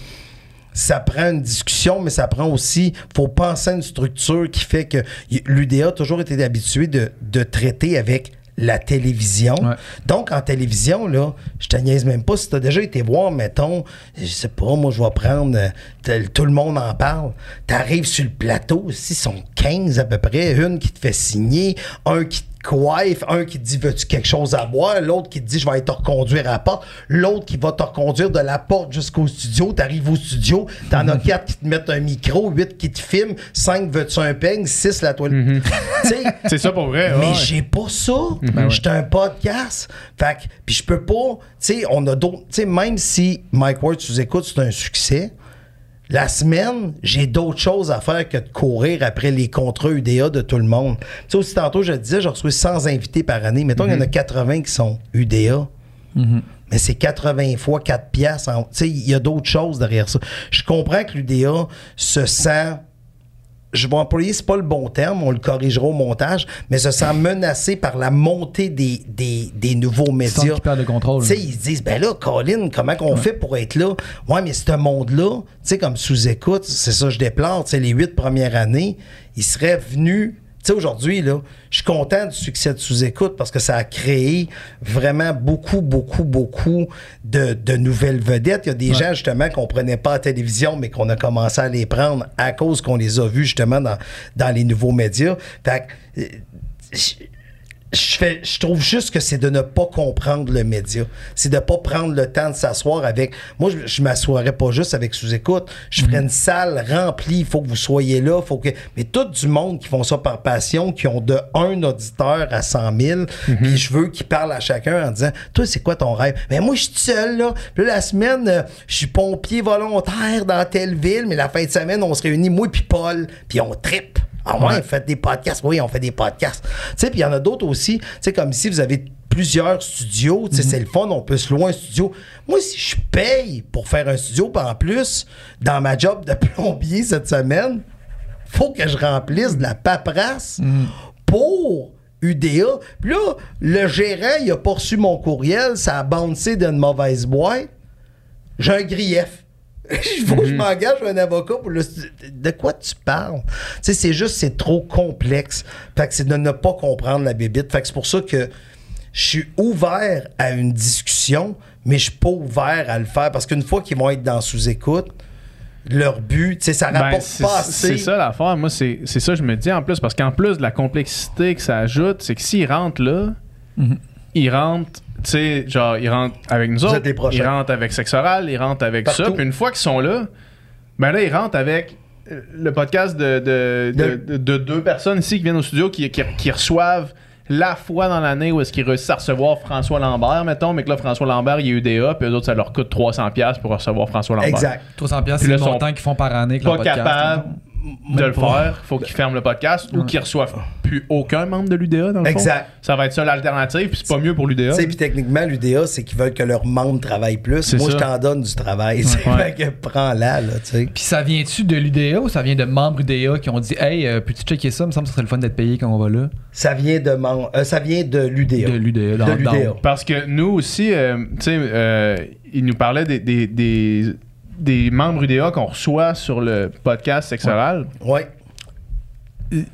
ça prend une discussion, mais ça prend aussi. faut penser à une structure qui fait que l'UDA a toujours été habitué de, de traiter avec la télévision. Ouais. Donc, en télévision, là, je te niaise même pas. Si tu as déjà été voir, mettons, je sais pas, moi, je vais prendre. euh, tout le monde en parle. Tu arrives sur le plateau, ils sont 15 à peu près. Une qui te fait signer, un qui te coiffe, un qui te dit Veux-tu quelque chose à boire L'autre qui te dit Je vais te reconduire à la porte. L'autre qui va te reconduire de la porte jusqu'au studio. Tu arrives au studio, t'en as quatre qui te mettent un micro, huit qui te filment, cinq Veux-tu un peigne, six la toile. <laughs> Tu sais, C'est ça pour vrai. mais ouais. j'ai pas ça. Ouais. J'étais un podcast. Fait que, puis je peux pas, tu sais, on a d'autres, tu sais, même si Mike Ward sous écoute, c'est un succès, La semaine, j'ai d'autres choses à faire que de courir après les contrats UDA de tout le monde. Tu sais, aussi tantôt, je te disais, je reçois 100 invités par année. Mettons qu'il y en a 80 qui sont UDA. Mais c'est 80 fois 4 piastres. Tu sais, il y a d'autres choses derrière ça. Je comprends que l'UDA se sent je vais employer, c'est pas le bon terme, on le corrigera au montage, mais se sent menacé par la montée des, des, des nouveaux Ils médias. le contrôle. Ils se disent, ben là, Colin, comment qu'on fait pour être là? Ouais, mais ce monde-là, tu sais, comme sous-écoute, c'est ça, je déplore, tu sais, les huit premières années, il serait venu. Tu sais, aujourd'hui, là, je suis content du succès de sous-écoute parce que ça a créé vraiment beaucoup, beaucoup, beaucoup de, de nouvelles vedettes. Il y a des gens, justement, qu'on prenait pas à la télévision, mais qu'on a commencé à les prendre à cause qu'on les a vus, justement, dans, dans les nouveaux médias. Fait que, euh, je, fais, je trouve juste que c'est de ne pas comprendre le média. C'est de pas prendre le temps de s'asseoir avec. Moi, je, je m'assoirais pas juste avec sous-écoute. Je ferais une salle remplie. Il faut que vous soyez là. Faut que... Mais tout du monde qui font ça par passion, qui ont de un auditeur à 100 000, puis je veux qu'ils parlent à chacun en disant Toi, c'est quoi ton rêve? Mais moi, je suis seul, là. Puis là, la semaine, euh, je suis pompier volontaire dans telle ville, mais la fin de semaine, on se réunit, moi puis Paul, puis on trippe. Ah ouais, Ouais. faites des podcasts. Oui, on fait des podcasts. Tu sais, puis il y en a d'autres aussi. Tu sais, comme ici, vous avez plusieurs studios. Tu sais, c'est le fun, on peut se louer un studio. Moi, si je paye pour faire un studio, puis en plus, dans ma job de <laughs> plombier cette semaine, faut que je remplisse de la paperasse pour UDA. Puis là, le gérant, il a pas reçu mon courriel, ça a bouncé d'une mauvaise boîte. J'ai un grief. <laughs> Il faut que je m'engage un avocat pour le. De quoi tu parles? Tu sais, c'est juste, c'est trop complexe. Fait que c'est de ne pas comprendre la bébite. Fait que c'est pour ça que je suis ouvert à une discussion, mais je suis pas ouvert à le faire parce qu'une fois qu'ils vont être dans sous-écoute, leur but, tu sais, ça Ben, rapporte c'est pas assez. c'est ça l'affaire. Moi, c'est c'est ça que je me dis en plus. Parce qu'en plus de la complexité que ça ajoute, c'est que s'ils rentrent là, ils rentrent, tu sais, genre, ils rentrent avec nous Vous autres, ils rentrent avec Sexe Oral, ils rentrent avec ça. Puis une fois qu'ils sont là, ben là, ils rentrent avec euh, le podcast de, de, de- De- de- de deux personnes ici qui viennent au studio qui, qui, qui reçoivent la fois dans l'année où est-ce qu'ils réussissent à recevoir François Lambert, mettons, mais que là, François Lambert, il est UDA, puis eux autres, ça leur coûte 300$ pour recevoir François Lambert. Exact. 300 pièces, Puis c'est là, le montant qu'ils font par année pas podcast. capable de le faire. Faut qu'ils ferment le podcast ou qu'ils reçoivent plus aucun membre de l'UDA dans le fond. Exact. Ça va être ça l'alternative, puis c'est pas mieux pour l'UDA. Tu sais, puis techniquement, l'UDA, c'est qu'ils veulent que leurs membres travaillent plus. C'est Moi, ça. je t'en donne du travail. <laughs> C'est Ouais. que prends-la, là, tu sais. Puis ça vient-tu de l'UDA ou ça vient de membres UDA qui ont dit Hey, euh, peux-tu checker ça? Il me semble que ce serait le fun d'être payé quand on va là. Ça vient de, mon- euh, ça vient de l'UDA. De l'UDA. dans- De l'UDA. dans- Parce que nous aussi, euh, tu sais, euh, il nous parlait des, des, des, des membres UDA qu'on reçoit sur le podcast. Ouais.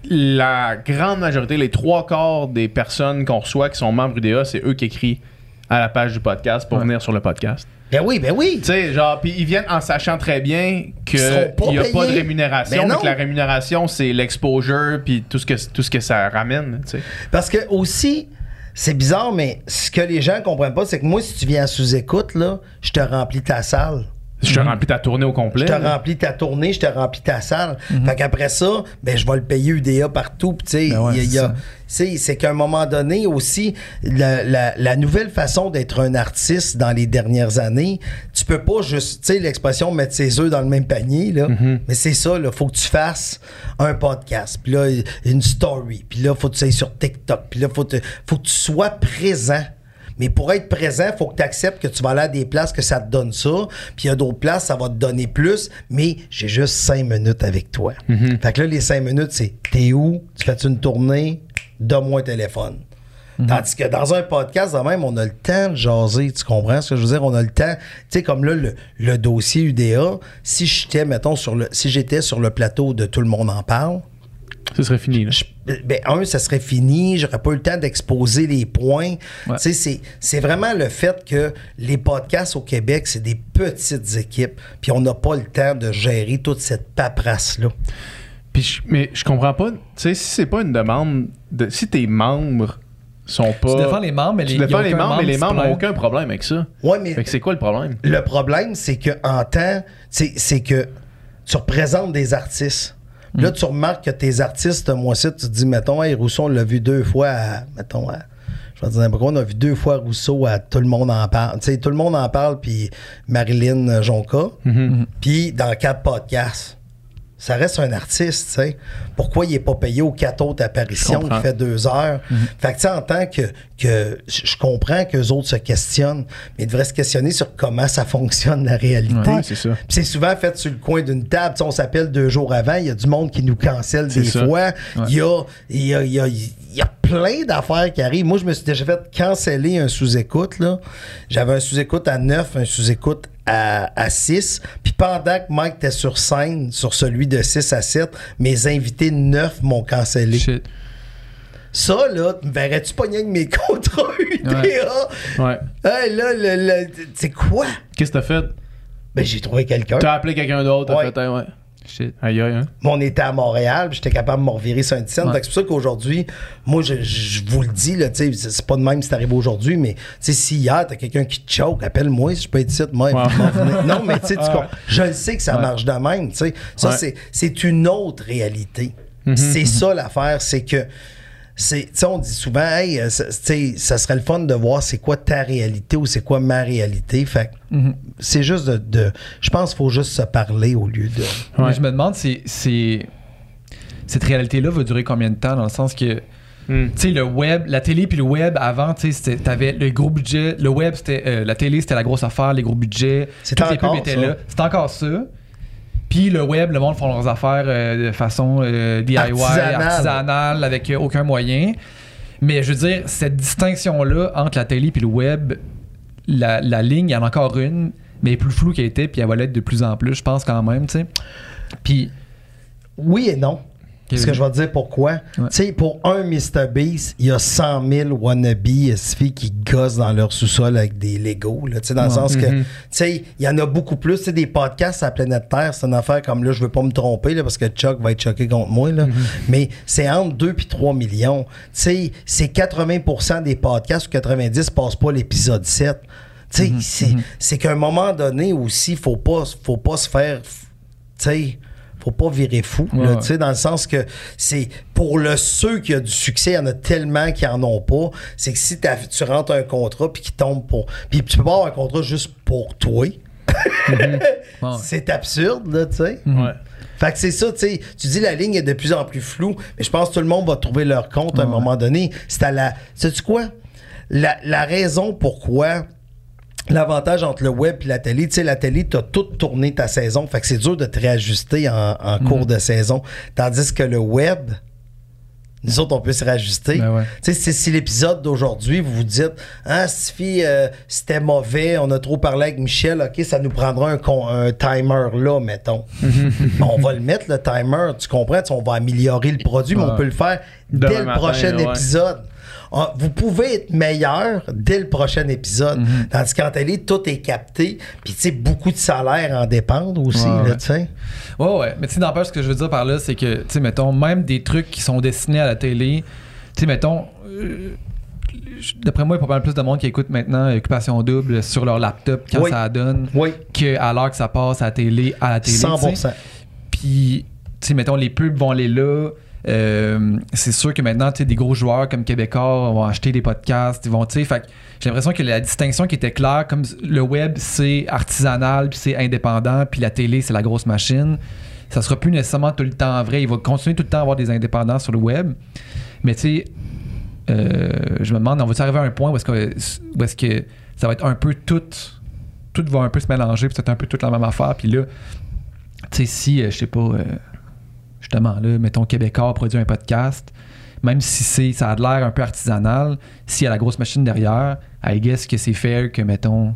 La grande majorité, les trois quarts des personnes qu'on reçoit qui sont membres UDA, c'est eux qui écrivent à la page du podcast pour Ouais. venir sur le podcast. Ben oui, ben oui. Tu sais, genre, puis ils viennent en sachant très bien qu'il n'y a pas de rémunération, Ben mais non. que la rémunération, c'est l'exposure puis tout ce que tout ce que ça ramène. Parce que aussi, c'est bizarre, mais ce que les gens comprennent pas, c'est que moi, si tu viens à sous-écoute, là, je te remplis ta salle. Je te remplis ta tournée au complet. Je te remplis ta tournée, je te remplis ta salle. Fait qu'après ça, ben, je vais le payer UDA partout. Tu sais, Ben ouais, c'est qu'à un moment donné aussi, la, la- la nouvelle façon d'être un artiste dans les dernières années, tu peux pas juste, tu sais, l'expression mettre ses œufs dans le même panier, là. Mais c'est ça, là. Faut que tu fasses un podcast, puis là, une story, puis là, faut que tu ailles sur TikTok, puis là, faut, te- faut que tu sois présent. Mais pour être présent, faut que tu acceptes que tu vas aller à des places que ça te donne ça, puis il y a d'autres places, ça va te donner plus, mais j'ai juste cinq minutes avec toi. Fait que là, les cinq minutes, c'est t'es où? Tu fais une tournée? Donne-moi un téléphone. Tandis que dans un podcast, de même, on a le temps de jaser, tu comprends ce que je veux dire? On a le temps, tu sais, comme là, le, le dossier UDA, si j'étais, mettons, sur le, si j'étais sur le plateau de Tout le monde en parle, Ce serait fini. là. je- ben, un, ça serait fini, j'aurais pas eu le temps d'exposer les points. Ouais. Tu sais, c'est- c'est vraiment le fait que les podcasts au Québec, c'est des petites équipes, puis on n'a pas le temps de gérer toute cette paperasse-là. Puis je- mais je comprends pas, tu sais, si c'est pas une demande, de, si tes membres sont pas. Tu défends les membres, mais les- membres, mais les membres n'ont aucun problème avec ça. Ouais, mais Fait que c'est quoi le problème? le problème, c'est que en temps, c'est c'est que tu représentes des artistes. Puis Là, tu remarques que tes artistes, moi aussi, tu te dis, mettons, hey, Rousseau, on l'a vu deux fois à, mettons, à je vais dire n'importe quoi, on a vu deux fois Rousseau à Tout le monde en parle. Tu sais, Tout le monde en parle, puis Marilyn Jonca. Puis dans quatre podcasts. Ça reste un artiste, tu sais. Pourquoi il est pas payé aux quatre autres apparitions comprends. fait deux heures? Fait que, tu sais, en tant que, que je comprends qu'eux autres se questionnent, mais ils devraient se questionner sur comment ça fonctionne la réalité. Ouais, c'est ça. Puis c'est souvent fait sur le coin d'une table. Tu sais, on s'appelle deux jours avant. Il y a du monde qui nous cancelle des ça. fois. Il y, a, il, y a, il, y a, il y a plein d'affaires qui arrivent. Moi, je me suis déjà fait canceller un sous-écoute. là. J'avais un sous-écoute à 9, un sous-écoute à, à 6. Puis pendant que Mike était sur scène, sur celui de 6 à 7, mes invités 9 m'ont cancellé. Shit. Ça, là, me verrais-tu pogner avec mes <laughs> contrats UDA? Ouais. Hey, là, le, le- c'est quoi? Qu'est-ce que t'as fait? Ben, j'ai trouvé quelqu'un. T'as appelé quelqu'un d'autre, t'as Ouais. fait, hein, ouais. Shit. Aïe, aïe, hein. Mais on était à Montréal, puis j'étais capable de me revirer sur une scène. Ouais. C'est pour ça qu'aujourd'hui, moi, je, je vous le dis, là, c'est pas de même si c'est arrivé aujourd'hui, mais tu sais, si hier, t'as quelqu'un qui te choke, appelle-moi si je peux être ici, moi. <laughs> Non, mais tu sais, je le sais que ça Ouais. marche de même, tu sais. Ça, Ouais. c'est- une autre réalité. Mhm, c'est ça l'affaire, c'est que. C'est- on dit souvent, hey, euh, ça, tu sais, ça serait le fun de voir c'est quoi ta réalité ou c'est quoi ma réalité. Fait que Mhm. c'est juste de. de- je pense qu'il faut juste se parler au lieu de. Ouais. Mais je me demande si, si cette réalité-là va durer combien de temps, dans le sens que, Hmm. tu sais, le web, la télé puis le web, avant, tu sais, t'avais le gros budget. Le web, c'était. euh, la télé, c'était la grosse affaire, les gros budgets. Toutes les encore pubs étaient ça. là. C'est encore ça. Puis le web, le monde font leurs affaires euh, de façon euh, DIY, Artisanale. artisanale, avec euh, aucun moyen. Mais je veux dire, cette distinction-là entre la télé puis le web, la, la ligne, il y en a encore une, mais elle est plus floue qu'elle était, puis elle va l'être de plus en plus, je pense, quand même, tu sais. Puis. Oui et non. Parce que je vais te dire pourquoi. Tu sais, pour un Mr. Beast, il y a 100 000 wannabes qui gossent dans leur sous-sol avec des Legos. Là, tu sais, dans le sens que, Mhm. tu sais, il y en a beaucoup plus. Tu sais, des podcasts à la planète Terre, c'est une affaire comme là, je veux pas me tromper, là, parce que Chuck va être choqué contre moi, là. Mais c'est entre 2 et 3 millions. Tu sais, c'est 80% des podcasts ou 90 passent pas l'épisode 7. Tu sais, c'est, c'est qu'à un moment donné aussi, faut pas, faut pas se faire, tu sais, faut pas virer fou, Ouais, là, ouais. tu sais, dans le sens que c'est pour le ceux qui a du succès, il y en a tellement qui en ont pas. C'est que si tu rentres un contrat puis qui tombe pour. Puis tu peux pas avoir un contrat juste pour toi. <laughs> Ouais. C'est absurde, là, tu sais. Ouais. Fait que c'est ça, tu sais. Tu dis la ligne est de plus en plus floue, mais je pense que tout le monde va trouver leur compte à un moment donné. C'est à la. Sais-tu quoi? La, la raison pourquoi. L'avantage entre le web et la télé, tu sais, la télé, t'as tout tourné ta saison. Fait que c'est dur de te réajuster en, en cours de saison. Tandis que le web, nous autres, on peut se réajuster. Ben ouais. Tu sais, si, si l'épisode d'aujourd'hui, vous vous dites, ah, Sophie, euh, c'était mauvais, on a trop parlé avec Michel, OK, ça nous prendra un, timer là, mettons. <laughs> Bon, on va le mettre, le timer, tu comprends? Tu sais, On va améliorer le produit, mais on Ouais. peut le faire Demain dès le matin, prochain ouais. épisode. Ah, Vous pouvez être meilleur dès le prochain épisode. Mhm. Tandis qu'en télé, tout est capté. Puis, tu sais, beaucoup de salaires en dépendent aussi, Ouais, tu sais. Ouais, ouais. Mais tu sais, n'empêche, ce que je veux dire par là, c'est que, tu sais, mettons, même des trucs qui sont destinés à la télé, tu sais, mettons, euh, d'après moi, il y a pas mal plus de monde qui écoute maintenant Occupation Double sur leur laptop quand Oui. ça donne Oui, qu'à l'heure que ça passe à la télé, à la télé. tu sais. 100%. Puis, tu sais, mettons, les pubs vont aller là. Euh, c'est sûr que maintenant, tu sais, des gros joueurs comme Québécois vont acheter des podcasts. Ils vont, tu sais, j'ai l'impression que la distinction qui était claire, comme le web, c'est artisanal, puis c'est indépendant, puis la télé, c'est la grosse machine. Ça sera plus nécessairement tout le temps vrai. Il va continuer tout le temps à avoir des indépendants sur le web. Mais tu sais, euh, je me demande, on va-tu arriver à un point où est-ce que, où est-ce que ça va être un peu tout, tout va un peu se mélanger, puis c'est un peu toute la même affaire. Puis là, tu sais, si, euh, je sais pas, euh, justement, là, mettons, Québécois produit un podcast, même si c'est, ça a de l'air un peu artisanal, s'il y a la grosse machine derrière, I guess que c'est fair que, mettons,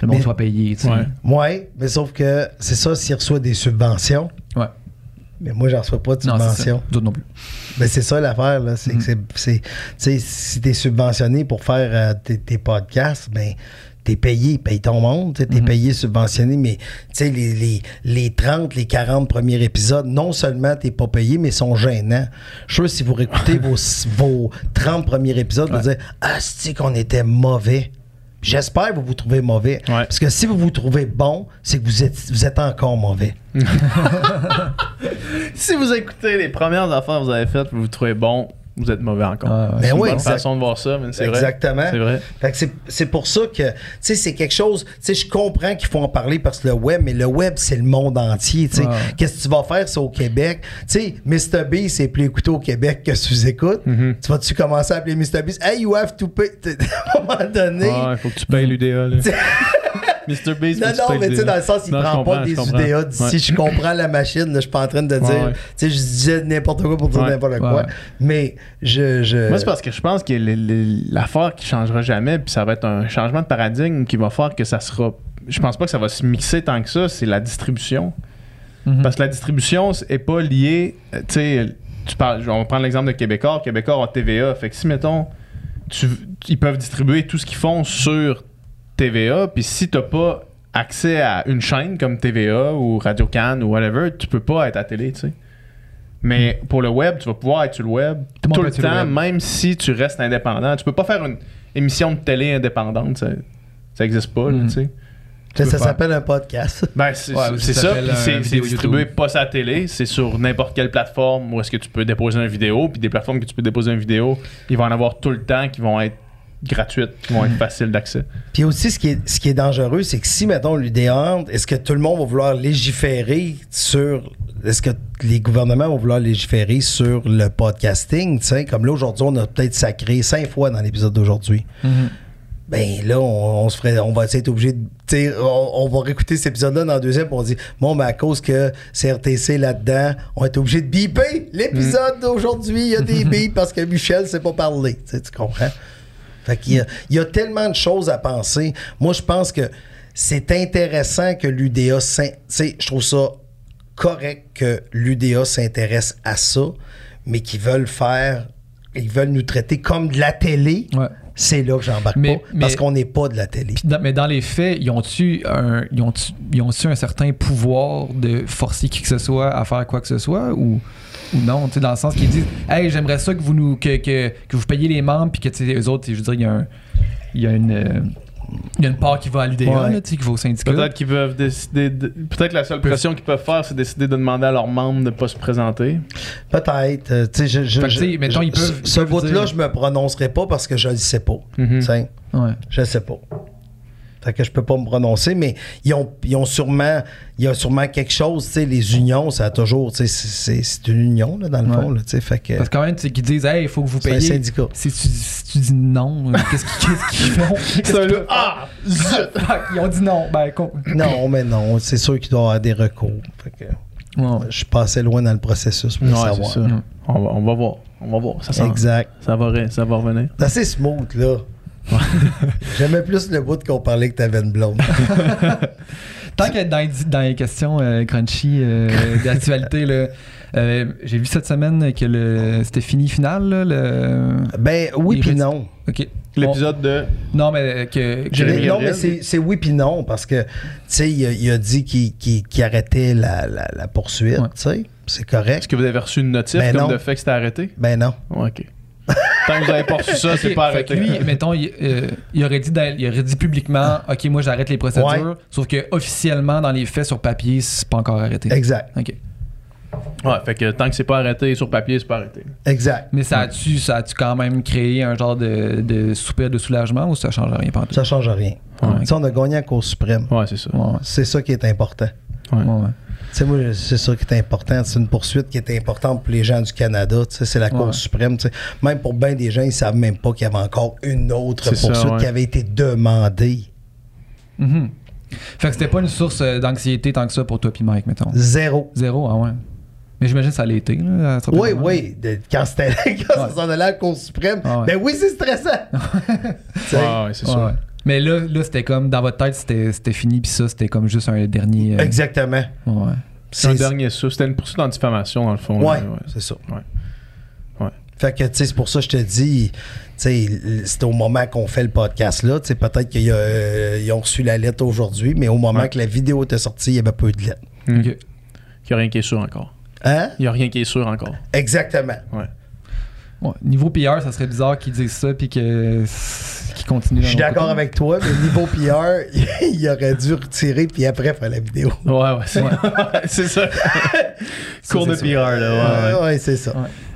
le monde Mais- soit payé, tu sais. Ouais. Oui, mais sauf que c'est ça s'il reçoit des subventions. Ouais. Mais moi, j'en reçois pas de subventions. D'autres non plus. Mais c'est ça l'affaire, là. C'est que c'est. c'est- Tu sais, si t'es subventionné pour faire euh, tes, tes podcasts, ben. T'es payé, paye ton monde, t'es Mhm. payé, subventionné, mais sais, les, les, les 30, les 40 premiers épisodes, non seulement t'es pas payé, mais sont gênants. Je sûr, si vous réécoutez vos, <laughs> vos 30 premiers épisodes, vous Ouais. dire Ah, c'est qu'on était mauvais? J'espère que vous vous trouvez mauvais. Ouais. Parce que si vous vous trouvez bon, c'est que vous êtes, vous êtes encore mauvais. <laughs> <laughs> Si vous écoutez les premières affaires que vous avez faites, vous vous trouvez bon, vous êtes mauvais encore. Ah, ouais. Ben C'est une oui, bonne exact- façon de voir ça, mais c'est vrai. Exactement. C'est vrai. Fait que c'est- c'est pour ça que, tu sais, c'est quelque chose, tu sais, je comprends qu'il faut en parler parce que le web, mais le web, c'est le monde entier, tu sais. Qu'est-ce que tu vas faire, c'est au Québec? Tu sais, Mr. B, c'est plus écouté au Québec que sous écoute. Mm-hmm. Tu vas-tu commencer à appeler Mr. B? Hey, you have to pay. <laughs> à un moment donné. Ah, il faut que tu payes l'UDA. là. <laughs> Mr. Beast, Non, non, mais tu sais, dans le sens, il Non, prend pas des. UDA. Ouais. Je comprends la machine, je suis pas en train de dire. Ouais, ouais. Tu sais, je disais n'importe quoi pour dire Ouais. n'importe quoi. Ouais. Mais je. je... Moi, c'est parce que je pense que l'affaire qui changera jamais, puis ça va être un changement de paradigme qui va faire que ça sera. Je pense pas que ça va se mixer tant que ça, c'est la distribution. Mhm. Parce que la distribution est pas liée. euh, Tu sais, tu parles, on va prendre l'exemple de Québécois. Québécois ont TVA. Fait que si, mettons, tu- ils peuvent distribuer tout ce qu'ils font sur TVA, puis si t'as pas accès à une chaîne comme TVA ou Radio Cannes ou whatever, tu peux pas être à télé, tu sais. Mais pour le web, tu vas pouvoir être sur le web Tout le tout temps, même si tu restes indépendant. Tu peux pas faire une émission de télé indépendante, ça, ça existe pas, là, Mhm. tu sais. Ça, s'appelle un podcast. <laughs> Ben, c'est Ouais, ça c'est distribué YouTube. pas sa télé, c'est sur n'importe quelle plateforme où est-ce que tu peux déposer une vidéo, puis des plateformes que tu peux déposer une vidéo, il va en avoir tout le temps qui vont être gratuites, qui vont être faciles d'accès. Puis aussi, ce qui est, ce qui est dangereux, c'est que si, mettons, l'UDA est-ce que tout le monde va vouloir légiférer sur. Est-ce que les gouvernements vont vouloir légiférer sur le podcasting? tu sais? Comme là, aujourd'hui, on a peut-être sacré cinq fois dans l'épisode d'aujourd'hui. Mhm. Ben là, on, on se ferait, on va être obligé de. On, on va réécouter cet épisode-là dans le deuxième, on dit Bon, ben à cause que CRTC là-dedans, on va être obligé de biper l'épisode d'aujourd'hui. Il y a des <laughs> bips parce que Michel sait pas parler. Tu comprends? Fait qu'il y a, il y a tellement de choses à penser. Moi, je pense que c'est intéressant que l'UDA. s'in- Tu sais, je trouve ça correct que l'UDA s'intéresse à ça, mais qu'ils veulent faire. Ils veulent nous traiter comme de la télé. Ouais. C'est là que j'embarque Mais- pas. Parce qu'on n'est pas de la télé. Dans- mais dans les faits, ils ont-tu un, ils ils ont-tu un certain pouvoir de forcer qui que ce soit à faire quoi que ce soit ou, ou non? Tu sais, dans le sens qu'ils disent Hey, j'aimerais ça que vous nous que, que, que vous payiez les membres puis que tu sais, eux autres, je veux dire, il y a un. Il y a une. euh, il y a une part qui va à l'UDA, Ouais. qui va au syndicat. Peut-être qu'ils peuvent décider. de- Peut-être la seule pression qu'ils peuvent faire, c'est décider de demander à leurs membres de pas se présenter. Peut-être. euh, tu sais, je, je, que, mettons, ils peuvent- ce- bout-là, dire- je me prononcerai pas parce que je le sais pas. Ouais. Je le sais pas. Fait que je peux pas me prononcer, mais ils ont, ils ont sûrement, il y a sûrement quelque chose, tu sais, les unions, ça a toujours, tu sais, c'est- une union, là, dans le Ouais. fond, là, tu sais, fait que Parce que quand même, tu sais, qu'ils disent Hey, il faut que vous c'est un payiez. syndicat. Si tu, si tu dis non, euh, qu'est-ce qu'ils font? Qu'est-ce qu'ils <laughs> peuvent Ah! Fuck, Ils ont dit non. Ben, con- Non, mais non, c'est sûr qu'il doit y avoir des recours. Fait que Ouais, ouais. je suis pas assez loin dans le processus pour Ouais, le c'est savoir. ça. On va, on va voir. On va voir. Ça, sent- Exact. ça, va, ça va revenir. C'est assez smooth, là. <laughs> J'aimais plus le bout qu'on parlait que t'avais une blonde. <laughs> Tant qu'être dans, les- dans les questions euh, crunchy euh, d'actualité, euh, j'ai vu cette semaine que le, c'était fini final. Là, le... ben oui puis non. Ok. L'épisode de. Non, mais que. que- Jérémy Mais non, mais c'est oui puis non, parce que, tu sais, il, a- il a dit qu'il qu'il- qu'il arrêtait la, la- la poursuite, Ouais. tu sais. C'est Est-ce correct. que vous avez reçu une notif Ben comme non. de fait que c'était arrêté? Ben non. Ok. Tant que vous avez pas reçu ça, c'est pas arrêté. lui, mettons, il, euh, il aurait dit, il aurait dit publiquement, ok, moi j'arrête les procédures, Ouais. sauf que officiellement dans les faits sur papier, c'est pas encore arrêté. Exact. Ok. Ouais, fait que tant que c'est pas arrêté sur papier, c'est pas arrêté. Exact. Mais ça a-tu, ça a-tu quand même créé un genre de, de soupir de soulagement ou ça change rien pas Ça change rien. Ouais. On a gagné à Cour suprême. Ouais, c'est ça. Ouais, ouais. C'est ça qui est important. Ouais. Sais, moi, c'est ça qui est important. C'est une poursuite qui est importante pour les gens du Canada. Tu sais, c'est la Cour Ouais. suprême. tu sais. Même pour bien des gens, ils savent même pas qu'il y avait encore une autre ça, poursuite ouais. qui avait été demandée. Mhm. Fait que c'était pas une source euh, d'anxiété tant que ça pour toi puis Mike, mettons. Zéro. Zéro, ah ouais. Mais j'imagine que ça l'a été, là, à certains Oui, oui. de- quand c'était <laughs> quand ça Ouais. s'en allait à la Cour suprême, Ah ouais. ben oui, c'est stressant. <laughs> Ouais, ouais, c'est Ouais, ça. ouais. Mais là, là c'était comme, dans votre tête, c'était c'était fini, puis ça, c'était comme juste un dernier. euh, Exactement. ouais. C'est un dernier ça. C'était une poursuite en diffamation, dans le fond. Ouais, c'est ça. Ouais. Ouais. Fait que, tu sais, c'est pour ça que je te dis, tu sais, c'est au moment qu'on fait le podcast là, tu sais, peut-être qu'ils ont reçu la lettre aujourd'hui, mais au moment Ouais. que la vidéo était sortie, il y avait peu de lettres. Hmm. Ok. Il y a rien qui est sûr encore. Hein? Il y a rien qui est sûr encore. Exactement. Ouais. Ouais. Niveau PR, ça serait bizarre qu'ils disent ça, puis qu'ils continuent. Je suis d'accord avec toi, mais niveau PR, <laughs> il aurait dû retirer puis après faire la vidéo. Ouais, ouais, c'est <laughs> c'est ça. <laughs> Cours de PR, là. Ouais, ouais. Ouais, ouais, c'est ça.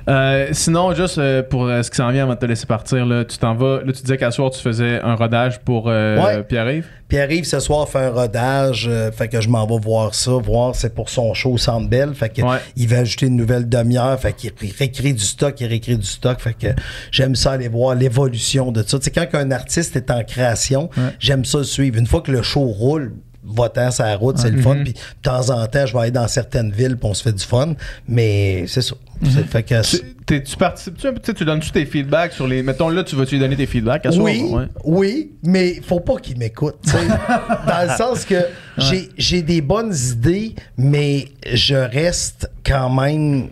Euh, sinon, juste euh, pour euh, ce qui s'en vient avant de te laisser partir, là, tu t'en vas. Là, tu disais qu'à soir, tu faisais un rodage pour Ouais. Pierre-Yves? Arrive ce soir fait un rodage, fait que je m'en vais voir ça, voir c'est pour son show au Centre Bell, fait que Ouais. il va ajouter une nouvelle demi-heure, fait qu'il ré- réécrit du stock, il réécrit du stock, fait que j'aime ça aller voir l'évolution de ça. Tu sais quand un artiste est en création, j'aime ça le suivre. Une fois que le show roule, votant sa route, c'est le fun. Puis de temps en temps, je vais aller dans certaines villes, puis on se fait du fun. Mais c'est ça. C'est- Fait que Tu, t'es- tu participes-tu un peu, tu donnes-tu tes feedbacks sur les. Mettons là, tu vas-tu lui donner tes feedbacks à soir? Oui, Ouais. oui, mais faut pas qu'il m'écoute. <laughs> dans le sens que j'ai, j'ai des bonnes idées, mais je reste quand même.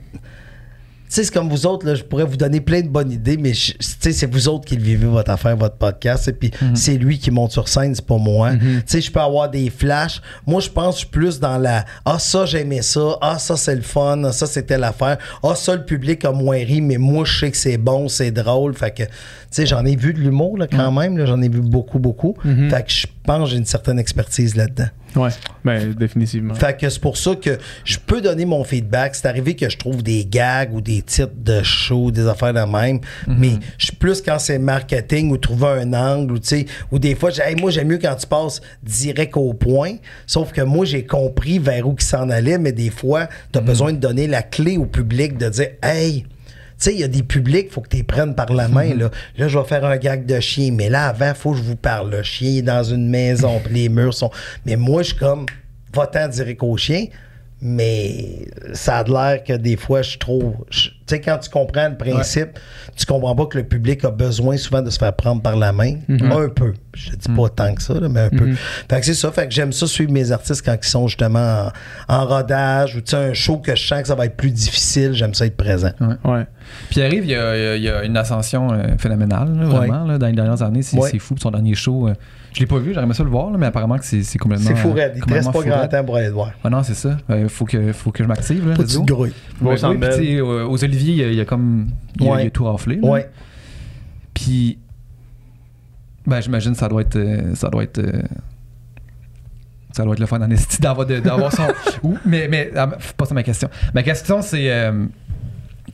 Tu sais, c'est comme vous autres, là, je pourrais vous donner plein de bonnes idées, mais je- tu sais, c'est vous autres qui le vivez, votre affaire, votre podcast, et puis c'est lui qui monte sur scène, c'est pas moi. Tu sais, je peux avoir des flashs. Moi, je pense que je suis plus dans la Ah, ça, j'aimais ça. Ah, ça, c'est le fun. Ah, ça, c'était l'affaire. Ah, ça, le public a moins ri, mais moi, je sais que c'est bon, c'est drôle. Fait que, tu sais, j'en ai vu de l'humour, là, quand même. j'en ai vu beaucoup, beaucoup. Fait que je pense que j'ai une certaine expertise là-dedans. Ouais, ben définitivement. Fait que c'est pour ça que je peux donner mon feedback. C'est arrivé que je trouve des gags ou des titres de show, des affaires de même. Mais je suis plus quand c'est marketing ou trouver un angle ou tu sais, ou des fois, Hey, moi j'aime mieux quand tu passes direct au point. Sauf que moi j'ai compris vers où qui s'en allait, mais des fois, tu as besoin de donner la clé au public de dire Hey, sais, il y a des publics, faut que tu les prennes par la main. Là. là, je vais faire un gag de chien, mais là, avant, faut que je vous parle. Le chien est dans une maison, puis les murs sont. <laughs> Mais moi, je suis comme, va-t'en direct au chien. Mais ça a l'air que des fois, je suis trop. je- Tu sais, quand tu comprends le principe, tu comprends pas que le public a besoin souvent de se faire prendre par la main. Un peu. Je dis pas tant que ça, là, mais un peu. Fait que c'est ça. Fait que j'aime ça suivre mes artistes quand ils sont justement en, en rodage ou tu sais, un show que je sens que ça va être plus difficile. J'aime ça être présent. Ouais. Puis arrive, il y a, il y a- il y a une ascension euh, phénoménale, là, vraiment, là, dans les dernières années. C'est Ouais. fou. Puis Son dernier show, euh, je l'ai pas vu, j'aurais aimé ça le voir, là, mais apparemment que c'est complètement. C'est fou, raide. Il te reste pas grand temps pour aller le voir. Ah non, c'est ça. Il faut, que, faut que je m'active. là, Pas de grouille. Ouais, euh, aux Oliviers, il y a- il y, a comme. Il Ouais. il a tout raflé. là. Ouais. Puis. Ben, j'imagine que ça doit être. euh, ça doit être. euh, ça doit être le fun en esti d'avoir, d'avoir son. <laughs> Ou- mais, mais ah, pas ça ma question. Ma question, c'est. euh,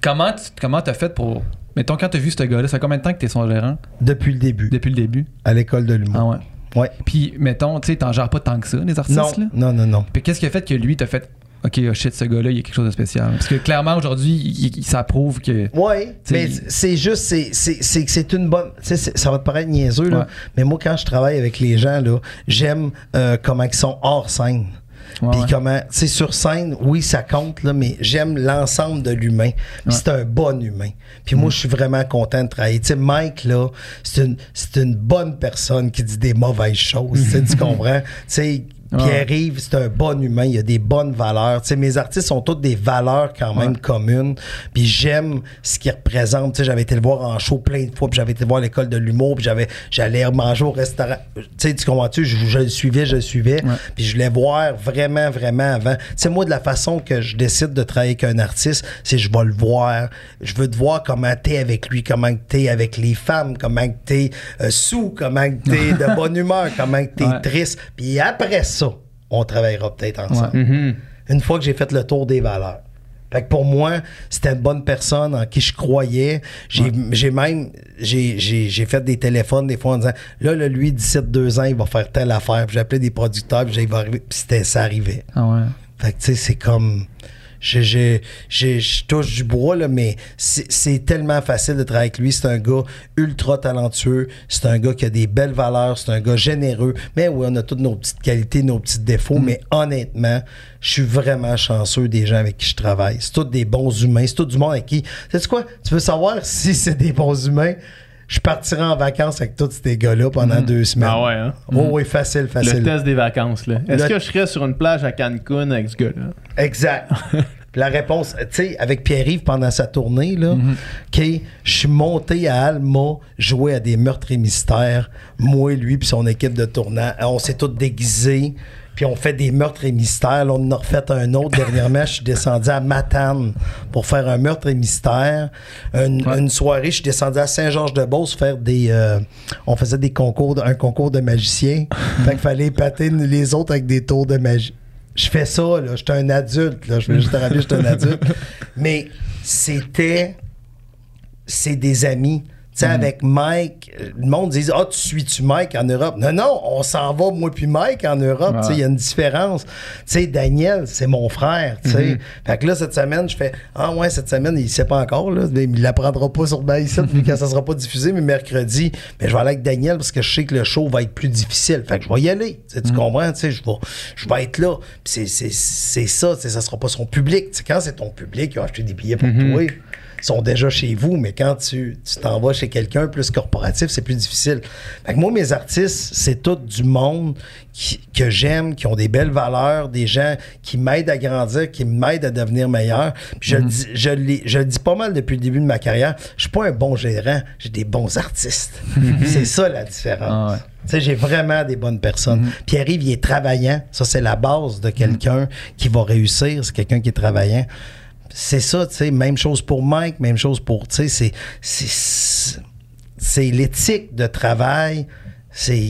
comment tu comment t'as fait pour. Mettons, quand t'as vu ce gars-là, ça fait combien de temps que t'es son gérant? Depuis le début, depuis le début? à l'école de Ah l'humour. ouais. ouais. Puis, mettons, tu sais, t'en gères pas tant que ça, les artistes, Non, là? non, non, non. Puis qu'est-ce qui a fait que lui t'a fait OK, oh shit, ce gars-là, il y a quelque chose de spécial. Parce que clairement, aujourd'hui, ça prouve que. Oui, mais c'est juste, c'est- c'est c'est que c'est une bonne. Ça va te paraître niaiseux, là, mais moi, quand je travaille avec les gens, là, j'aime euh, comment ils sont hors scène. Puis ouais. comment, tu sais, sur scène, oui, ça compte, là, mais j'aime l'ensemble de l'humain. Puis c'est un bon humain. Puis Mm. moi, je suis vraiment content de travailler. Tu sais, Mike, là, c'est une, une bonne personne qui dit des mauvaises choses. tu <laughs> comprends? Tu sais, Pierre-Yves, c'est un bon humain, il a des bonnes valeurs. Tu sais, mes artistes ont toutes des valeurs quand même communes. Puis j'aime ce qu'ils représentent. Tu sais, j'avais été le voir en show plein de fois, puis j'avais été le voir à l'école de l'humour, puis j'avais, j'allais manger au restaurant. Tu sais, tu comprends-tu? Je, je le suivais, je le suivais. Puis je voulais voir vraiment, vraiment avant. Tu sais, moi, de la façon que je décide de travailler avec un artiste, c'est je vais le voir. Je veux te voir comment t'es avec lui, comment t'es avec les femmes, comment t'es euh, sous, comment t'es <laughs> de bonne humeur, comment t'es Ouais. triste. Puis après ça, on travaillera peut-être ensemble. Mhm. Une fois que j'ai fait le tour des valeurs. Fait que pour moi, c'était une bonne personne en qui je croyais. J'ai j'ai même j'ai j'ai- j'ai fait des téléphones des fois en disant là, là lui, d'ici deux ans, il va faire telle affaire. Puis J'appelais des producteurs, puis il va arriver. Puis c'était- ça arrivait. Ah ouais. Fait que tu sais, c'est comme. Je, touche du bois, là, mais c'est c'est tellement facile de travailler avec lui. C'est un gars ultra talentueux. C'est un gars qui a des belles valeurs. C'est un gars généreux. Mais oui, on a toutes nos petites qualités, nos petits défauts. Mais honnêtement, je suis vraiment chanceux des gens avec qui je travaille. C'est tous des bons humains. C'est tout du monde avec qui. Tu sais quoi? Tu veux savoir si c'est des bons humains? Je partirai en vacances avec tous ces gars-là pendant deux semaines. Ah ouais, hein? Oh oui, facile, facile. Le test des vacances, là. Est-ce Le- que je serais sur une plage à Cancun avec ce gars-là? Exact. <laughs> La réponse, tu sais, avec Pierre-Yves pendant sa tournée, là, OK, je suis monté à Alma jouer à des meurtres et mystères. Moi, lui, puis son équipe de tournant. On s'est tous déguisés. Puis on fait des meurtres et mystères. Là, on en a refait un autre dernièrement. Je suis descendu à Matane pour faire un meurtre et mystère. Une, une soirée, je suis descendu à Saint-Georges-de-Beauce faire des. euh, on faisait des concours, de- un concours de magiciens. <laughs> fait qu'il fallait épater les autres avec des tours de magie. Je fais ça, là. J'étais un adulte, là. Je vais juste te rappeler, j'étais un adulte. <laughs> Mais c'était c'est des amis. Tu sais, avec Mike, euh, le monde dit Ah, tu suis-tu Mike en Europe? Non, non, on s'en va, moi puis Mike, en Europe. Tu sais, il y a une différence. Tu sais, Daniel, c'est mon frère. Tu sais. Fait que là, cette semaine, je fais Ah, ouais, cette semaine, il sait pas encore. Là, mais il l'apprendra pas sur ici, vu que ça sera pas diffusé, mais mercredi, mais je vais aller avec Daniel parce que je sais que le show va être plus difficile. Fait que je vais y aller. Tu tu comprends? Tu sais, je vais, je vais être là. Puis c'est, c'est, c'est ça, ça sera pas son public. Tu sais, quand c'est ton public, qui a acheté des billets pour toi sont déjà chez vous, mais quand tu tu t'en vas chez quelqu'un plus corporatif, c'est plus difficile. Fait que moi, mes artistes, c'est tout du monde qui- que j'aime, qui ont des belles valeurs, des gens qui m'aident à grandir, qui m'aident à devenir meilleur. Puis je, le dis, je, l'ai- je le dis pas mal depuis le début de ma carrière, je suis pas un bon gérant, j'ai des bons artistes. c'est ça la différence. Ah ouais. Tu sais, j'ai vraiment des bonnes personnes. Pierre-Yves, il est travaillant. Ça, c'est la base de quelqu'un qui va réussir. C'est quelqu'un qui est travaillant. C'est ça, tu sais. Même chose pour Mike, même chose pour, tu sais, c'est- c'est. L'éthique de travail. C'est.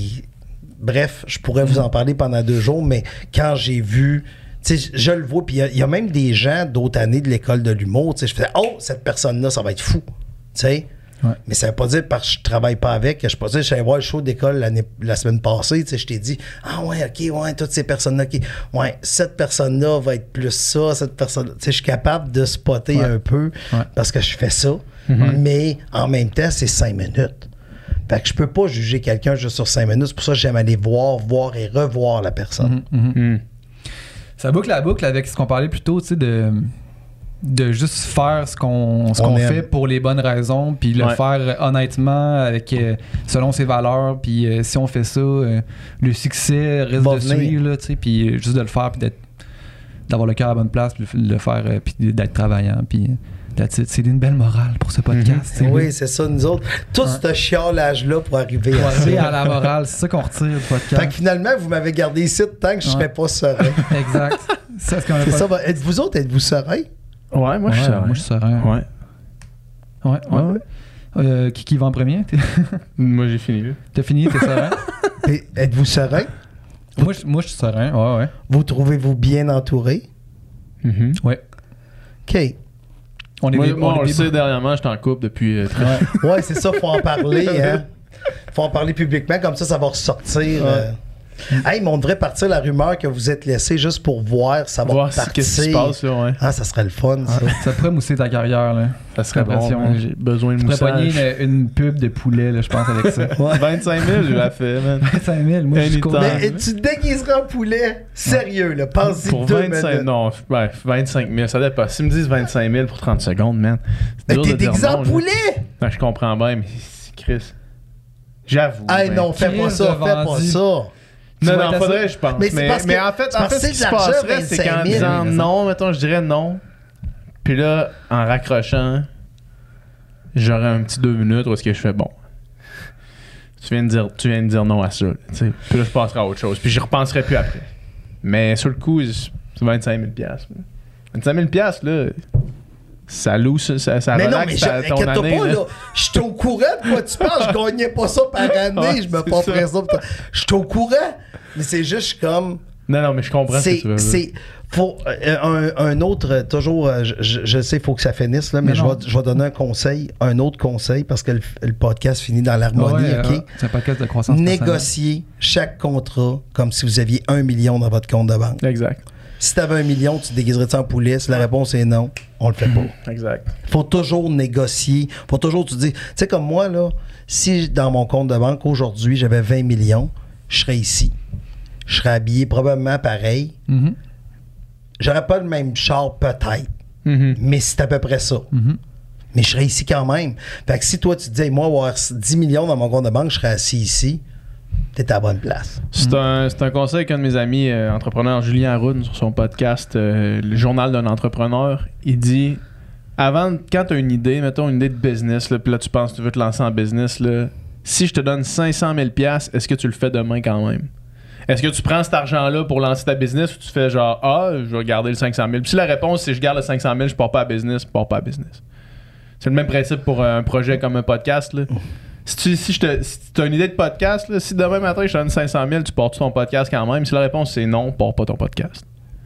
Bref, je pourrais vous en parler pendant deux jours, mais quand j'ai vu. Tu sais, je le vois, puis il y y, a même des gens d'autres années de l'école de l'humour, tu sais, je fais Oh, cette personne-là, ça va être fou. Tu sais? Ouais. Mais ça veut pas dire parce que je travaille pas avec que je peux dire, je suis allé voir le show d'école la semaine passée, tu sais, je t'ai dit, ah ouais, ok, ouais, toutes ces personnes-là, ok, ouais, cette personne-là va être plus ça, cette personne, tu sais, je suis capable de spotter Ouais. un peu Ouais. parce que je fais ça, mais en même temps, c'est cinq minutes. Fait que je peux pas juger quelqu'un juste sur cinq minutes, c'est pour ça que j'aime aller voir, voir et revoir la personne. Hmm. Ça boucle la boucle avec ce qu'on parlait plus tôt, tu sais, de, de juste faire ce qu'on ce fait pour les bonnes raisons, puis le Ouais. faire honnêtement, avec euh, selon ses valeurs, puis euh, si on fait ça, euh, le succès risque de venir. suivre, là, tu sais, puis juste de le faire, puis d'être d'avoir le cœur à la bonne place, puis de le faire, euh, puis d'être travaillant, puis c'est une belle morale pour ce podcast. tu sais. Oui, c'est ça, nous autres. Tout ce chiolage-là pour arriver Pour à ça. à la morale, c'est ça qu'on retire du Fait que podcast. finalement, vous m'avez gardé ici tant que je Ouais. serais pas serein. <laughs> Exact. C'est ce qu'on a C'est pas- ça, êtes-vous autres, êtes-vous serein? Ouais, moi, je Ouais, suis serein. moi, je suis serein. Ouais. Ouais, ouais. Ouais, ouais. Euh, qui, qui va en premier? <laughs> Moi, j'ai fini. T'as fini, t'es serein? <laughs> Et êtes-vous serein? moi, je- moi, je suis serein. Ouais, ouais. Vous trouvez-vous bien entouré? Mhm. Ouais. OK. On est Moi, des- moi, on on est le des- sait, dernièrement, j'étais en couple depuis euh, très Ouais. Ouais, c'est ça, faut en parler, <laughs> hein? Faut en parler publiquement, comme ça, ça va ressortir. euh. Hey, mais on devrait partir la rumeur que vous êtes laissé juste pour voir, partir. qu'est-ce qui se passe, là, ouais. Ah, ça serait le fun, ça. Ça pourrait mousser ta carrière, là. Ça serait bon. L'impression. man. J'ai besoin de Tu pourrais pogner moussage. une, une pub de poulet, là, je pense, avec ça. <laughs> 25 000, je l'ai fait, man. 25 000, moi, je suis. Mais et tu te déguiseras en poulet? Sérieux, là, pense-y Pour deux 25 minutes. non, ouais, 25 000, ça dépend. S'ils me disent 25 000 pour 30 secondes, man. Mais t'es déguisé en poulet? Non, je comprends bien, mais c'est- Chris. J'avoue. Hey, non, fais pas ça, fais pas ça. Non, non, faudrait, je pense. Mais Mais, c'est parce mais que- en fait, en fait, ce qui se passerait, c'est 25 qu'en 000, disant non, mettons, je dirais non. Puis là, en raccrochant, j'aurais un petit deux minutes où est-ce que je fais bon. Tu viens de dire, tu viens de dire non à ça. Puis là, je passerai à autre chose. Puis j'y repenserai plus après. Mais sur le coup, c'est 25 000 piastres, là. 25 000 piastres, là, ça loue, ça, ça, Mais non, mais ta- je- ton année. pas, là. là. Je suis au courant de quoi tu parles. Je gagnais pas ça par <laughs> année. Ouais, je me passerais ça. ça. Je suis au courant. Mais c'est juste, comme. Non, non, mais je comprends ce que C'est. tu veux dire. c'est faut, euh, un, un autre, euh, toujours, euh, je, je- sais, il faut que ça finisse, là, mais Mais je vais, je vais donner un conseil, un autre conseil, parce que le, le podcast finit dans l'harmonie, Ouais, OK? euh, C'est un podcast de croissance. Négociez chaque contrat comme si vous aviez un million dans votre compte de banque. Exact. Si tu avais un million, tu te déguiserais en poulet? Si la réponse est non, on le fait pas. Exact. faut toujours négocier. faut toujours te dire. Tu sais, comme moi, là, si dans mon compte de banque aujourd'hui, j'avais 20 millions, je serais ici. Je serais habillé probablement pareil. Mhm. J'aurais pas le même char, peut-être. Mhm. Mais c'est à peu près ça. Mhm. Mais je serais ici quand même. Fait que si toi, tu te dis, moi, avoir 10 millions dans mon compte de banque, je serais assis ici, t'es à la bonne place. C'est un, c'est un conseil qu'un de mes amis euh, entrepreneurs, Julien Aroun, sur son podcast euh, Le journal d'un entrepreneur, il dit avant, quand tu as une idée, mettons une idée de business, là, puis là tu penses que tu veux te lancer en business, là, si je te donne 500 000 est-ce que tu le fais demain quand même? Est-ce que tu prends cet argent-là pour lancer ta business ou tu fais genre Ah, je vais garder le 500 000 Puis si la réponse c'est je garde le 500 000, je pars pas à business, je pars pas à business. C'est le même principe pour un projet comme un podcast. Là. Si tu si je te, si as une idée de podcast, là, si demain matin je te donne 500 000, tu pars ton podcast quand même? Si la réponse c'est non, pars pas ton podcast.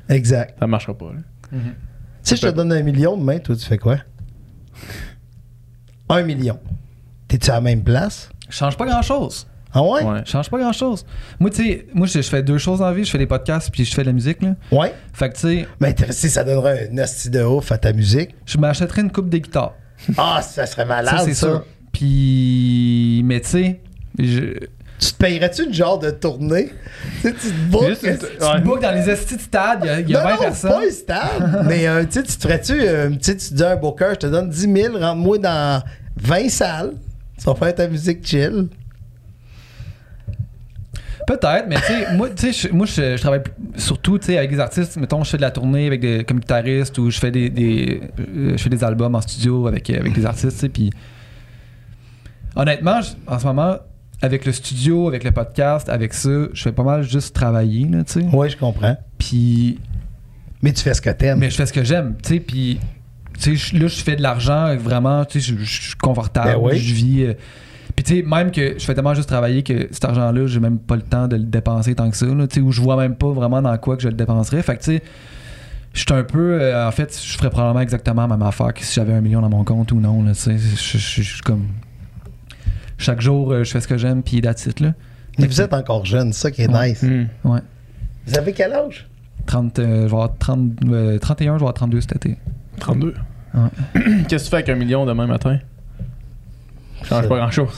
Exact. Ça marchera pas. là. Si je te donne un million demain, toi, tu fais quoi? un million. T'es-tu à la même place? Je change pas grand-chose. Ah ouais? Ouais. Je change pas grand-chose. Moi, tu sais, moi, je, fais deux choses dans la vie. Je fais des podcasts puis je fais de la musique, là. Ouais. Fait que, tu sais, Mais si ça donnerait un asti de ouf à ta musique. je m'achèterais une coupe de guitare. Ah, ça serait malade, ça, c'est ça. sûr. Puis, mais tu sais, je... Tu te payerais-tu une genre de tournée? tu te bookes. Une- tu- te bookes dans les estis de stade, il y a, il y a non, 20 non, personnes. pas un stade. <laughs> mais euh, tu te ferais-tu, euh, tu dis à un booker, je te donne 10 000, rentre-moi dans 20 salles. Tu vas faire ta musique chill. Peut-être, mais tu sais, moi, tu sais, je- moi, je, je travaille surtout, tu sais, avec des artistes. Mettons, je fais de la tournée avec des comme guitariste ou je fais des, des euh, je fais des albums en studio avec avec des artistes, tu sais. Puis honnêtement, je- en ce moment, avec le studio, avec le podcast, avec ça, je fais pas mal juste travailler, là, tu sais. Oui, je comprends. Puis Mais tu fais ce que t'aimes. mais je fais ce que j'aime, tu sais. Puis tu sais, là, je fais de l'argent, vraiment, tu sais, je je suis confortable, Ben oui. je vis. euh, puis tu sais, même que je fais tellement juste travailler que cet argent-là, j'ai même pas le temps de le dépenser tant que ça, là, tu sais, ou je vois même pas vraiment dans quoi que je le dépenserais. Fait que tu sais, je suis un peu, euh, en fait, je ferais probablement exactement la même affaire que si j'avais un million dans mon compte ou non, là, je suis comme. Chaque jour, euh, je fais ce que j'aime, puis that's it, là. Mais vous êtes encore jeune, c'est ça qui est Ouais. nice. Hmm. Ouais. Vous avez quel âge? 30, euh, je vais avoir 30, euh, 31, je vais avoir 32 cet été. 32. Ouais. Qu'est-ce que tu fais avec un million demain matin? Change Ça- pas grand-chose.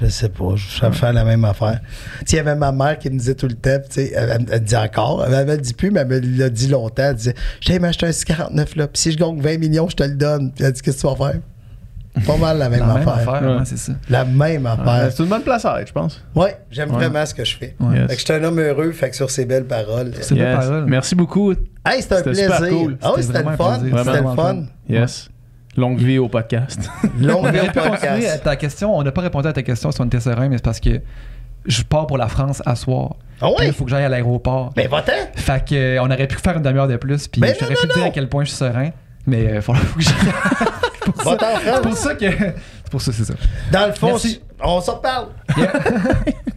Je sais pas, je vais faire la même affaire. Il y avait ma mère qui me disait tout le temps, tu sais, elle, elle- elle dit encore, elle, elle dit plus, mais elle me l'a dit longtemps. Elle disait Je t'ai m'acheter un 649 là, puis si je gagne 20 millions, je te le donne. Puis elle dit Qu'est-ce que tu vas faire Pas mal la même, La même affaire. affaire, Ouais. ouais, c'est ça. La même Ouais, affaire. C'est une bonne place à être, je pense. Ouais, j'aime Ouais. vraiment ce que je fais. Yes. Fait que je suis un homme heureux, fait que sur ces belles paroles. C'est belle parole. Merci beaucoup. Hey, c'était un plaisir. super cool. Ah oui, C'était le fun. C'était le fun. Yes. Longue vie au podcast. <laughs> Longue On vie au à podcast. ta question. On n'a pas répondu à ta question si on était serein, mais c'est parce que je pars pour la France à soir. Ah ouais? Il faut que j'aille à l'aéroport. Ben, va-t'en. Fait que, euh, on aurait pu faire une demi-heure de plus, puis Ben non, pu non, dire non. à quel point je suis serein. Mais il faut, faut que j'aille. <laughs> C'est pour ça- Va-t'en, c'est pour ça que. C'est pour ça, c'est ça. Dans le fond, on s'en. Yeah. <laughs>